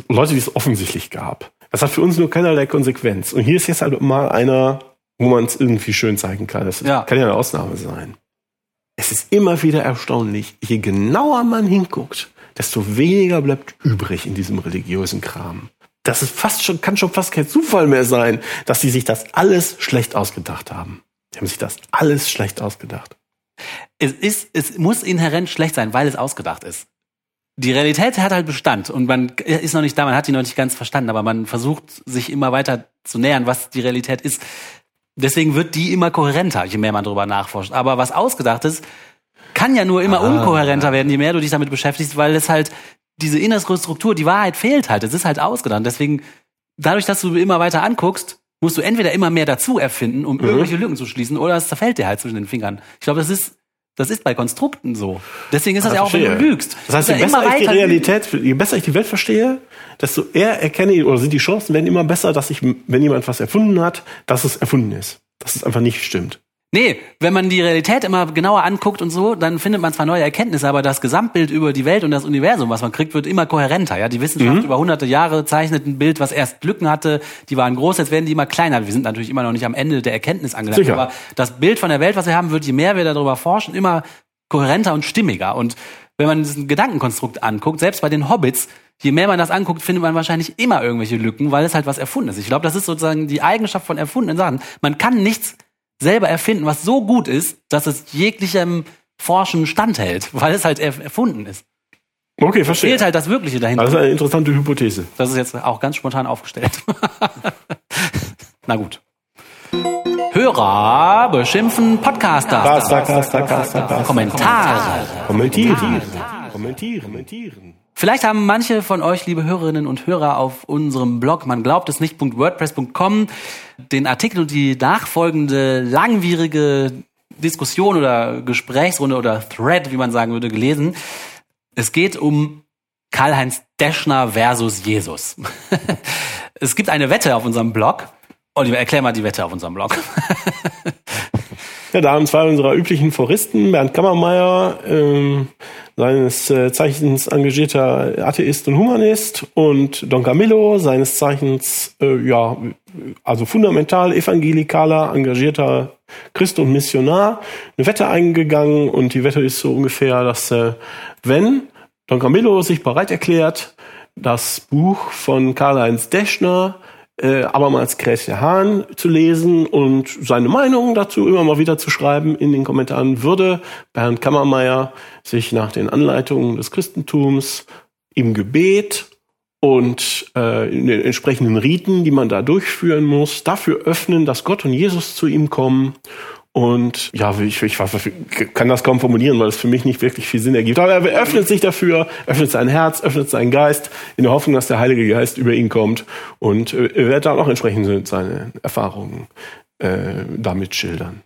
Leute, die es offensichtlich gab. Das hat für uns nur keinerlei Konsequenz. Und hier ist jetzt halt mal einer, wo man es irgendwie schön zeigen kann. Das ja. kann ja eine Ausnahme sein. Es ist immer wieder erstaunlich, je genauer man hinguckt, desto weniger bleibt übrig in diesem religiösen Kram. Das ist fast schon, kann schon fast kein Zufall mehr sein, dass die sich das alles schlecht ausgedacht haben. Die haben sich das alles schlecht ausgedacht. Es ist, es muss inhärent schlecht sein, weil es ausgedacht ist die Realität hat halt Bestand und man ist noch nicht da, man hat die noch nicht ganz verstanden, aber man versucht sich immer weiter zu nähern, was die Realität ist. Deswegen wird die immer kohärenter, je mehr man darüber nachforscht. Aber was ausgedacht ist, kann ja nur immer ah, unkohärenter werden, je mehr du dich damit beschäftigst, weil es halt diese innere Struktur, die Wahrheit fehlt halt. Es ist halt ausgedacht. Deswegen, dadurch, dass du immer weiter anguckst, musst du entweder immer mehr dazu erfinden, um mhm. irgendwelche Lücken zu schließen, oder es zerfällt dir halt zwischen den Fingern. Ich glaube, das ist das ist bei Konstrukten so. Deswegen ist das, das ja auch, wenn du lügst. Das heißt, je besser ich die Realität, je besser ich die Welt verstehe, desto eher erkenne ich, oder sind die Chancen werden immer besser, dass ich, wenn jemand was erfunden hat, dass es erfunden ist. Dass es einfach nicht stimmt. Nee, wenn man die Realität immer genauer anguckt und so, dann findet man zwar neue Erkenntnisse, aber das Gesamtbild über die Welt und das Universum, was man kriegt, wird immer kohärenter. Ja, die Wissenschaft mhm. über hunderte Jahre zeichnet ein Bild, was erst Lücken hatte, die waren groß, jetzt werden die immer kleiner. Wir sind natürlich immer noch nicht am Ende der Erkenntnis angelangt, aber das Bild von der Welt, was wir haben, wird, je mehr wir darüber forschen, immer kohärenter und stimmiger. Und wenn man diesen Gedankenkonstrukt anguckt, selbst bei den Hobbits, je mehr man das anguckt, findet man wahrscheinlich immer irgendwelche Lücken, weil es halt was erfunden ist. Ich glaube, das ist sozusagen die Eigenschaft von erfundenen Sachen. Man kann nichts selber erfinden, was so gut ist, dass es jeglichem Forschen standhält, weil es halt erfunden ist. Okay, verstehe. Fehlt halt das Wirkliche dahinter. Das ist eine interessante Hypothese. Das ist jetzt auch ganz spontan aufgestellt. Na gut. Hörer beschimpfen Podcaster. Caster, Caster, Caster, Caster. Kommentare. Kommentieren. Kommentieren. Kommentieren. Vielleicht haben manche von euch, liebe Hörerinnen und Hörer, auf unserem Blog, man glaubt es nicht, .wordpress.com, den Artikel und die nachfolgende langwierige Diskussion oder Gesprächsrunde oder Thread, wie man sagen würde, gelesen. Es geht um Karl-Heinz Deschner versus Jesus. es gibt eine Wette auf unserem Blog. Oliver, erklär mal die Wette auf unserem Blog. Ja, da haben zwei unserer üblichen Foristen, Bernd Kammermeier, ähm, seines äh, Zeichens engagierter Atheist und Humanist, und Don Camillo, seines Zeichens, äh, ja, also fundamental evangelikaler, engagierter Christ und Missionar, eine Wette eingegangen. Und die Wette ist so ungefähr, dass äh, wenn Don Camillo sich bereit erklärt, das Buch von Karl-Heinz Deschner äh, abermals Gräße Hahn zu lesen und seine Meinung dazu immer mal wieder zu schreiben in den Kommentaren, würde Bernd Kammermeier sich nach den Anleitungen des Christentums im Gebet und äh, in den entsprechenden Riten, die man da durchführen muss, dafür öffnen, dass Gott und Jesus zu ihm kommen und ja, ich, ich, ich kann das kaum formulieren, weil es für mich nicht wirklich viel Sinn ergibt. Aber er öffnet sich dafür, öffnet sein Herz, öffnet seinen Geist, in der Hoffnung, dass der Heilige Geist über ihn kommt. Und äh, er wird dann auch entsprechend seine Erfahrungen äh, damit schildern.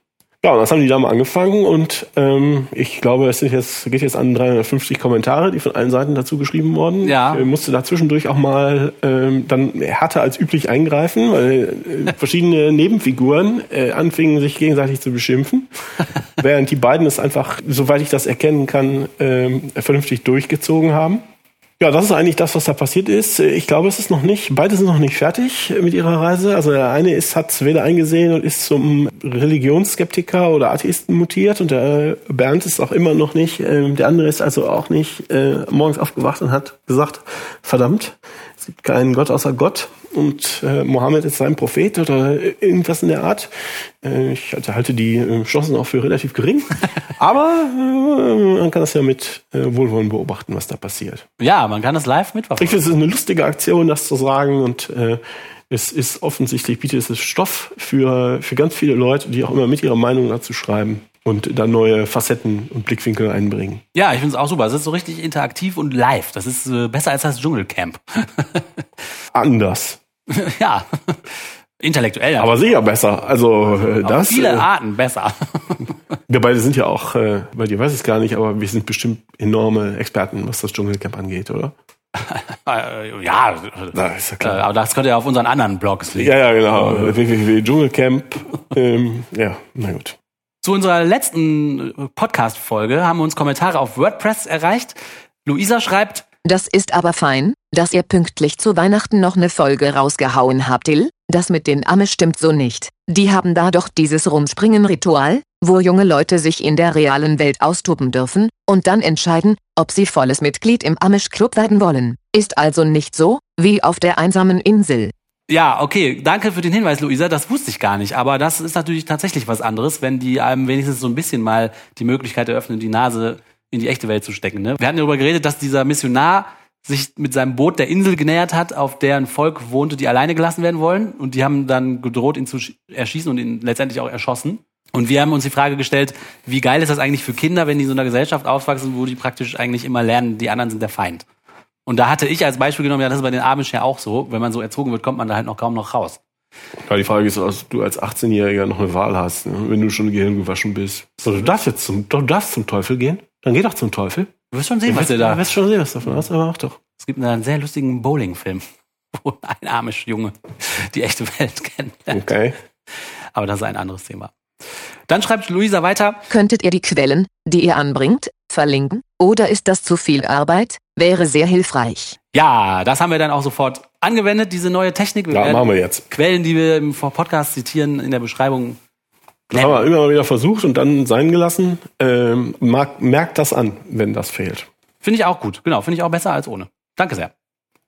Ja, und das haben die da mal angefangen und ähm, ich glaube, es sind jetzt, geht jetzt an 350 Kommentare, die von allen Seiten dazu geschrieben wurden. Ja. Ich äh, musste da zwischendurch auch mal ähm, dann härter als üblich eingreifen, weil äh, verschiedene Nebenfiguren äh, anfingen, sich gegenseitig zu beschimpfen, während die beiden es einfach, soweit ich das erkennen kann, ähm, vernünftig durchgezogen haben. Ja, das ist eigentlich das, was da passiert ist. Ich glaube, es ist noch nicht, beide sind noch nicht fertig mit ihrer Reise. Also der eine ist, hat weder eingesehen und ist zum Religionsskeptiker oder Atheisten mutiert und der Bernd ist auch immer noch nicht. Ähm, der andere ist also auch nicht äh, morgens aufgewacht und hat gesagt, verdammt, es gibt keinen Gott außer Gott und äh, Mohammed ist sein Prophet oder irgendwas in der Art. Äh, ich halte die äh, Chancen auch für relativ gering. Aber äh, man kann das ja mit äh, Wohlwollen beobachten, was da passiert. Ja, man kann das live Ich mitverfolgen. finde, es ist eine lustige Aktion, das zu sagen und es ist offensichtlich, bietet es Stoff für, für ganz viele Leute, die auch immer mit ihrer Meinung dazu schreiben und da neue Facetten und Blickwinkel einbringen. Ja, ich finde es auch super. Es ist so richtig interaktiv und live. Das ist äh, besser als das Dschungelcamp. Anders. ja. Intellektuell. Aber sicher besser. Also äh, auf das. viele äh, Arten besser. wir beide sind ja auch, äh, bei dir weiß ich es gar nicht, aber wir sind bestimmt enorme Experten, was das Dschungelcamp angeht, oder? äh, ja, ist ja äh, klar. aber das könnte ja auf unseren anderen Blogs liegen. Ja, ja, genau. www.dschungelcamp. ähm, ja, na gut. Zu unserer letzten Podcast-Folge haben uns Kommentare auf WordPress erreicht. Luisa schreibt, Das ist aber fein, dass ihr pünktlich zu Weihnachten noch ne Folge rausgehauen habt, Till. Das mit den Amish stimmt so nicht. Die haben da doch dieses Rumspringen-Ritual, wo junge Leute sich in der realen Welt austoben dürfen und dann entscheiden, ob sie volles Mitglied im Amish-Club werden wollen. Ist also nicht so, wie auf der einsamen Insel. Ja, okay, danke für den Hinweis, Luisa. Das wusste ich gar nicht. Aber das ist natürlich tatsächlich was anderes, wenn die einem wenigstens so ein bisschen mal die Möglichkeit eröffnen, die Nase in die echte Welt zu stecken. Ne? Wir hatten darüber geredet, dass dieser Missionar sich mit seinem Boot der Insel genähert hat, auf der ein Volk wohnte, die alleine gelassen werden wollen. Und die haben dann gedroht, ihn zu sch- erschießen und ihn letztendlich auch erschossen. Und wir haben uns die Frage gestellt, wie geil ist das eigentlich für Kinder, wenn die in so einer Gesellschaft aufwachsen, wo die praktisch eigentlich immer lernen, die anderen sind der Feind. Und da hatte ich als Beispiel genommen, ja, das ist bei den Amish ja auch so. Wenn man so erzogen wird, kommt man da halt noch kaum noch raus. Ja, die Frage ist, ob du als 18-Jähriger noch eine Wahl hast, ne? wenn du schon gehirngewaschen bist. So, du darfst jetzt zum, du darfst zum Teufel gehen. Dann geh doch zum Teufel. Du wirst schon sehen, was du ihr da. Du wirst schon sehen, was davon hast, aber mach doch. Es gibt einen sehr lustigen Bowling-Film, wo ein Amish-Junge die echte Welt kennenlernt. Okay. Aber das ist ein anderes Thema. Dann schreibt Luisa weiter. Könntet ihr die Quellen, die ihr anbringt, verlinken? Oder ist das zu viel Arbeit? Wäre sehr hilfreich. Ja, das haben wir dann auch sofort angewendet, diese neue Technik. Wir Ja, werden machen wir jetzt. Quellen, die wir im Podcast zitieren, in der Beschreibung. Das haben wir immer mal wieder versucht und dann sein gelassen. Ähm, mag, merkt das an, wenn das fehlt. Finde ich auch gut. Genau, finde ich auch besser als ohne. Danke sehr.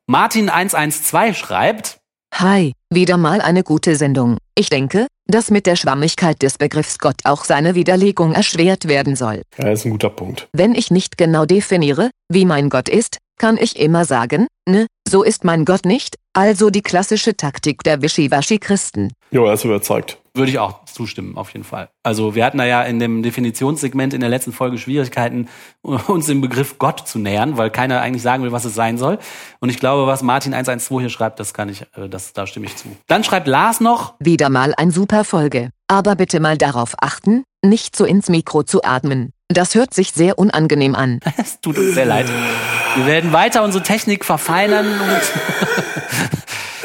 Martin112 schreibt, Hi, wieder mal eine gute Sendung. Ich denke, dass mit der Schwammigkeit des Begriffs Gott auch seine Widerlegung erschwert werden soll. Ja, ist ein guter Punkt. Wenn ich nicht genau definiere, wie mein Gott ist, kann ich immer sagen, ne, so ist mein Gott nicht, also die klassische Taktik der Wischiwaschi-Christen. Jo, er ist überzeugt. Würde ich auch zustimmen, auf jeden Fall. Also wir hatten da ja in dem Definitionssegment in der letzten Folge Schwierigkeiten, uns dem Begriff Gott zu nähern, weil keiner eigentlich sagen will, was es sein soll. Und ich glaube, was Martin 112 hier schreibt, das kann ich, äh, das, da stimme ich zu. Dann schreibt Lars noch, Wieder mal ein super Folge. Aber bitte mal darauf achten, nicht so ins Mikro zu atmen. Das hört sich sehr unangenehm an. es tut uns sehr leid. Wir werden weiter unsere Technik verfeinern und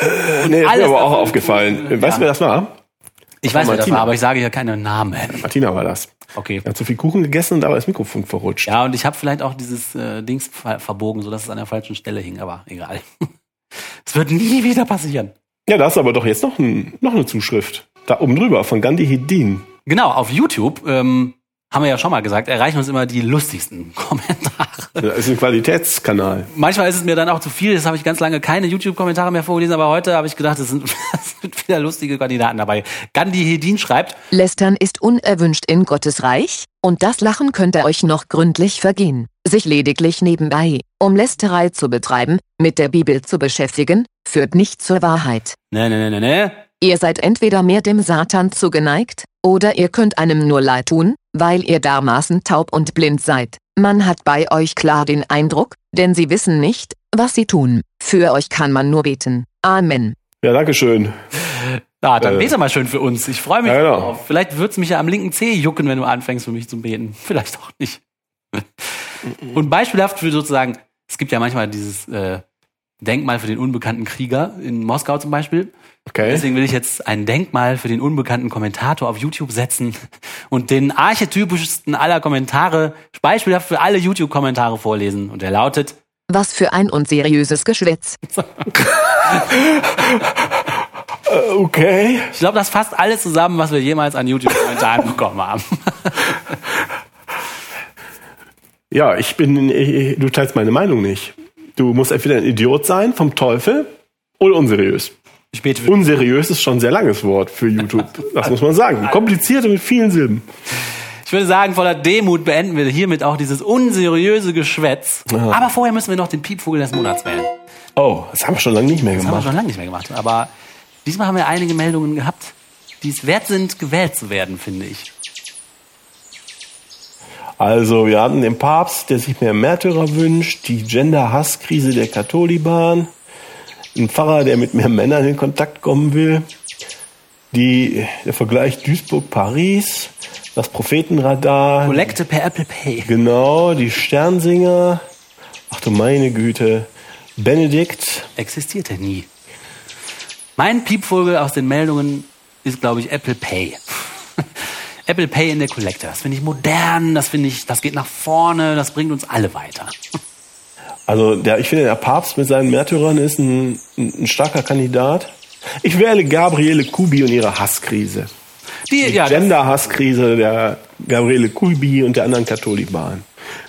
Nee, ist alles mir aber auch aufgefallen. Weißt du, wer das war? ich weiß, wer das war, aber ich sage hier keine Namen. Martina war das. Okay. Er hat zu viel Kuchen gegessen und dabei ist das Mikrofon verrutscht. Ja, und ich habe vielleicht auch dieses äh, Dings ver verbogen, sodass es an der falschen Stelle hing, aber egal. Es wird nie wieder passieren. Ja, da ist aber doch jetzt noch, ein, noch eine Zuschrift. Da oben drüber, von Gandhi Hedin. Genau, auf YouTube, ähm, haben wir ja schon mal gesagt, erreichen uns immer die lustigsten Kommentare. Das ist ein Qualitätskanal. Manchmal ist es mir dann auch zu viel, das habe ich ganz lange keine YouTube-Kommentare mehr vorgelesen, aber heute habe ich gedacht, es sind, es sind wieder lustige Kandidaten dabei. Gandhi Hedin schreibt, Lästern ist unerwünscht in Gottes Reich, und das Lachen könnte euch noch gründlich vergehen. Sich lediglich nebenbei, um Lästerei zu betreiben, mit der Bibel zu beschäftigen, führt nicht zur Wahrheit. ne, ne, ne, ne, ne, Ihr seid entweder mehr dem Satan zugeneigt, oder ihr könnt einem nur leid tun, weil ihr dermaßen taub und blind seid. Man hat bei euch klar den Eindruck, denn sie wissen nicht, was sie tun. Für euch kann man nur beten. Amen. Ja, dankeschön. Ja, dann Äh. bete mal schön für uns. Ich freue mich Ja, genau. drauf. Vielleicht wird's mich ja am linken Zeh jucken, wenn du anfängst für mich zu beten. Vielleicht auch nicht. Und beispielhaft für sozusagen, es gibt ja manchmal dieses äh, Denkmal für den unbekannten Krieger in Moskau zum Beispiel. Okay. Deswegen will ich jetzt ein Denkmal für den unbekannten Kommentator auf YouTube setzen und den archetypischsten aller Kommentare beispielhaft für alle YouTube-Kommentare vorlesen. Und er lautet, Was für ein unseriöses Geschwätz. Okay. ich glaube, das fasst alles zusammen, was wir jemals an YouTube-Kommentaren bekommen haben. Ja, ich bin, ich, du teilst meine Meinung nicht. Du musst entweder ein Idiot sein vom Teufel oder unseriös. Ich bete für Unseriös ist schon ein sehr langes Wort für YouTube. Das muss man sagen. Kompliziert und mit vielen Silben. Ich würde sagen, voller Demut beenden wir hiermit auch dieses unseriöse Geschwätz. Aber vorher müssen wir noch den Piepvogel des Monats wählen. Oh, das haben wir schon lange nicht mehr Das haben wir gemacht. schon lange nicht mehr gemacht. Aber diesmal haben wir einige Meldungen gehabt, die es wert sind, gewählt zu werden, finde ich. Also, wir hatten den Papst, der sich mehr Märtyrer wünscht, die Gender-Hass-Krise der Katholiban, ein Pfarrer, der mit mehr Männern in Kontakt kommen will, die, der Vergleich Duisburg-Paris, das Prophetenradar, Kollekte per Apple Pay. genau, die Sternsinger, ach du meine Güte, Benedikt, Existierte nie. Mein Piepvogel aus den Meldungen ist, glaube ich, Apple Pay. Apple Pay in der Kollekte. Das finde ich modern, das finde ich, das geht nach vorne, das bringt uns alle weiter. Also der, ich finde, der Papst mit seinen Märtyrern ist ein, ein, starker Kandidat. Ich wähle Gabriele Kubi und ihre Hasskrise. Die, Die ja, Gender-Hasskrise der Gabriele Kubi und der anderen Katholiken.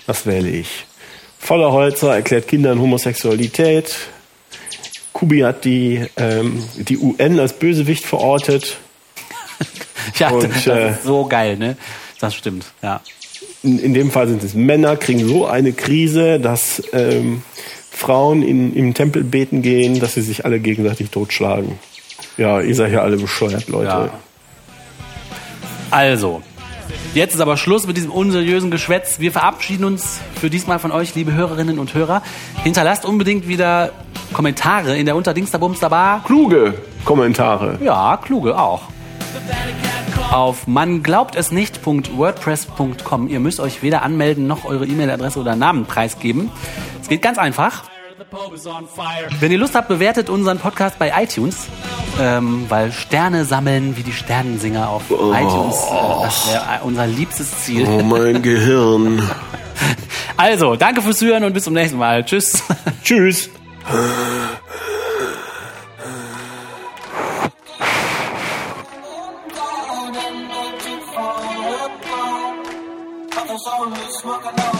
Das wähle ich. Voller Holzer erklärt Kindern Homosexualität. Kubi hat die, ähm, die UN als Bösewicht verortet. ja, und, das äh, ist so geil, ne? Das stimmt, ja. In, in dem Fall sind es Männer, kriegen so eine Krise, dass ähm, Frauen in, im Tempel beten gehen, dass sie sich alle gegenseitig totschlagen. Ja, ihr seid ja alle bescheuert, Leute. Ja. Also, jetzt ist aber Schluss mit diesem unseriösen Geschwätz. Wir verabschieden uns für diesmal von euch, liebe Hörerinnen und Hörer. Hinterlasst unbedingt wieder Kommentare in der Unterdingsterbumster Bar. Kluge Kommentare. Ja, kluge auch. Auf man glaubt es nicht.wordpress.com. Ihr müsst euch weder anmelden noch eure E-Mail-Adresse oder Namen preisgeben. Es geht ganz einfach. Wenn ihr Lust habt, bewertet unseren Podcast bei iTunes, ähm, weil Sterne sammeln wie die Sternensinger auf iTunes. Äh, das wäre unser liebstes Ziel. Oh mein Gehirn. Also, danke fürs Zuhören und bis zum nächsten Mal. Tschüss. Tschüss. smoke a lot.